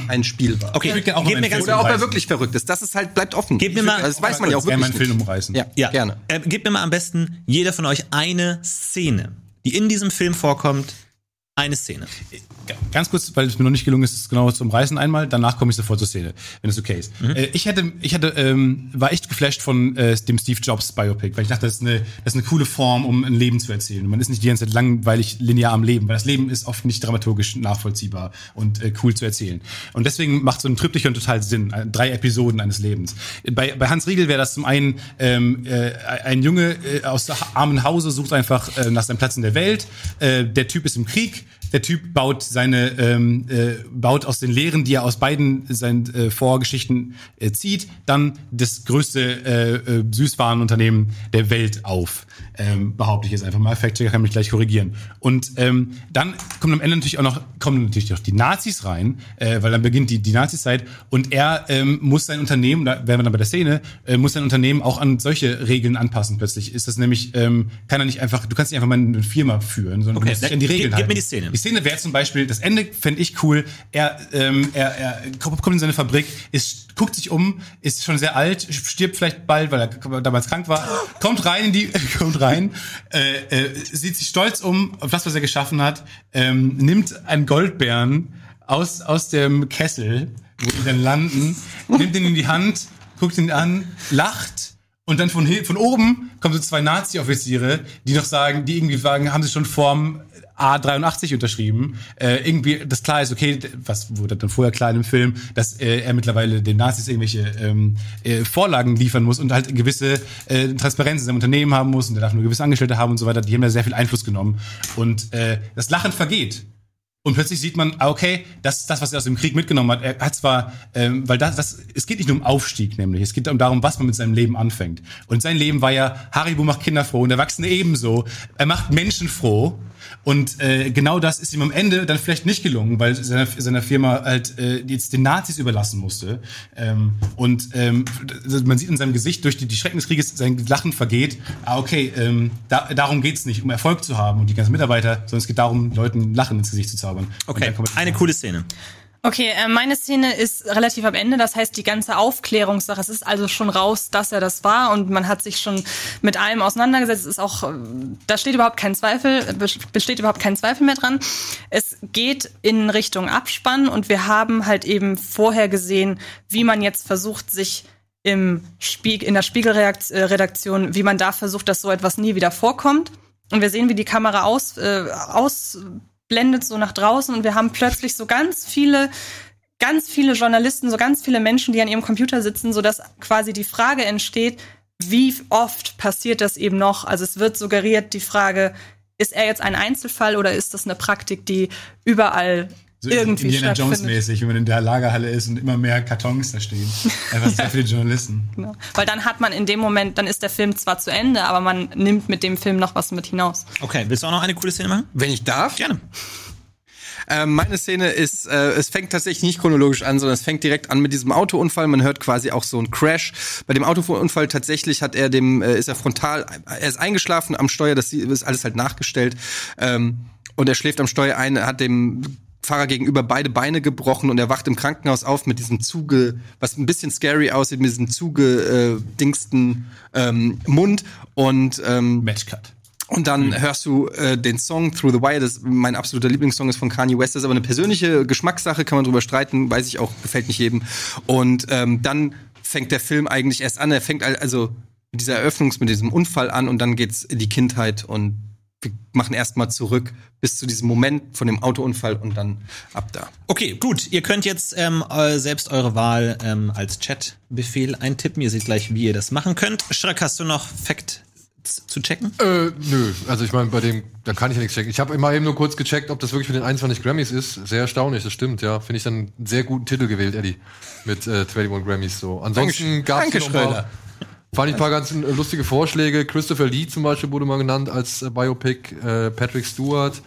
ein Spiel war. okay, gerne auch mal mir ganz Oder ob er wirklich verrückt ist. Das ist halt bleibt offen. Gib mir Ich- mal- das weiß man ja auch Gerne wirklich einen Film umreißen. Ja, Ja, gerne. Äh, gebt mir mal am besten jeder von euch eine Szene, die in diesem Film vorkommt. Eine Szene. Ganz kurz, weil es mir noch nicht gelungen ist, es genau zu umreißen einmal. Danach komme ich sofort zur Szene, wenn es okay ist. Äh, ich hätte, ich hätte, ähm, war echt geflasht von äh, dem Steve Jobs Biopic, weil ich dachte, das ist, eine, das ist eine coole Form, um ein Leben zu erzählen. Und man ist nicht die ganze Zeit langweilig linear am Leben, weil das Leben ist oft nicht dramaturgisch nachvollziehbar und äh, cool zu erzählen. Und deswegen macht so ein Triptychon total Sinn. Äh, Drei Episoden eines Lebens. Bei, bei Hans Riegel wäre das zum einen ähm, äh, ein Junge äh, aus armen Hause sucht einfach äh, nach seinem Platz in der Welt. Äh, der Typ ist im Krieg. Der Typ baut seine ähm, äh, baut aus den Lehren, die er aus beiden seinen äh, Vorgeschichten äh, zieht, dann das größte äh, äh, Süßwarenunternehmen der Welt auf. Ähm, behaupte ich jetzt einfach mal. Fact-Checker kann mich gleich korrigieren. Und ähm, dann kommen am Ende natürlich auch noch kommen natürlich auch die Nazis rein, äh, weil dann beginnt die die Nazizeit und er ähm, muss sein Unternehmen, da wären wir dann bei der Szene, äh, muss sein Unternehmen auch an solche Regeln anpassen. Plötzlich ist das nämlich ähm, kann er nicht einfach, du kannst nicht einfach mal eine Firma führen, sondern Okay, du musst dich an die gib- Regeln gib mir halten. die Szene. Die Szene wäre zum Beispiel, das Ende fände ich cool. Er, ähm, er, er kommt in seine Fabrik, ist, guckt sich um, ist schon sehr alt, stirbt vielleicht bald, weil er damals krank war, kommt rein in die, kommt rein, äh, äh, sieht sich stolz um auf das, was er geschaffen hat, ähm, nimmt einen Goldbären aus, aus dem Kessel, wo die dann landen, nimmt ihn in die Hand, guckt ihn an, lacht und dann von, von oben kommen so zwei Nazi-Offiziere, die noch sagen, die irgendwie sagen, haben sie schon Form A83 unterschrieben. Äh, irgendwie, das klar ist, okay, was wurde dann vorher klar dem Film, dass äh, er mittlerweile den Nazis irgendwelche ähm, äh, Vorlagen liefern muss und halt gewisse äh, Transparenz in seinem Unternehmen haben muss und er darf nur gewisse Angestellte haben und so weiter. Die haben ja sehr viel Einfluss genommen. Und äh, das Lachen vergeht. Und plötzlich sieht man, ah, okay, das ist das, was er aus dem Krieg mitgenommen hat. Er hat zwar, ähm, weil das, das, es geht nicht nur um Aufstieg, nämlich es geht darum, was man mit seinem Leben anfängt. Und sein Leben war ja, Haribo macht Kinder froh und Erwachsene ebenso. Er macht Menschen froh. Und äh, genau das ist ihm am Ende dann vielleicht nicht gelungen, weil seiner, seiner Firma halt äh, jetzt den Nazis überlassen musste. Ähm, und ähm, man sieht in seinem Gesicht durch die, die Schrecken des Krieges, sein Lachen vergeht. Ah, okay, ähm, da, darum geht's nicht, um Erfolg zu haben und die ganzen Mitarbeiter, sondern es geht darum, Leuten Lachen ins Gesicht zu zaubern. Und Okay, eine coole Szene. Okay, äh, meine Szene ist relativ am Ende, das heißt die ganze Aufklärungssache. Es ist also schon raus, dass er das war und man hat sich schon mit allem auseinandergesetzt. Es ist auch, äh, da steht überhaupt kein Zweifel, äh, bes- besteht überhaupt kein Zweifel mehr dran. Es geht in Richtung Abspann und wir haben halt eben vorher gesehen, wie man jetzt versucht, sich im Spieg in der Spiegelredaktion, wie man da versucht, dass so etwas nie wieder vorkommt. Und wir sehen, wie die Kamera aus, äh, ausblendet so nach draußen und wir haben plötzlich so ganz viele ganz viele Journalisten, so ganz viele Menschen, die an ihrem Computer sitzen, so dass quasi die Frage entsteht, wie oft passiert das eben noch? Also es wird suggeriert die Frage, ist er jetzt ein Einzelfall oder ist das eine Praktik, die überall so irgendwie Indiana Jones mäßig, wenn man in der Lagerhalle ist und immer mehr Kartons da stehen. Einfach sehr viele Journalisten. Genau. Weil dann hat man in dem Moment, dann ist der Film zwar zu Ende, aber man nimmt mit dem Film noch was mit hinaus. Okay, willst du auch noch eine coole Szene machen? Wenn ich darf? Gerne. Ähm, meine Szene ist, äh, es fängt tatsächlich nicht chronologisch an, sondern es fängt direkt an mit diesem Autounfall. Man hört quasi auch so einen Crash. Bei dem Autounfall tatsächlich hat er dem, äh, ist er frontal, er ist eingeschlafen am Steuer, das ist alles halt nachgestellt. Ähm, und er schläft am Steuer ein, hat dem Fahrer gegenüber beide Beine gebrochen und er wacht im Krankenhaus auf mit diesem Zuge, was ein bisschen scary aussieht, mit diesem zuge äh, dingsten ähm, Mund und ähm, Matchcut. und dann hörst du äh, den Song Through the Wire, das mein absoluter Lieblingssong ist von Kanye West, das ist aber eine persönliche Geschmackssache, kann man drüber streiten, weiß ich auch, gefällt nicht jedem. Und ähm, dann fängt der Film eigentlich erst an, er fängt al- also mit dieser Eröffnungs, mit diesem Unfall an und dann geht's in die Kindheit und wir machen erstmal zurück bis zu diesem Moment von dem Autounfall und dann ab da. Okay, gut. Ihr könnt jetzt ähm, äh, selbst eure Wahl ähm, als Chatbefehl eintippen. Ihr seht gleich, wie ihr das machen könnt. Schreck, hast du noch Fact zu checken? Äh, nö, also ich meine, bei dem, da kann ich ja nichts checken. Ich habe immer eben nur kurz gecheckt, ob das wirklich mit den 21 Grammys ist. Sehr erstaunlich, das stimmt, ja. Finde ich dann einen sehr guten Titel gewählt, Eddie. Mit äh, 21 Grammys so. Ansonsten gab Danke, es noch mal, Schröder. Fand ich ein paar ganz lustige Vorschläge. Christopher Lee zum Beispiel wurde mal genannt als äh, Biopic. Äh, Patrick Stewart.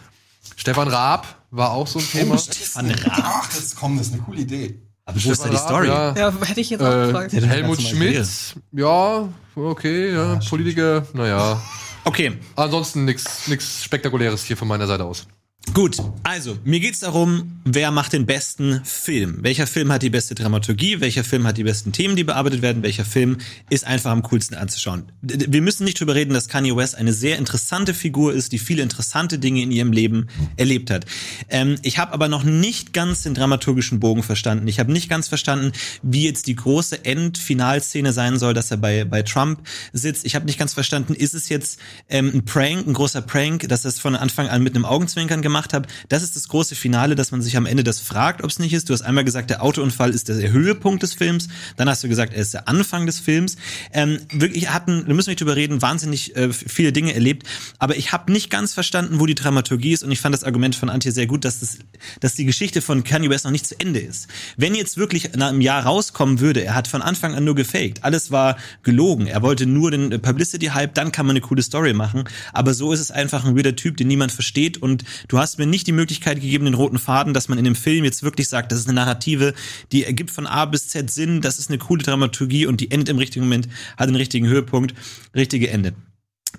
Stefan Raab war auch so ein Thema. Stefan Raab. Ach, das kommt, das ist eine coole Idee. Aber wo ist da die Raab, Story? Ja. Ja, hätte ich jetzt auch gefragt. Äh, Helmut ganz Schmidt, ja, okay, ja, Politiker, naja. Okay, Ansonsten nichts Spektakuläres hier von meiner Seite aus. Gut, also mir geht's darum, wer macht den besten Film? Welcher Film hat die beste Dramaturgie? Welcher Film hat die besten Themen, die bearbeitet werden? Welcher Film ist einfach am coolsten anzuschauen? Wir müssen nicht drüber reden, dass Kanye West eine sehr interessante Figur ist, die viele interessante Dinge in ihrem Leben erlebt hat. Ähm, ich habe aber noch nicht ganz den dramaturgischen Bogen verstanden. Ich habe nicht ganz verstanden, wie jetzt die große Endfinalszene sein soll, dass er bei, bei Trump sitzt. Ich habe nicht ganz verstanden, ist es jetzt ähm, ein Prank, ein großer Prank, dass er es von Anfang an mit einem Augenzwinkern gemacht hat. Das ist das große Finale, dass man sich am Ende das fragt, ob es nicht ist. Du hast einmal gesagt, der Autounfall ist der Höhepunkt des Films. Dann hast du gesagt, er ist der Anfang des Films. Ähm, wirklich hatten, da müssen wir nicht drüber reden, wahnsinnig äh, viele Dinge erlebt. Aber ich habe nicht ganz verstanden, wo die Dramaturgie ist. Und ich fand das Argument von Antje sehr gut, dass, das, dass die Geschichte von Kanye West noch nicht zu Ende ist. Wenn jetzt wirklich nach einem Jahr rauskommen würde, er hat von Anfang an nur gefaked. Alles war gelogen. Er wollte nur den äh, Publicity-Hype, dann kann man eine coole Story machen. Aber so ist es einfach ein weirder Typ, den niemand versteht. Und du hast mir nicht die Möglichkeit gegeben, den roten Faden, dass man in dem Film jetzt wirklich sagt, das ist eine Narrative, die ergibt von A bis Z Sinn, das ist eine coole Dramaturgie und die endet im richtigen Moment, hat den richtigen Höhepunkt, richtige Ende.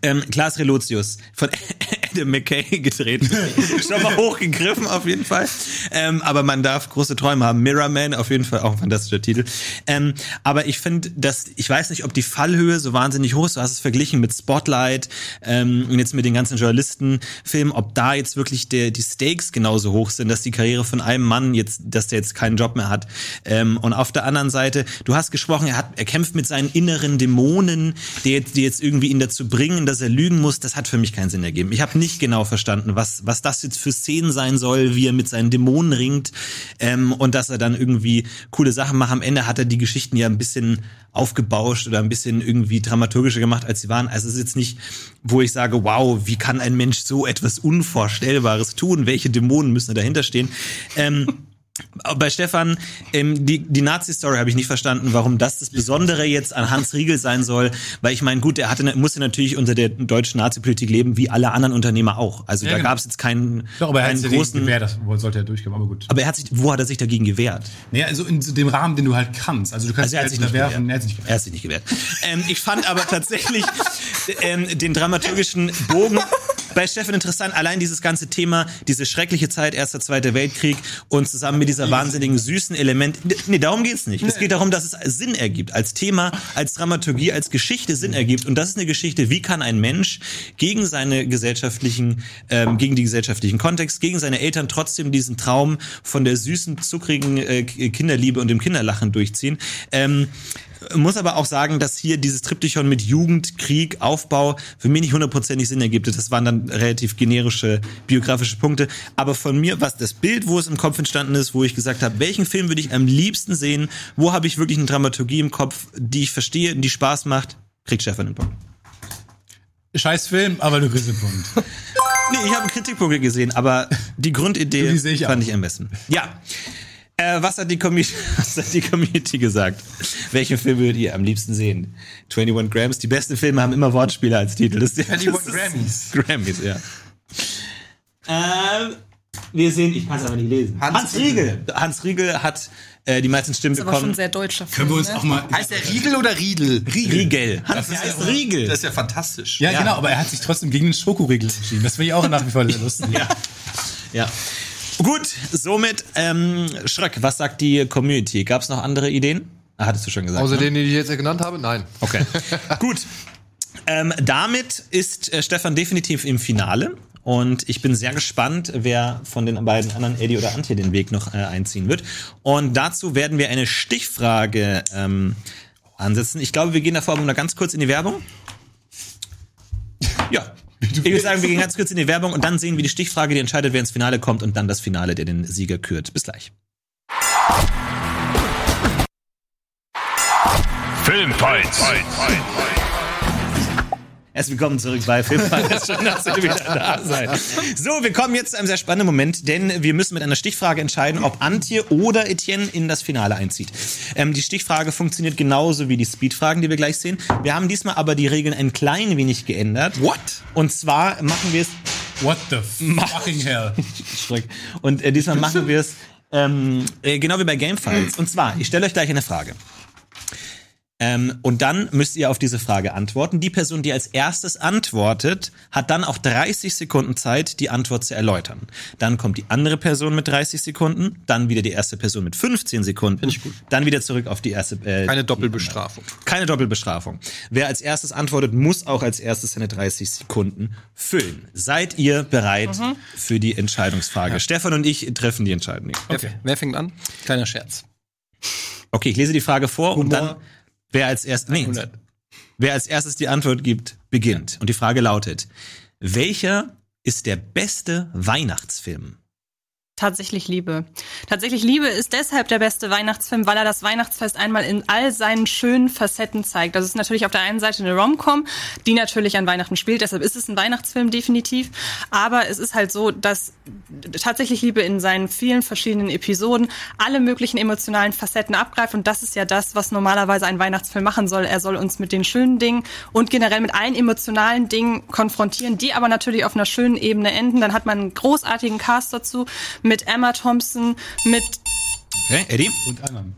Ähm, Klaas Relotius von Adam McKay gedreht. Schon mal hochgegriffen auf jeden Fall. Ähm, aber man darf große Träume haben. Mirrorman auf jeden Fall auch ein fantastischer Titel. Ähm, aber ich finde, dass ich weiß nicht, ob die Fallhöhe so wahnsinnig hoch ist. Du hast es verglichen mit Spotlight ähm, und jetzt mit den ganzen Journalistenfilmen, ob da jetzt wirklich der, die Stakes genauso hoch sind, dass die Karriere von einem Mann jetzt, dass der jetzt keinen Job mehr hat. Ähm, und auf der anderen Seite, du hast gesprochen, er hat, er kämpft mit seinen inneren Dämonen, die jetzt, die jetzt irgendwie ihn dazu bringen, dass er lügen muss. Das hat für mich keinen Sinn ergeben. Ich habe nicht genau verstanden, was, was das jetzt für Szenen sein soll, wie er mit seinen Dämonen ringt ähm, und dass er dann irgendwie coole Sachen macht. Am Ende hat er die Geschichten ja ein bisschen aufgebauscht oder ein bisschen irgendwie dramaturgischer gemacht, als sie waren. Also es ist jetzt nicht, wo ich sage, wow, wie kann ein Mensch so etwas Unvorstellbares tun? Welche Dämonen müssen dahinter stehen? Ähm, bei Stefan, ähm, die, die Nazi-Story habe ich nicht verstanden, warum das das Besondere jetzt an Hans Riegel sein soll, weil ich meine, gut, er hatte, musste natürlich unter der deutschen Nazi-Politik leben, wie alle anderen Unternehmer auch. Also Ja, da genau. gab es jetzt keinen, Doch, aber er hat keinen sich großen, gewehrt, das sollte er durchkommen, aber gut. aber er hat sich, wo hat er sich dagegen gewehrt? Naja, also in dem Rahmen, den du halt kannst. Also du kannst Also er hat sich nicht werfen, gewehrt. er hat sich nicht gewehrt. Er hat sich nicht gewehrt. ähm, ich fand aber tatsächlich ähm, den dramaturgischen Bogen bei Stefan interessant. Allein dieses ganze Thema, diese schreckliche Zeit, Erster, Zweiter Weltkrieg und zusammen mit dieser wahnsinnigen süßen Element. Nee, darum geht's nicht. Es geht darum, dass es Sinn ergibt. Als Thema, als Dramaturgie, als Geschichte Sinn ergibt. Und das ist eine Geschichte, wie kann ein Mensch gegen seine gesellschaftlichen, ähm, gegen die gesellschaftlichen Kontext, gegen seine Eltern trotzdem diesen Traum von der süßen, zuckrigen äh, Kinderliebe und dem Kinderlachen durchziehen. Ähm, muss aber auch sagen, dass hier dieses Triptychon mit Jugend, Krieg, Aufbau für mich nicht hundertprozentig Sinn ergibt. Das waren dann relativ generische biografische Punkte. Aber von mir, was das Bild, wo es im Kopf entstanden ist, wo ich gesagt habe, welchen Film würde ich am liebsten sehen, wo habe ich wirklich eine Dramaturgie im Kopf, die ich verstehe und die Spaß macht, kriegt Stefan den Punkt. Scheiß Film, aber du kriegst den Punkt. Nee, ich habe Kritikpunkte gesehen, aber die Grundidee Die ich fand auch. ich am besten. Ja. Äh, was, hat die Community, was hat die Community gesagt? Welchen Film würdet ihr am liebsten sehen? 21 Grams. Die besten Filme haben immer Wortspiele als Titel. Das, das 21 ist- Grammys. Grammys, ja. Ähm, wir sehen, ich kann es aber nicht lesen. Hans, Hans Riegel. Hans Riegel hat äh, die meisten Stimmen Das ist aber schon bekommen. ein sehr deutscher Film. Können wir uns ne? auch mal. Heißt der Riegel oder Riedel? Riegel. Hans Das ist heißt ja- Riegel. Das ist ja fantastisch. Ja, genau, aber er hat sich trotzdem gegen den Schokoriegel entschieden. Das finde ich auch nach wie vor lustig. Ja. ja. Gut, somit, ähm, Schröck, was sagt die Community? Gab es noch andere Ideen? Ah, hattest du schon gesagt. Außer ne? denen, die ich jetzt genannt habe? Nein. Okay. Gut. Ähm, damit ist äh, Stefan definitiv im Finale. Und ich bin sehr gespannt, wer von den beiden anderen, Eddie oder Antje, den Weg noch äh, einziehen wird. Und dazu werden wir eine Stichfrage ähm, ansetzen. Ich glaube, wir gehen davor aber noch ganz kurz in die Werbung. Ja. Ich würde sagen, wir gehen ganz kurz in die Werbung und dann sehen wir die Stichfrage, die entscheidet, wer ins Finale kommt und dann das Finale, der den Sieger kürt. Bis gleich. Filmfights. Herzlich willkommen zurück bei Filmfights. Schön, dass ihr wieder da seid. So, wir kommen jetzt zu einem sehr spannenden Moment, denn wir müssen mit einer Stichfrage entscheiden, ob Antje oder Etienne in das Finale einzieht. Ähm, die Stichfrage funktioniert genauso wie die Speedfragen, die wir gleich sehen. Wir haben diesmal aber die Regeln ein klein wenig geändert. What? Und zwar machen wir es What the fucking hell? Schreck. Und äh, diesmal machen wir es ähm, äh, genau wie bei Gamefiles. Und zwar, ich stelle euch gleich eine Frage. Ähm, und dann müsst ihr auf diese Frage antworten. Die Person, die als erstes antwortet, hat dann auch 30 Sekunden Zeit, die Antwort zu erläutern. Dann kommt die andere Person mit 30 Sekunden, dann wieder die erste Person mit 15 Sekunden, ich gut. dann wieder zurück auf die erste. Äh, Keine Doppelbestrafung. keine Doppelbestrafung. Wer als erstes antwortet, muss auch als erstes seine 30 Sekunden füllen. Seid ihr bereit für die Entscheidungsfrage? Stefan und ich treffen die Entscheidung. Okay. Wer, wer fängt an? Kleiner Scherz. Okay, ich lese die Frage vor und Humor. dann wer als erstes nee, 100. wer als erstes die Antwort gibt, beginnt. Und die Frage lautet: Welcher ist der beste Weihnachtsfilm? Tatsächlich Liebe. Tatsächlich Liebe ist deshalb der beste Weihnachtsfilm, weil er das Weihnachtsfest einmal in all seinen schönen Facetten zeigt. Das ist natürlich auf der einen Seite eine Rom-Com, die natürlich an Weihnachten spielt, deshalb ist es ein Weihnachtsfilm definitiv. Aber es ist halt so, dass tatsächlich Liebe in seinen vielen verschiedenen Episoden alle möglichen emotionalen Facetten abgreift und das ist ja das, was normalerweise ein Weihnachtsfilm machen soll. Er soll uns mit den schönen Dingen und generell mit allen emotionalen Dingen konfrontieren, die aber natürlich auf einer schönen Ebene enden. Dann hat man einen großartigen Cast dazu mit Emma Thompson, mit Okay, Eddie? Und anderen.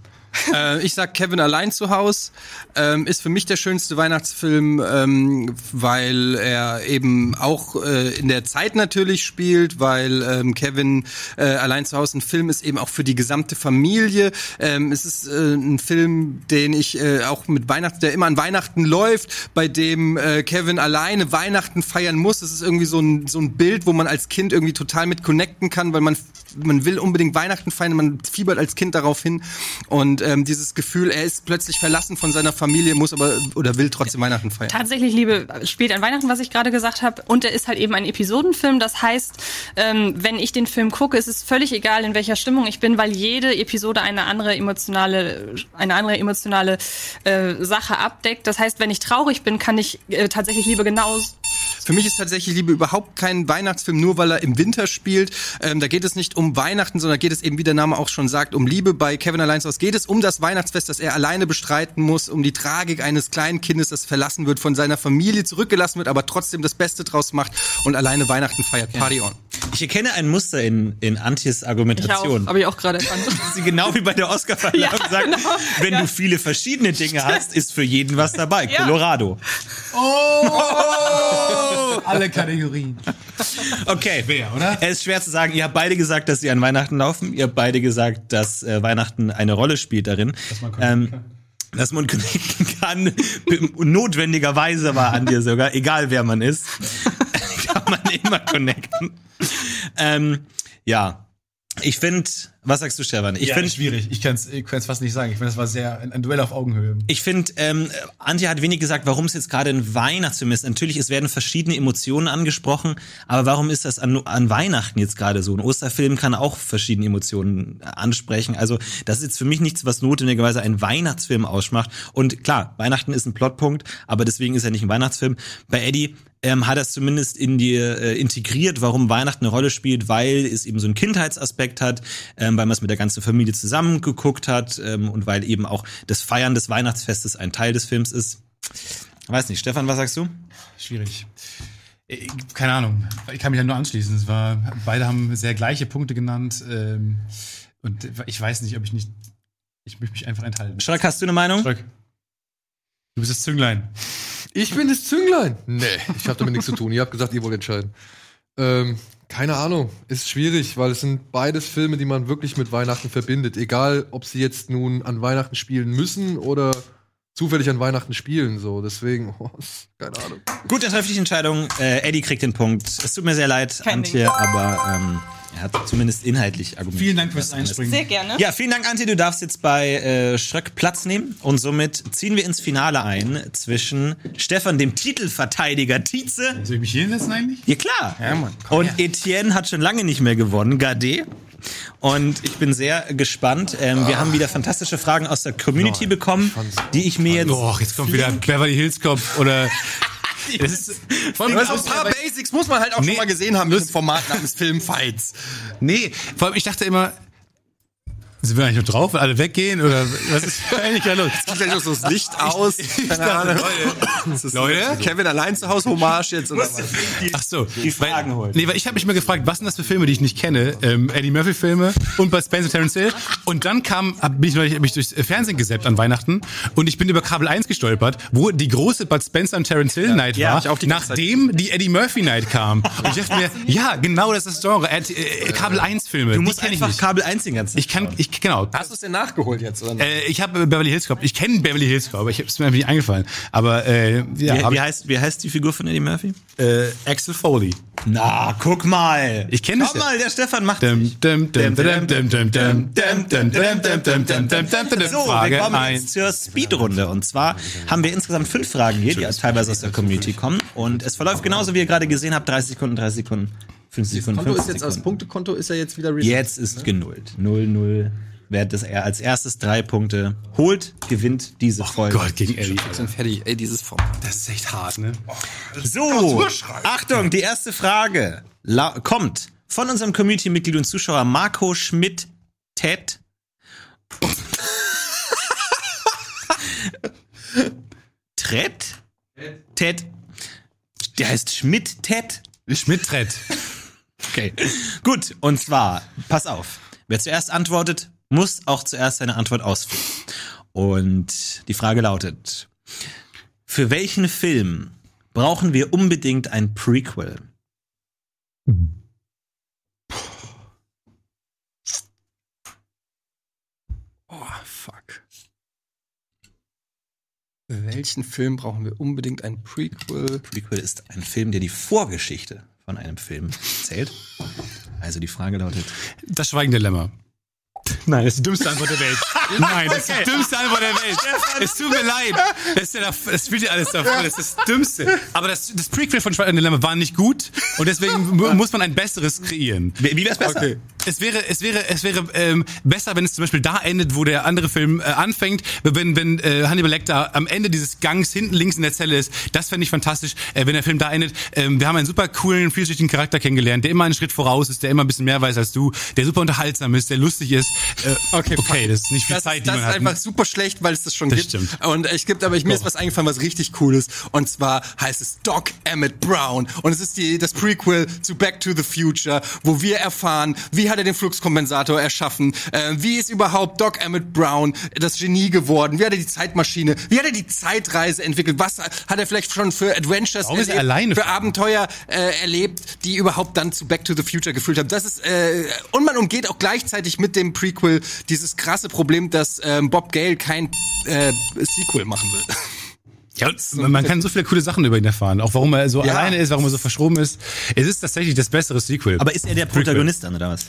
Äh, ich sag Kevin allein zu Haus ähm, ist für mich der schönste Weihnachtsfilm, ähm, weil er eben auch äh, in der Zeit natürlich spielt, weil ähm, Kevin äh, allein zu Haus ein Film ist eben auch für die gesamte Familie. Ähm, es ist äh, ein Film, den ich äh, auch mit Weihnachten, der immer an Weihnachten läuft, bei dem äh, Kevin alleine Weihnachten feiern muss. Es ist irgendwie so ein so ein Bild, wo man als Kind irgendwie total mit connecten kann, weil man man will unbedingt Weihnachten feiern, man fiebert als Kind darauf hin und ähm, dieses Gefühl, er ist plötzlich verlassen von seiner Familie, muss aber oder will trotzdem Weihnachten feiern. Tatsächlich Liebe spielt an Weihnachten, was ich gerade gesagt habe. Und er ist halt eben ein Episodenfilm. Das heißt, ähm, wenn ich den Film gucke, ist es völlig egal, in welcher Stimmung ich bin, weil jede Episode eine andere emotionale, eine andere emotionale äh, Sache abdeckt. Das heißt, wenn ich traurig bin, kann ich äh, tatsächlich Liebe genauso. Für mich ist tatsächlich Liebe überhaupt kein Weihnachtsfilm, nur weil er im Winter spielt. Ähm, da geht es nicht um Weihnachten, sondern geht es eben, wie der Name auch schon sagt, um Liebe. Bei Kevin allein zu Hause geht es um das Weihnachtsfest, das er alleine bestreiten muss, um die Tragik eines kleinen Kindes, das verlassen wird, von seiner Familie zurückgelassen wird, aber trotzdem das Beste draus macht und alleine Weihnachten feiert. Party on. Ich erkenne ein Muster in, in auch, Argumentation. habe ich auch gerade erkannt. Sie genau wie bei der Oscarverleihung Ja, sagt, genau. wenn Ja. du viele verschiedene Dinge hast, ist für jeden was dabei. Ja. Colorado. Alle Kategorien. Okay. Wer, oder? Es ist schwer zu sagen. Ihr habt beide gesagt, dass sie an Weihnachten laufen. Ihr habt beide gesagt, dass äh, Weihnachten eine Rolle spielt darin. Dass man connecten kann. Dass man connecten kann. Notwendigerweise war an dir sogar, egal wer man ist. Kann man immer connecten. Ähm, ja. Ich finde, was sagst du, Stefan? Ich Ich finde, schwierig. Ich kann es fast nicht sagen. Ich finde, das war sehr ein, ein Duell auf Augenhöhe. Ich finde, ähm, Antje hat wenig gesagt, warum es jetzt gerade ein Weihnachtsfilm ist. Natürlich, es werden verschiedene Emotionen angesprochen, aber warum ist das an, an Weihnachten jetzt gerade so? Ein Osterfilm kann auch verschiedene Emotionen ansprechen. Also das ist jetzt für mich nichts, was notwendigerweise einen Weihnachtsfilm ausmacht. Und klar, Weihnachten ist ein Plotpunkt, aber deswegen ist er nicht ein Weihnachtsfilm. Bei Eddie ähm, hat er es zumindest in die äh, integriert, warum Weihnachten eine Rolle spielt, weil es eben so einen Kindheitsaspekt hat, ähm, weil man es mit der ganzen Familie zusammengeguckt hat ähm, und weil eben auch das Feiern des Weihnachtsfestes ein Teil des Films ist. Weiß nicht, Stefan, was sagst du? Schwierig. Ich- Keine Ahnung. Ich kann mich ja nur anschließen. Es war, beide haben sehr gleiche Punkte genannt. Ähm, und ich weiß nicht, ob ich nicht. Ich möchte mich einfach enthalten. Schröck, hast du eine Meinung? Schröck. Du bist das Zünglein. Ich bin das Zünglein. Nee, ich habe damit nichts zu tun. Ihr habt gesagt, ihr wollt entscheiden. Ähm, Keine Ahnung, ist schwierig, weil es sind beides Filme, die man wirklich mit Weihnachten verbindet. Egal, ob sie jetzt nun an Weihnachten spielen müssen oder zufällig an Weihnachten spielen. So, deswegen, oh, ist- keine Ahnung. Gut, treffe ich die Entscheidung. Äh, Eddie kriegt den Punkt. Es tut mir sehr leid, Kein Antje, aber ähm, er hat zumindest inhaltlich argumentiert. Vielen Dank fürs Einspringen. Sehr gerne. Ja, vielen Dank, Antje. Du darfst jetzt bei äh, Schröck Platz nehmen. Und somit ziehen wir ins Finale ein zwischen Stefan, dem Titelverteidiger Tietze. Soll ich mich hier hinsetzen eigentlich? Ja, klar. Und Etienne hat schon lange nicht mehr gewonnen, Gade. Und ich bin sehr gespannt. Ähm, wir haben wieder fantastische Fragen aus der Community bekommen, die ich mir jetzt. Doch, jetzt kommt wieder Beverly Hills Cop oder. Das ist, vor allem, ein paar Basics muss man halt auch Nee. schon mal gesehen haben, das Format namens Filmfights. nee, vor allem, ich dachte immer, sind wir eigentlich noch drauf, alle weggehen? Oder was ist eigentlich da los? Geht gleich noch so das Licht aus. Keine dachte, Ahnung. Leute. Leute? Kevin allein zu Hause Hommage jetzt oder was? Ach so. Die Fragen weil, holen. Nee, weil ich habe mich immer gefragt, was sind das für Filme, die ich nicht kenne? Ähm, Eddie Murphy Filme und bei Spencer Terence Hill. Und dann kam, hab, bin ich neulich hab ich durchs Fernsehen gesäppt an Weihnachten und ich bin über Kabel 1 gestolpert, wo die große Bud Spencer und Terence Hill Night Ja, war, ich auch die nachdem die Eddie Murphy Night kam. Und ich dachte mir, ja, genau das ist das Genre. Äh, äh, Kabel 1 Filme. Du musst ich einfach nicht. Kabel 1 den ganzen Ich kann, ich, genau. Hast du es denn nachgeholt jetzt? Oder äh, ich habe Beverly Hills Cop. Ich kenne Beverly Hills Cop, aber ich habe es mir nicht eingefallen. Aber äh, ja, wie, wie heißt, wie heißt die Figur von Eddie Murphy? Äh, Axel Foley. Na, guck mal. Ich kenne es. Guck mal, der Stefan macht. So, wir kommen jetzt zur Speedrunde. Und zwar haben wir insgesamt fünf Fragen hier, die teilweise aus der Community kommen. Und es verläuft genauso, wie ihr gerade gesehen habt, 30 Sekunden, 30 Sekunden, 50 Sekunden, Konto 50 ist jetzt aus Sekunden. Punktekonto ist er jetzt wieder reset. Jetzt ist genullt. 0-0. Wer das er als erstes drei Punkte holt, gewinnt diese Folge. Gott, gegen Eddie. sind fertig. Ey, dieses Format. Das ist echt hart, ne? So, Achtung, die erste Frage la kommt von unserem Community-Mitglied und Zuschauer Marco Schmidt Ted. Tret? Ted. Der heißt Schmidt Ted. Schmidt-Trett. Okay. Gut, und zwar, pass auf. Wer zuerst antwortet, muss auch zuerst seine Antwort ausführen. Und die Frage lautet: Für welchen Film brauchen wir unbedingt ein Prequel? Oh, fuck. Für welchen Film brauchen wir unbedingt ein Prequel? Prequel ist ein Film, der die Vorgeschichte von einem Film erzählt. Also die Frage lautet: Das Schweigen der Lämmer. Nein, das ist die dümmste Antwort der Welt. Nein, das ist die dümmste Antwort der Welt. Es tut mir leid. Das, ist ja da, das spielt ja alles davor. Das ist das Dümmste. Aber das, das Prequel von Schweigen der Lämmer war nicht gut und deswegen mu- muss man ein besseres kreieren. Wie, wie wär's besser? Okay. Es wäre, es wäre, es wäre ähm, besser, wenn es zum Beispiel da endet, wo der andere Film äh, anfängt. Wenn, wenn äh, Hannibal Lecter am Ende dieses Gangs hinten links in der Zelle ist, das fände ich fantastisch. Äh, wenn der Film da endet, ähm, wir haben einen super coolen, vielschichtigen Charakter kennengelernt, der immer einen Schritt voraus ist, der immer ein bisschen mehr weiß als du, der super unterhaltsam ist, der lustig ist. Äh, okay, okay, das ist nicht viel Das, Zeit, ist, die das man ist hat. einfach super schlecht, weil es das schon Das gibt. stimmt. Und ich gibt, aber ich, mir ist was eingefallen, was richtig cool ist. Und zwar heißt es Doc Emmett Brown. Und es ist die, das Prequel zu Back to the Future, wo wir erfahren, wie hat er den Fluxkompensator erschaffen, äh, wie ist überhaupt Doc Emmett Brown das Genie geworden, wie hat er die Zeitmaschine, wie hat er die Zeitreise entwickelt, was hat er vielleicht schon für Adventures Warum ist er alleine? für Abenteuer äh, erlebt, die überhaupt dann zu Back to the Future geführt haben. Das ist äh, und man umgeht auch gleichzeitig mit dem Prequel dieses krasse Problem, dass ähm, Bob Gale kein äh, Sequel machen will. Ja, man kann so viele coole Sachen über ihn erfahren. Auch warum er so Ja. alleine ist, warum er so verschroben ist. Es ist tatsächlich das bessere Sequel. Aber ist er der Protagonist dann, oder was?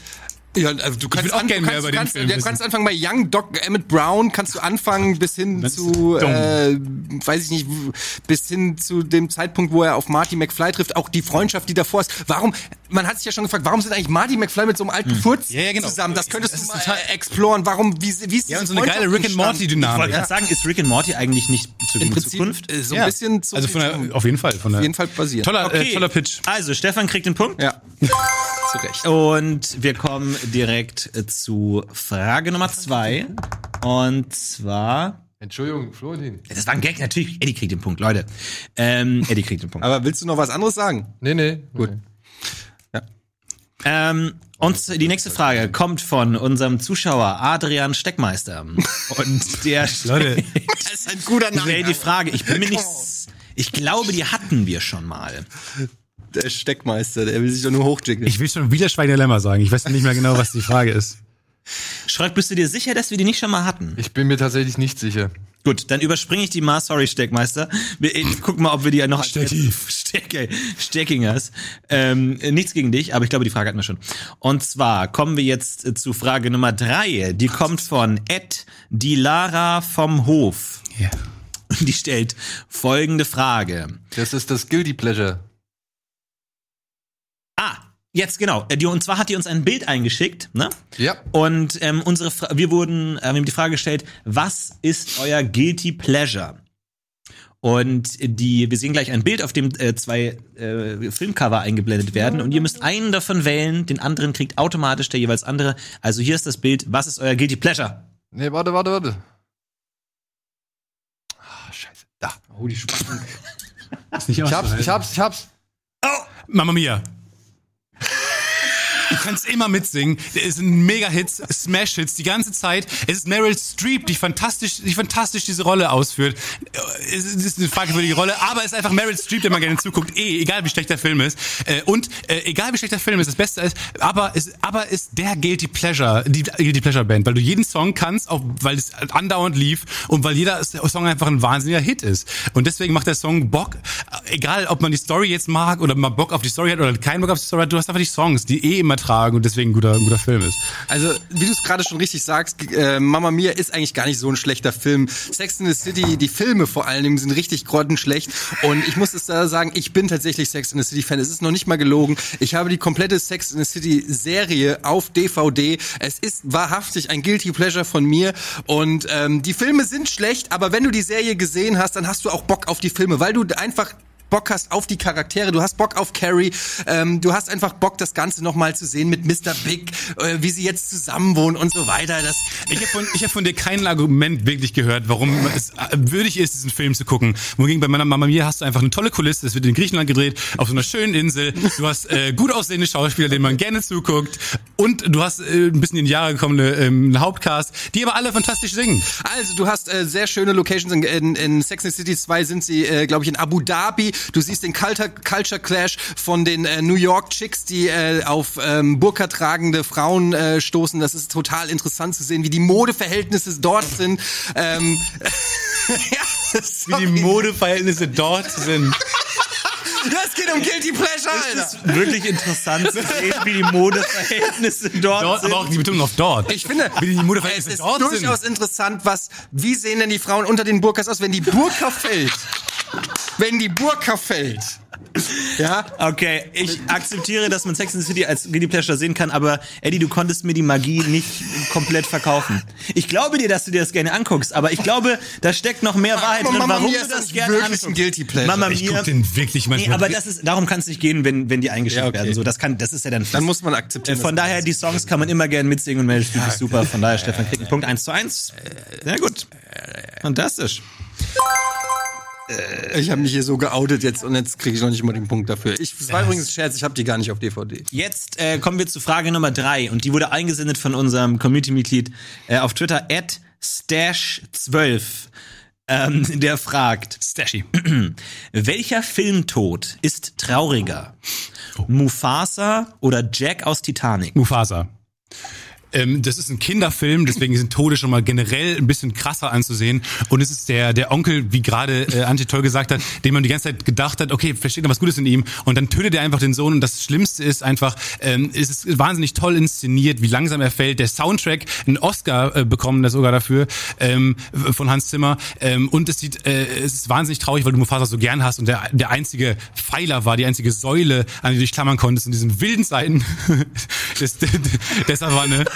Ja, also du kannst, an, du gerne mehr kannst, über du den kannst, Film du wissen. kannst anfangen bei Young Doc Emmett Brown, kannst du anfangen bis hin zu, äh, weiß ich nicht, w- bis hin zu dem Zeitpunkt, wo er auf Marty McFly trifft, auch die Freundschaft, die davor ist. Warum, man hat sich ja schon gefragt, warum sind eigentlich Marty McFly mit so einem alten Furz Ja, ja, genau. zusammen? Das könntest Das du mal total- äh, exploren. Warum, wie, wie ist ja, und so eine geile Rick and entstanden? Ich Morty-Dynamik. wollte gerade sagen, ist Rick and Morty eigentlich nicht zu in Prinzip Zukunft? äh, so Ja. ein bisschen so Also von der, auf jeden Fall. Von der, auf jeden Fall basiert. Toller, äh, toller Pitch. Also, Stefan kriegt den Punkt. Ja, zu Recht. Und wir kommen direkt äh, zu Frage Nummer zwei. Und zwar. Entschuldigung, Florentin. Das war ein Gag, natürlich. Eddie kriegt den Punkt, Leute. Ähm, Eddie kriegt den Punkt. Aber willst du noch was anderes sagen? Nee, nee. Gut. Ähm, und die nächste Frage kommt von unserem Zuschauer Adrian Steckmeister. Und der Leute, Das ist ein guter stellt die Frage, ich bin mir nicht. Ich glaube, die hatten wir schon mal. Der Steckmeister, der will sich doch nur hochjiggeln. Ich will schon wieder Schweinelemmer sagen. Ich weiß nicht mehr genau, was die Frage ist. Schröck, bist du dir sicher, dass wir die nicht schon mal hatten? Ich bin mir tatsächlich nicht sicher. Gut, dann überspringe ich die mal. Sorry, Steckmeister. Ich guck mal, ob wir die noch als Stecki. Stecki. Steckingers. Ähm, nichts gegen dich, aber ich glaube, die Frage hatten wir schon. Und zwar kommen wir jetzt äh, zu Frage Nummer drei. Die kommt von Ed Dilara vom Hof. Ja. Und die stellt folgende Frage. Das ist das Guilty Pleasure. Jetzt genau. Äh, und zwar hat die uns ein Bild eingeschickt, ne? Ja. Und ähm, unsere, Fra wir wurden, äh, wir haben die Frage gestellt, was ist euer guilty pleasure? Und die, wir sehen gleich ein Bild, auf dem äh, zwei äh, Filmcover eingeblendet werden. Und ihr müsst einen davon wählen, den anderen kriegt automatisch der jeweils andere. Also hier ist das Bild. Was ist euer guilty pleasure? Nee, warte, warte, warte. Ah, scheiße. Da. Oh, die Spannung. Ich hab's, ich hab's, ich hab's. Mama Mia. Du kannst immer mitsingen. Es sind Mega-Hits, Smash-Hits die ganze Zeit. Es ist Meryl Streep, die fantastisch, die fantastisch diese Rolle ausführt. Es ist eine fragwürdige Rolle, aber es ist einfach Meryl Streep, der man gerne zuguckt. Eh, egal wie schlecht der Film ist. Äh, Und äh, egal wie schlecht der Film ist, das Beste ist, aber es aber ist der Guilty Pleasure, die Guilty Pleasure Band, weil du jeden Song kannst, auch weil es andauernd lief und weil jeder Song einfach ein wahnsinniger Hit ist. Und deswegen macht der Song Bock, egal ob man die Story jetzt mag oder mal Bock auf die Story hat oder keinen Bock auf die Story hat, du hast einfach die Songs, die eh immer tragen und deswegen ein guter, ein guter Film ist. Also, wie du es gerade schon richtig sagst, äh, Mama Mia ist eigentlich gar nicht so ein schlechter Film. Sex in the City, die Filme vor allen Dingen sind richtig grottenschlecht. Und ich muss es da sagen, ich bin tatsächlich Sex in the City Fan. Es ist noch nicht mal gelogen. Ich habe die komplette Sex in the City Serie auf DVD. Es ist wahrhaftig ein Guilty Pleasure von mir. Und ähm, die Filme sind schlecht, aber wenn du die Serie gesehen hast, dann hast du auch Bock auf die Filme, weil du einfach Bock hast auf die Charaktere, du hast Bock auf Carrie, ähm, du hast einfach Bock, das Ganze nochmal zu sehen mit Mr. Big, äh, wie sie jetzt zusammenwohnen und so weiter. Das, Ich habe von, ich hab von dir kein Argument wirklich gehört, warum es äh, würdig ist, diesen Film zu gucken. Wohingegen bei meiner Mama Mia hast du einfach eine tolle Kulisse. Es wird in Griechenland gedreht, auf so einer schönen Insel. Du hast äh, gut aussehende Schauspieler, denen man gerne zuguckt. Und du hast äh, ein bisschen in die Jahre gekommene ähm, Hauptcast, die aber alle fantastisch singen. Also, du hast äh, sehr schöne Locations. In, in, in Sex and City 2 sind sie, äh, glaube ich, in Abu Dhabi. Du siehst den Culture, Culture Clash von den äh, New York Chicks, die äh, auf ähm, Burka tragende Frauen äh, stoßen. Das ist total interessant zu sehen, wie die Modeverhältnisse dort sind. Ähm, ja, sorry. Modeverhältnisse dort sind. Das geht um Guilty Pleasure, Alter. Wirklich interessant zu sehen, wie die Modeverhältnisse dort, Dort, sind. aber auch die Betonung auf dort. Ich finde, Wie die es Modeverhältnisse ist dort sind. durchaus interessant, was, wie sehen denn die Frauen unter den Burkas aus, wenn die Burka fällt? Wenn die Burka fällt. Ja? Okay, ich akzeptiere, dass man Sex in the City als Guilty Pleasure sehen kann, aber Eddie, du konntest mir die Magie nicht komplett verkaufen. Ich glaube dir, dass du dir das gerne anguckst, aber ich glaube, da steckt noch mehr Wahrheit drin, Mamma warum Mia du ist das gerne wirklich anguckst. ein Guilty Pleasure. Mama Ich guck den wirklich Nee, manchmal. aber das ist, darum kann es nicht gehen, wenn, wenn die eingeschickt Ja, okay. werden. So, das kann, das ist ja dann. Dann muss man akzeptieren. Äh, Von daher, die Songs kann man immer gern mitsingen und Meryl Streep ist super. Von daher, Stefan kriegt einen Punkt 1 zu 1. Sehr gut. Fantastisch. Ich habe mich hier so geoutet jetzt und jetzt kriege ich noch nicht mal den Punkt dafür. Ich, das war übrigens ein Scherz, ich habe die gar nicht auf DVD. Jetzt äh, kommen wir zu Frage Nummer drei und die wurde eingesendet von unserem Community-Mitglied äh, auf Twitter at stash12. Ähm, der fragt, Stashy. welcher Filmtod ist trauriger? Mufasa oder Jack aus Titanic? Mufasa. Ähm, das ist ein Kinderfilm, deswegen sind Tode schon mal generell ein bisschen krasser anzusehen. Und es ist der, der Onkel, wie gerade äh, Antje toll gesagt hat, dem man die ganze Zeit gedacht hat, okay, versteht noch was Gutes in ihm. Und dann tötet er einfach den Sohn. Und das Schlimmste ist einfach, ähm, es ist wahnsinnig toll inszeniert, wie langsam er fällt. Der Soundtrack, einen Oscar äh, bekommen, das sogar dafür, ähm, von Hans Zimmer. Ähm, und es sieht, äh, es ist wahnsinnig traurig, weil du Mufasa so gern hast und der, der einzige Pfeiler war, die einzige Säule, an die du dich klammern konntest in diesen wilden Zeiten. das, das, deshalb war eine,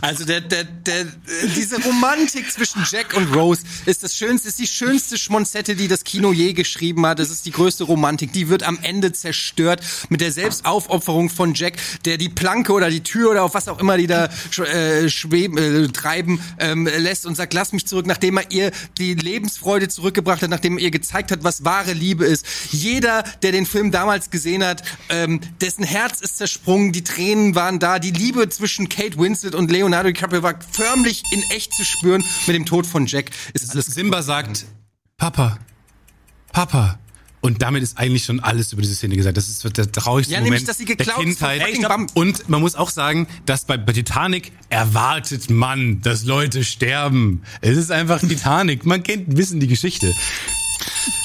Also der, der, der, äh, diese Romantik zwischen Jack und Rose ist das schönste, ist die schönste Schmonzette, die das Kino je geschrieben hat. Das ist die größte Romantik. Die wird am Ende zerstört mit der Selbstaufopferung von Jack, der die Planke oder die Tür oder auf was auch immer die da äh, schweben, äh, treiben ähm, lässt und sagt, lass mich zurück, nachdem er ihr die Lebensfreude zurückgebracht hat, nachdem er ihr gezeigt hat, was wahre Liebe ist. Jeder, der den Film damals gesehen hat, ähm, dessen Herz ist zersprungen, die Tränen waren da, die Liebe zwischen Kate Winslet und Leonardo DiCaprio war förmlich in echt zu spüren. Mit dem Tod von Jack ist das Simba sagt, Papa, Papa, Und damit ist eigentlich schon alles über diese Szene gesagt. Das ist der traurigste Ja, Moment nämlich, dass sie der geklaut ist von Kindheit. Bambi. Und man muss auch sagen, dass bei, bei Titanic erwartet man, dass Leute sterben. Es ist einfach Titanic. Man kennt, wissen die Geschichte.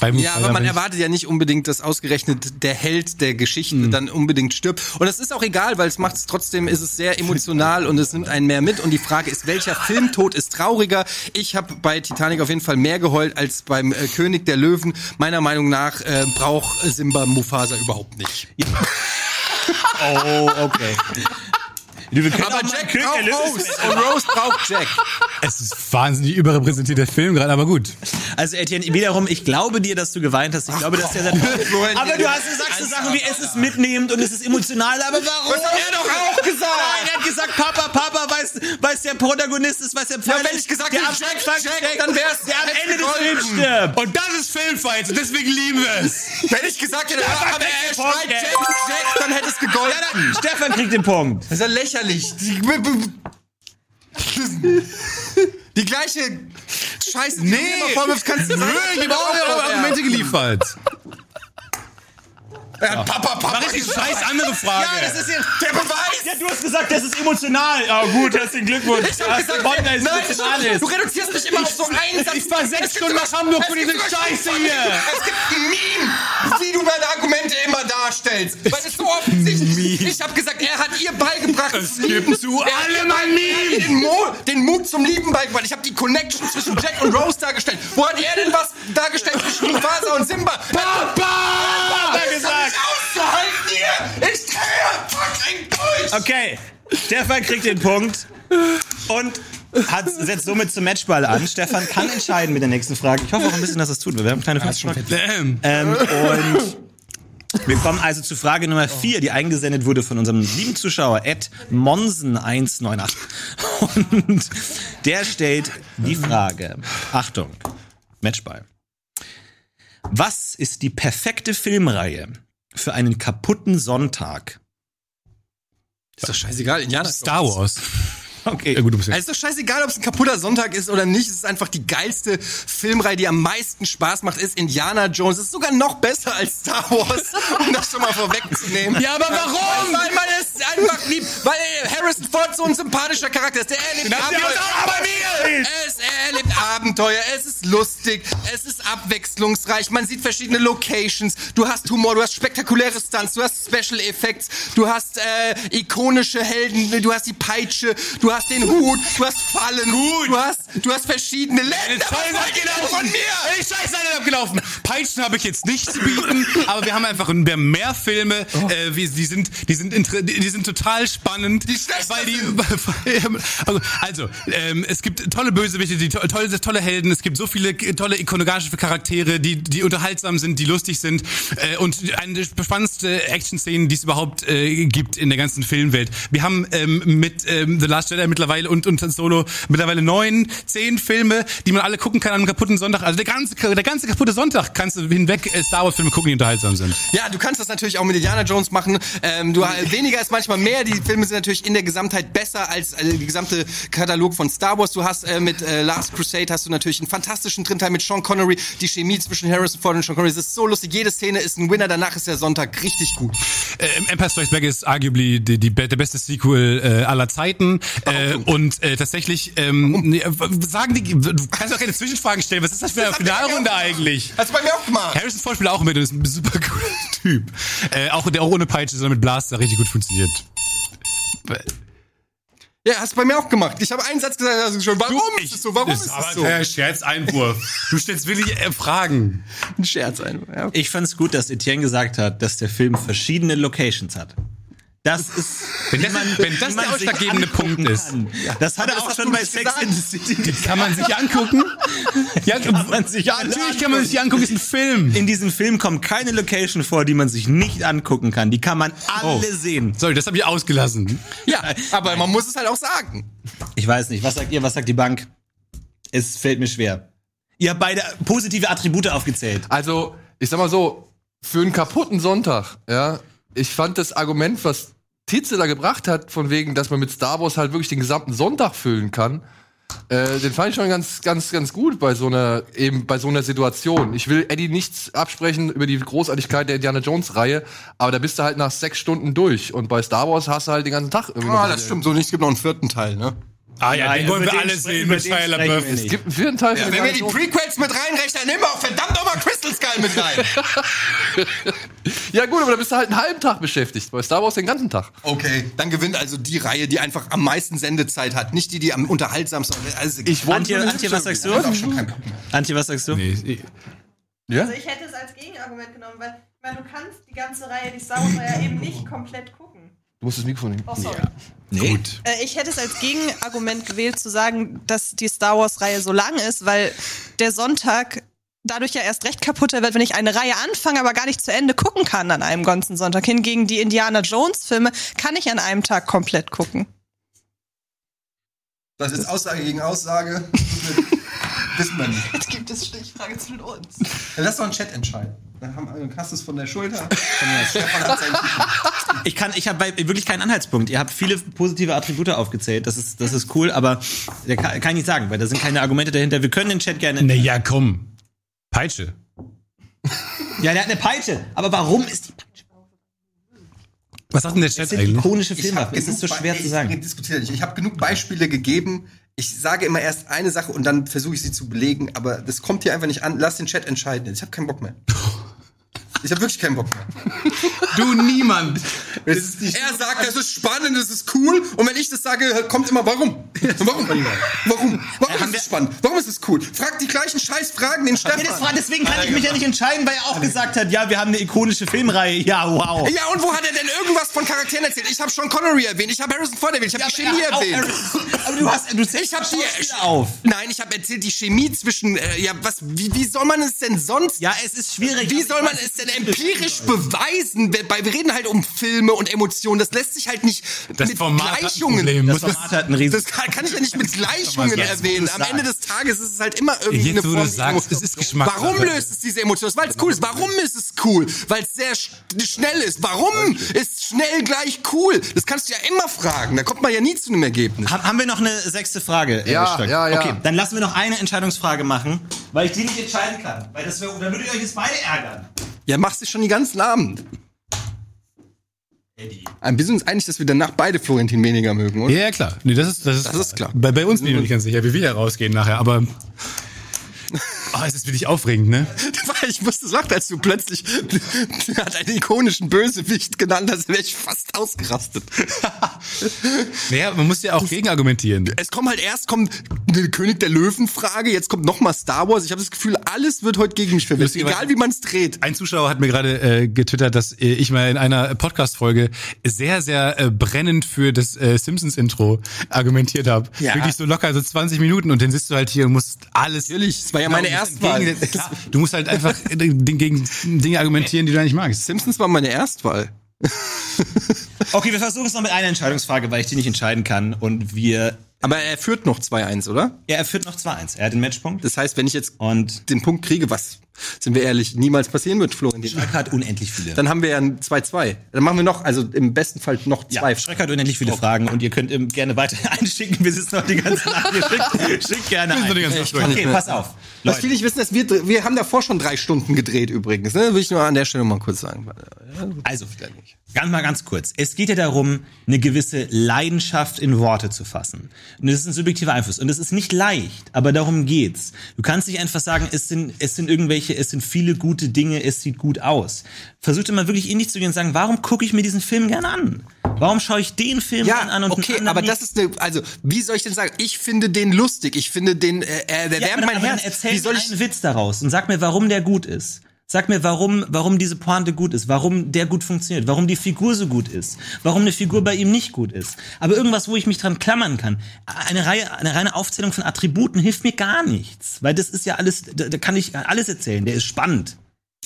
Beim- Ja, aber man erwartet ja nicht unbedingt, dass ausgerechnet der Held der Geschichte Mhm. dann unbedingt stirbt. Und das ist auch egal, weil es macht es trotzdem, ist es sehr emotional und es nimmt einen mehr mit. Und die Frage ist, welcher Filmtod ist trauriger? Ich habe bei Titanic auf jeden Fall mehr geheult als beim äh, König der Löwen. Meiner Meinung nach äh, braucht Simba Mufasa überhaupt nicht. Oh, okay. Du, wir können Aber Jack der braucht Rose und Rose braucht Jack. Es ist wahnsinnig überrepräsentiert der Film gerade, aber gut. Also Etienne, wiederum, ich glaube dir, dass du geweint hast. Ich glaube, dass der Florian, Aber du hast gesagt so Sachen wie, es ist mitnehmend und es ist emotional, aber warum? Das hat er doch auch gesagt. Nein, er hat gesagt, Papa, Papa, weiß, weiß der Protagonist ist, weiß der Pfeil wenn ist, ich gesagt hätte, Jack, Jack, steckt, dann wär's- der am Ende des. Films stirbt. Und das ist Filmfight und deswegen lieben wir es. Wenn ich gesagt hätte, aber er schreit. Jack, Jack, dann hätte es Ja, gegolten. dann, Stefan kriegt den Punkt. Das ist ja lächerlich. Die, die gleiche Scheiße, die Nee. du immer vorwirfst, kannst du Nö, ich habe auch eure Argumente geliefert. Ja, Papa, Papa. Mach ich scheiß andere Frage. Ja, das ist ja, der Beweis. ja, du hast gesagt, das ist emotional. Ah, gut, herzlichen Glückwunsch. Ich hab gesagt, gewonnen, nein, weil es emotional ist. du reduzierst mich immer auf so einen Satz. ich fahr sechs Es gibt Stunden nach Hamburg für diese Scheiße hier. Es gibt ein Meme, wie du deine Argumente immer darstellst. Weil es so offensichtlich Ich habe gesagt, er hat ihr beigebracht. Es zu lieben. gibt zu Er hat allem ein Meme. Den, Mo den Mut zum Lieben beigebracht. Ich habe die Connection zwischen Jack und Rose dargestellt. Wo hat er denn was dargestellt zwischen Mufasa und Simba? Papa! Hat er gesagt. Hier. Ich drehe fucking durch. Okay, Stefan kriegt den Punkt und hat, setzt somit zum Matchball an. Stefan kann entscheiden mit der nächsten Frage. Ich hoffe auch ein bisschen, dass es tut. Wir haben kleine Damn. ähm, Und wir kommen also zu Frage Nummer 4, die eingesendet wurde von unserem lieben Zuschauer, Ed Monsen198. Und der stellt die Frage. Achtung, Matchball. Was ist die perfekte Filmreihe für einen kaputten Sonntag? Ist doch scheißegal, Indianer. Star Wars. Okay. Ja, gut, du bist Also ist doch scheißegal, ob es ein kaputter Sonntag ist oder nicht. Es ist einfach die geilste Filmreihe, die am meisten Spaß macht, ist Indiana Jones. Es ist sogar noch besser als Star Wars, um das schon mal vorwegzunehmen. Ja, aber warum? Weil man es einfach liebt. Weil Harrison Ford so ein sympathischer Charakter ist. Der erlebt Abenteuer. auch bei mir! Es erlebt Abenteuer, es ist lustig, es ist abwechslungsreich, man sieht verschiedene Locations, du hast Humor, du hast spektakuläre Stunts, du hast Special Effects, du hast äh, ikonische Helden, du hast die Peitsche, du hast den Hut, du hast Fallen, Gut. du hast du hast verschiedene Länder. Ihr denn von mir? Ey, scheiße, alle abgelaufen. Peitschen habe ich jetzt nicht zu bieten, aber wir haben einfach ein- wir haben mehr Filme, Oh. äh, die sind, die sind, die sind total spannend. Die weil die, also, also ähm, es gibt tolle Bösewichte, die to tolle, tolle Helden, es gibt so viele tolle ikonografische Charaktere, die, die unterhaltsam sind, die lustig sind äh, und eine der spannendste Action-Szenen, die es überhaupt äh, gibt in der ganzen Filmwelt. Wir haben ähm, mit ähm, The Last Jedi mittlerweile und, und Solo mittlerweile neun, zehn Filme, die man alle gucken kann an einem kaputten Sonntag. Also der ganze, der ganze kaputte Sonntag kannst du hinweg äh, Star Wars Filme gucken, die unterhaltsam sind. Ja, du kannst das natürlich auch mit Indiana Jones machen. Ähm, du weniger ist manchmal mehr. Die Filme sind natürlich in der Gesamtheit besser als äh, die gesamte Katalog von Star Wars. Du hast äh, mit äh, Last Crusade hast du natürlich einen fantastischen Drinteil mit Sean Connery. Die Chemie zwischen Harrison Ford und Sean Connery das ist so lustig. Jede Szene ist ein Winner. Danach ist der Sonntag richtig gut. Äh, Empire Strikes Back ist arguably die, die, der beste Sequel äh, aller Zeiten. Äh, und äh, tatsächlich, ähm, nee, w- sagen die, du kannst auch keine Zwischenfragen stellen. Was ist das für eine Finalrunde eigentlich? Hast du bei mir auch gemacht? Harrison Ford spielt auch mit und ist ein super cooler Typ. Äh, auch der auch ohne Peitsche, sondern mit Blaster richtig gut funktioniert. Ja, hast du bei mir auch gemacht. Ich habe einen Satz gesagt, also schon. Warum Ich- ist es so? Warum das ist aber es so? der Scherzeinwurf. Du stellst wirklich äh, Fragen. Ein Scherz einfach. Ja, okay. Ich fand's gut, dass Etienne gesagt hat, dass der Film verschiedene Locations hat. Das ist, Wenn das, wenn das der man ausschlaggebende angucken Punkt ist, kann. Das hat er auch schon bei Sex in the City. kann man sich angucken. Ja, Kann man sich alle natürlich kann man sich angucken. Ist ein Film. In diesem Film kommt keine Location vor, die man sich nicht angucken kann. Die kann man alle Oh. sehen. Sorry, das habe ich ausgelassen. ja, aber man muss es halt auch sagen. Ich weiß nicht. Was sagt ihr? Was sagt die Bank? Es fällt mir schwer. Ihr habt beide positive Attribute aufgezählt. Also, ich sag mal so, für einen kaputten Sonntag, ja, ich fand das Argument, was Titze da gebracht hat, von wegen, dass man mit Star Wars halt wirklich den gesamten Sonntag füllen kann, Äh, den fand ich schon ganz, ganz, ganz gut bei so einer, eben bei so einer Situation. Ich will Eddie nichts absprechen über die Großartigkeit der Indiana Jones Reihe, aber da bist du halt nach sechs Stunden durch. Und bei Star Wars hast du halt den ganzen Tag irgendwie. Ah, das stimmt. So nicht, es gibt noch einen vierten Teil, ne? Ah ja, den wollen wir den alle sehen mit Shia LaBeouf. Es gibt einen vierten Teil von Wenn wir die. Prequels mit reinrechnen, nehmen wir auch verdammt nochmal Crystal Skull mit rein. Ja gut, aber da bist du halt einen halben Tag beschäftigt. Bei Star Wars den ganzen Tag. Okay, dann gewinnt also die Reihe, die einfach am meisten Sendezeit hat. Nicht die, die am unterhaltsamsten also Ich wollte Antje, Antje, was sagst du? Antje, was sagst du? Nee, ich- Also ich hätte es als Gegenargument genommen, weil ich meine, du kannst die ganze Reihe, die Star Wars Reihe eben nicht komplett gucken. Du musst das Mikrofon nehmen. Oh, sorry. Nee. Äh, ich hätte es als Gegenargument gewählt, zu sagen, dass die Star Wars-Reihe so lang ist, weil der Sonntag dadurch ja erst recht kaputter wird, wenn ich eine Reihe anfange, aber gar nicht zu Ende gucken kann an einem ganzen Sonntag. Hingegen die Indiana Jones-Filme kann ich an einem Tag komplett gucken. Das ist Aussage gegen Aussage. Wissen wir nicht. Jetzt gibt es Stichfrage zwischen uns. Dann lass doch einen Chat entscheiden. Dann haben wir hast du es von der Schulter. Ich kann, ich habe wirklich keinen Anhaltspunkt. Ihr habt viele positive Attribute aufgezählt. Das ist, das ist cool, aber der kann, kann ich nicht sagen, weil da sind keine Argumente dahinter. Wir können den Chat gerne. Na ja, komm. Peitsche. Ja, der hat eine Peitsche. Aber warum ist die Peitsche? Was sagt denn der Chat Das sind eigentlich? ikonische hab Es ist so schwer Be- zu sagen. Ich diskutiere nicht. Ich habe genug Beispiele gegeben. Ich sage immer erst eine Sache und dann versuche ich sie zu belegen, aber das kommt hier einfach nicht an. Lass den Chat entscheiden. Ich habe keinen Bock mehr. Ich habe wirklich keinen Bock mehr. Du niemand. er sagt, das ist spannend, das ist cool. Und wenn ich das sage, kommt immer, warum? Warum? Warum? Warum ist es spannend? Warum ist es cool? Frag die gleichen Scheißfragen den Ja, das Stefan. war, deswegen kann ich mich ja nicht entscheiden, weil er auch gesagt hat, ja, wir haben eine ikonische Filmreihe. Ja, wow. Ja, und wo hat er denn irgendwas von Charakteren erzählt? Ich habe Sean Connery erwähnt, ich habe Harrison Ford erwähnt, ich habe die Chemie Ja, erwähnt. Aber du hast, du Ich habe die auf. Nein, ich habe erzählt die Chemie zwischen äh, ja, was wie, wie soll man es denn sonst Ja, es ist schwierig. Wie soll man es denn empirisch beweisen? Wir, reden halt um Filme und Emotionen. Das lässt sich halt nicht Das mit Format hat ein Gleichungen. Das Format hat einen riesen Das kann, kann ich ja nicht mit Gleichungen erwähnen. Am Ende des. Tages ist es halt immer irgendwie Jetzt, eine Form. sagst, es ist Geschmackssache. Warum löst es diese Emotion? Weil es cool ist. Warum ist es cool? Weil es sehr sch schnell ist. Warum ist schnell gleich cool? Das kannst du ja immer fragen. Da kommt man ja nie zu einem Ergebnis. Ha- Haben wir noch eine sechste Frage? äh, Ja, ja, ja. Okay, dann lassen wir noch eine Entscheidungsfrage machen, weil ich die nicht entscheiden kann. Weil das wär, dann würde ich euch jetzt beide ärgern. Ja, machst du schon die ganzen Abend. Eddie. Ein bisschen uns einig, dass wir danach beide Florentin weniger mögen, oder? Ja, ja, klar. Nee, das ist, das ist, Das ist klar. Bei, bei uns bin ich noch nicht ganz sicher, wie wir hier rausgehen nachher, aber. Oh, es ist wirklich aufregend, ne? Ich musste sagen, als du plötzlich hat einen ikonischen Bösewicht genannt hast, wäre ich fast ausgerastet. Naja, man muss ja auch gegenargumentieren. es kommt halt erst kommt eine König der Löwen Frage, jetzt kommt noch mal Star Wars. Ich habe das Gefühl, alles wird heute gegen mich verwendet, egal wie man es dreht. Ein Zuschauer hat mir gerade äh, getwittert, dass äh, ich mal in einer Podcast-Folge sehr, sehr äh, brennend für das äh, Simpsons-Intro argumentiert habe. Ja. Wirklich so locker, so 20 Minuten und dann sitzt du halt hier und musst alles... Natürlich, es war ja meine musst Erstwahl. gegen- Klar, du musst halt einfach gegen Dinge argumentieren, die du nicht magst. Simpsons war meine Erstwahl. Okay, wir versuchen es noch mit einer Entscheidungsfrage, weil ich die nicht entscheiden kann. Und wir. Aber er führt noch 2-1, oder? Ja, er führt noch 2-1. Er hat den Matchpunkt. Das heißt, wenn ich jetzt Und den Punkt kriege, was, sind wir ehrlich, niemals passieren wird, Florentin. Schröck hat unendlich viele. Dann haben wir ja ein 2-2. Dann machen wir noch, also im besten Fall noch zwei. Ja, Schröck hat unendlich viele Fragen und ihr könnt ähm, gerne weiter einschicken. Wir sitzen noch die ganze Nacht. Schickt, schickt gerne ein. die ganze Nacht durch. Okay, pass auf. Was viele nicht wissen, dass wir, wir haben davor schon drei Stunden gedreht übrigens. Ne? Will ich nur an der Stelle mal kurz sagen. Also, ganz mal ganz kurz. Es geht ja darum, eine gewisse Leidenschaft in Worte zu fassen. Und das ist ein subjektiver Einfluss. Und es ist nicht leicht, aber darum geht's. Du kannst nicht einfach sagen, es sind, es sind irgendwelche, es sind viele gute Dinge, es sieht gut aus. Versucht immer wirklich in dich zu gehen und sagen, warum gucke ich mir diesen Film gern an? Warum schaue ich den Film gern an und okay, aber das ist eine, also wie soll ich denn sagen? Ich finde den lustig. Ich finde den, äh, er der Ja, wärmt mein Herz. Erzähl Wie soll ich? einen Witz daraus und sag mir, warum der gut ist. Sag mir, warum, warum diese Pointe gut ist, warum der gut funktioniert, warum die Figur so gut ist, warum eine Figur bei ihm nicht gut ist. Aber irgendwas, wo ich mich dran klammern kann. Eine Reihe, eine reine Aufzählung von Attributen hilft mir gar nichts, weil das ist ja alles, da, da kann ich alles erzählen. Der ist spannend.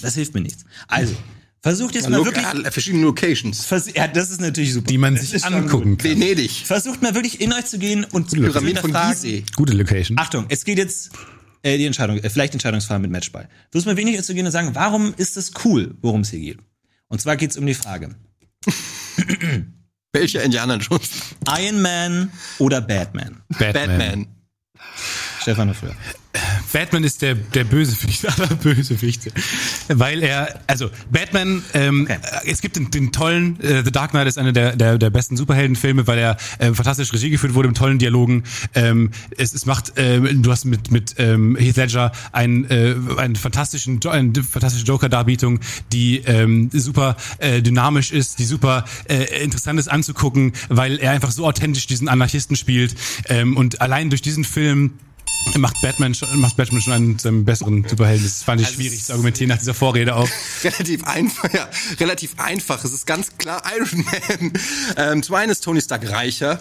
Das hilft mir nichts. Also versucht jetzt mal wirklich. verschiedene Locations. vers- Ja, das ist natürlich super. Die man sich angucken kann. Venedig. Versucht mal wirklich in euch zu gehen und zu Pyramide von Gizeh. Gute Location. Achtung, es geht jetzt äh, die Entscheidung, äh, vielleicht Entscheidungsfrage mit Matchball. Versuch mal wenig zu gehen und sagen, warum ist es cool, worum es hier geht? Und zwar geht es um die Frage: Welcher Indiana Jones? Iron Man oder Batman? Batman. Batman. Stefan früher. Batman ist der, der Bösewicht aller Bösewichte. Weil er, also Batman, ähm, Okay. es gibt den, den tollen, äh, The Dark Knight ist einer der, der, der besten Superheldenfilme, weil er äh, fantastisch Regie geführt wurde, mit tollen Dialogen. Ähm, es, es macht, ähm, du hast mit, mit ähm, Heath Ledger einen, äh, einen fantastischen, eine fantastische Joker-Darbietung, die ähm, super äh, dynamisch ist, die super äh, interessant ist anzugucken, weil er einfach so authentisch diesen Anarchisten spielt. Ähm, und allein durch diesen Film macht Batman schon, macht Batman schon einen seinem besseren Superhelden. Das fand ich schwierig zu argumentieren nach dieser Vorrede auch. relativ einfach, ja, relativ einfach. Es ist ganz klar Iron Man. Ähm, zum einen ist Tony Stark reicher.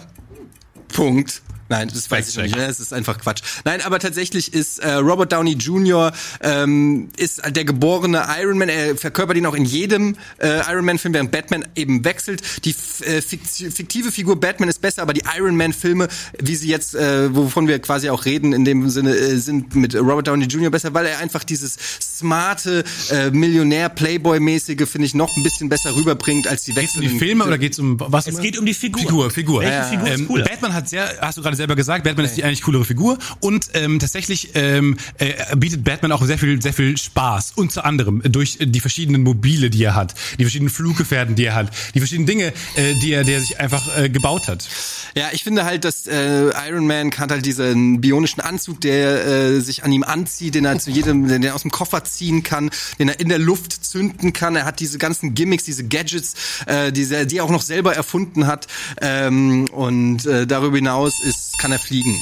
Punkt. Nein, das weiß ich nicht. Das ist einfach Quatsch. Nein, aber tatsächlich ist äh, Robert Downey Jr. Ähm, ist der geborene Iron Man. Er verkörpert ihn auch in jedem äh, Iron Man-Film, während Batman eben wechselt. Die äh, fikt- fiktive Figur Batman ist besser, aber die Iron Man-Filme, wie sie jetzt, äh, wovon wir quasi auch reden, in dem Sinne, äh, sind mit Robert Downey Jr. besser, weil er einfach dieses smarte, äh, Millionär-Playboy-mäßige, finde ich, noch ein bisschen besser rüberbringt als die Geht's um wechselnden. die Filme oder geht's um was? Es geht um die Figur. Figur, Figur. Welche Figur ist ähm? Batman hat sehr, hast du gerade selber gesagt, Batman ist die eigentlich coolere Figur und ähm, tatsächlich ähm, äh, bietet Batman auch sehr viel, sehr viel Spaß. Unter anderem durch die verschiedenen Mobile, die er hat, die verschiedenen Fluggefährten, die er hat, die verschiedenen Dinge, äh, die er, die er sich einfach äh, gebaut hat. Ja, ich finde halt, dass äh, Iron Man hat halt diesen bionischen Anzug, der äh, sich an ihm anzieht, den er zu jedem, den er aus dem Koffer ziehen kann, den er in der Luft zünden kann. Er hat diese ganzen Gimmicks, diese Gadgets, äh, diese, die er auch noch selber erfunden hat. Ähm, und äh, darüber hinaus ist, kann er fliegen.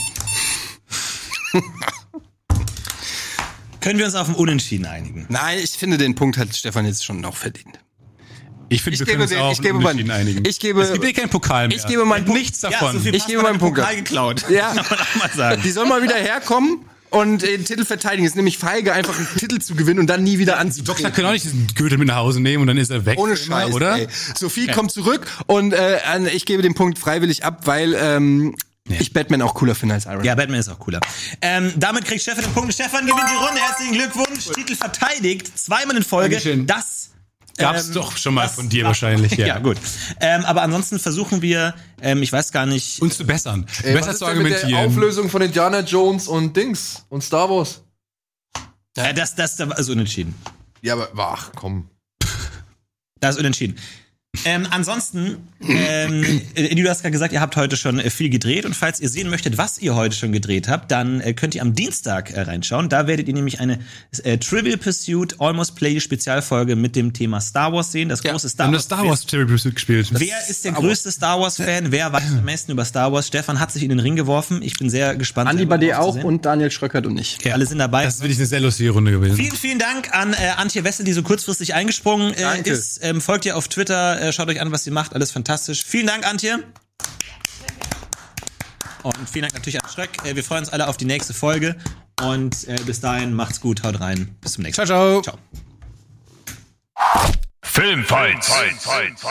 Können wir uns auf ein Unentschieden einigen? Nein, ich finde, den Punkt hat Stefan jetzt schon noch verdient. Ich finde, Ich wir gebe können uns den- auch ich gebe meinen- Unentschieden einigen. ich gebe- es gibt eh keinen Pokal mehr. ich gebe meinen Punkt- nichts davon. Ja, so Ich gebe meinen. Pokal geklaut. Ja. Kann man auch mal sagen. Die sollen mal wieder herkommen und den Titel verteidigen. Es ist nämlich feige, einfach einen Titel zu gewinnen und dann nie wieder Doktor anzutreten. können auch nicht diesen Gürtel mit nach Hause nehmen und dann ist er weg. Ohne Scheiß, immer, oder? Ey. Sophie kommt zurück und äh, ich gebe den Punkt freiwillig ab, weil ähm, ich Batman auch cooler finde als Iron Man. Ja, Batman ist auch cooler. Ähm, damit kriegt Stefan den Punkt. Stefan gewinnt die Runde. Herzlichen Glückwunsch. Titel verteidigt. Zweimal in Folge. Dankeschön. Das Gab's ähm, doch schon mal von dir war- wahrscheinlich, ja. Ja, gut. Ähm, aber ansonsten versuchen wir, ähm, ich weiß gar nicht, Uns zu bessern. Ey, was Besser ist zu denn mit der argumentieren. Auflösung von Indiana Jones und Dings und Star Wars? äh, das, das, das ist unentschieden. Ja, aber ach, komm. Das ist unentschieden. Ähm, ansonsten, ähm, äh, du hast gerade gesagt, ihr habt heute schon äh, viel gedreht und falls ihr sehen möchtet, was ihr heute schon gedreht habt, dann äh, könnt ihr am Dienstag äh, reinschauen. Da werdet ihr nämlich eine äh, Trivial Pursuit Almost Play Spezialfolge mit dem Thema Star Wars sehen. Das große Wir Star haben Wars. das Star Wars Cherry Pursuit gespielt. Wer ist der größte Star Wars Fan? Wer weiß am meisten über Star Wars? Stefan hat sich in den Ring geworfen. Ich bin sehr gespannt. Andi Bade auch und Daniel Schröckert und ich. Ja, alle sind dabei. Das ist wirklich eine sehr lustige Runde gewesen. Vielen, vielen Dank an äh, Antje Wessel, die so kurzfristig eingesprungen äh, Danke. ist. Ähm, folgt ihr auf Twitter, äh, schaut euch an, was sie macht. Alles fantastisch. Vielen Dank, Antje. Und vielen Dank natürlich an Schröck. Äh, wir freuen uns alle auf die nächste Folge. Und äh, bis dahin, macht's gut, haut rein. Bis zum nächsten Ciao, Mal. ciao. Ciao. Filmfights. Filmfights.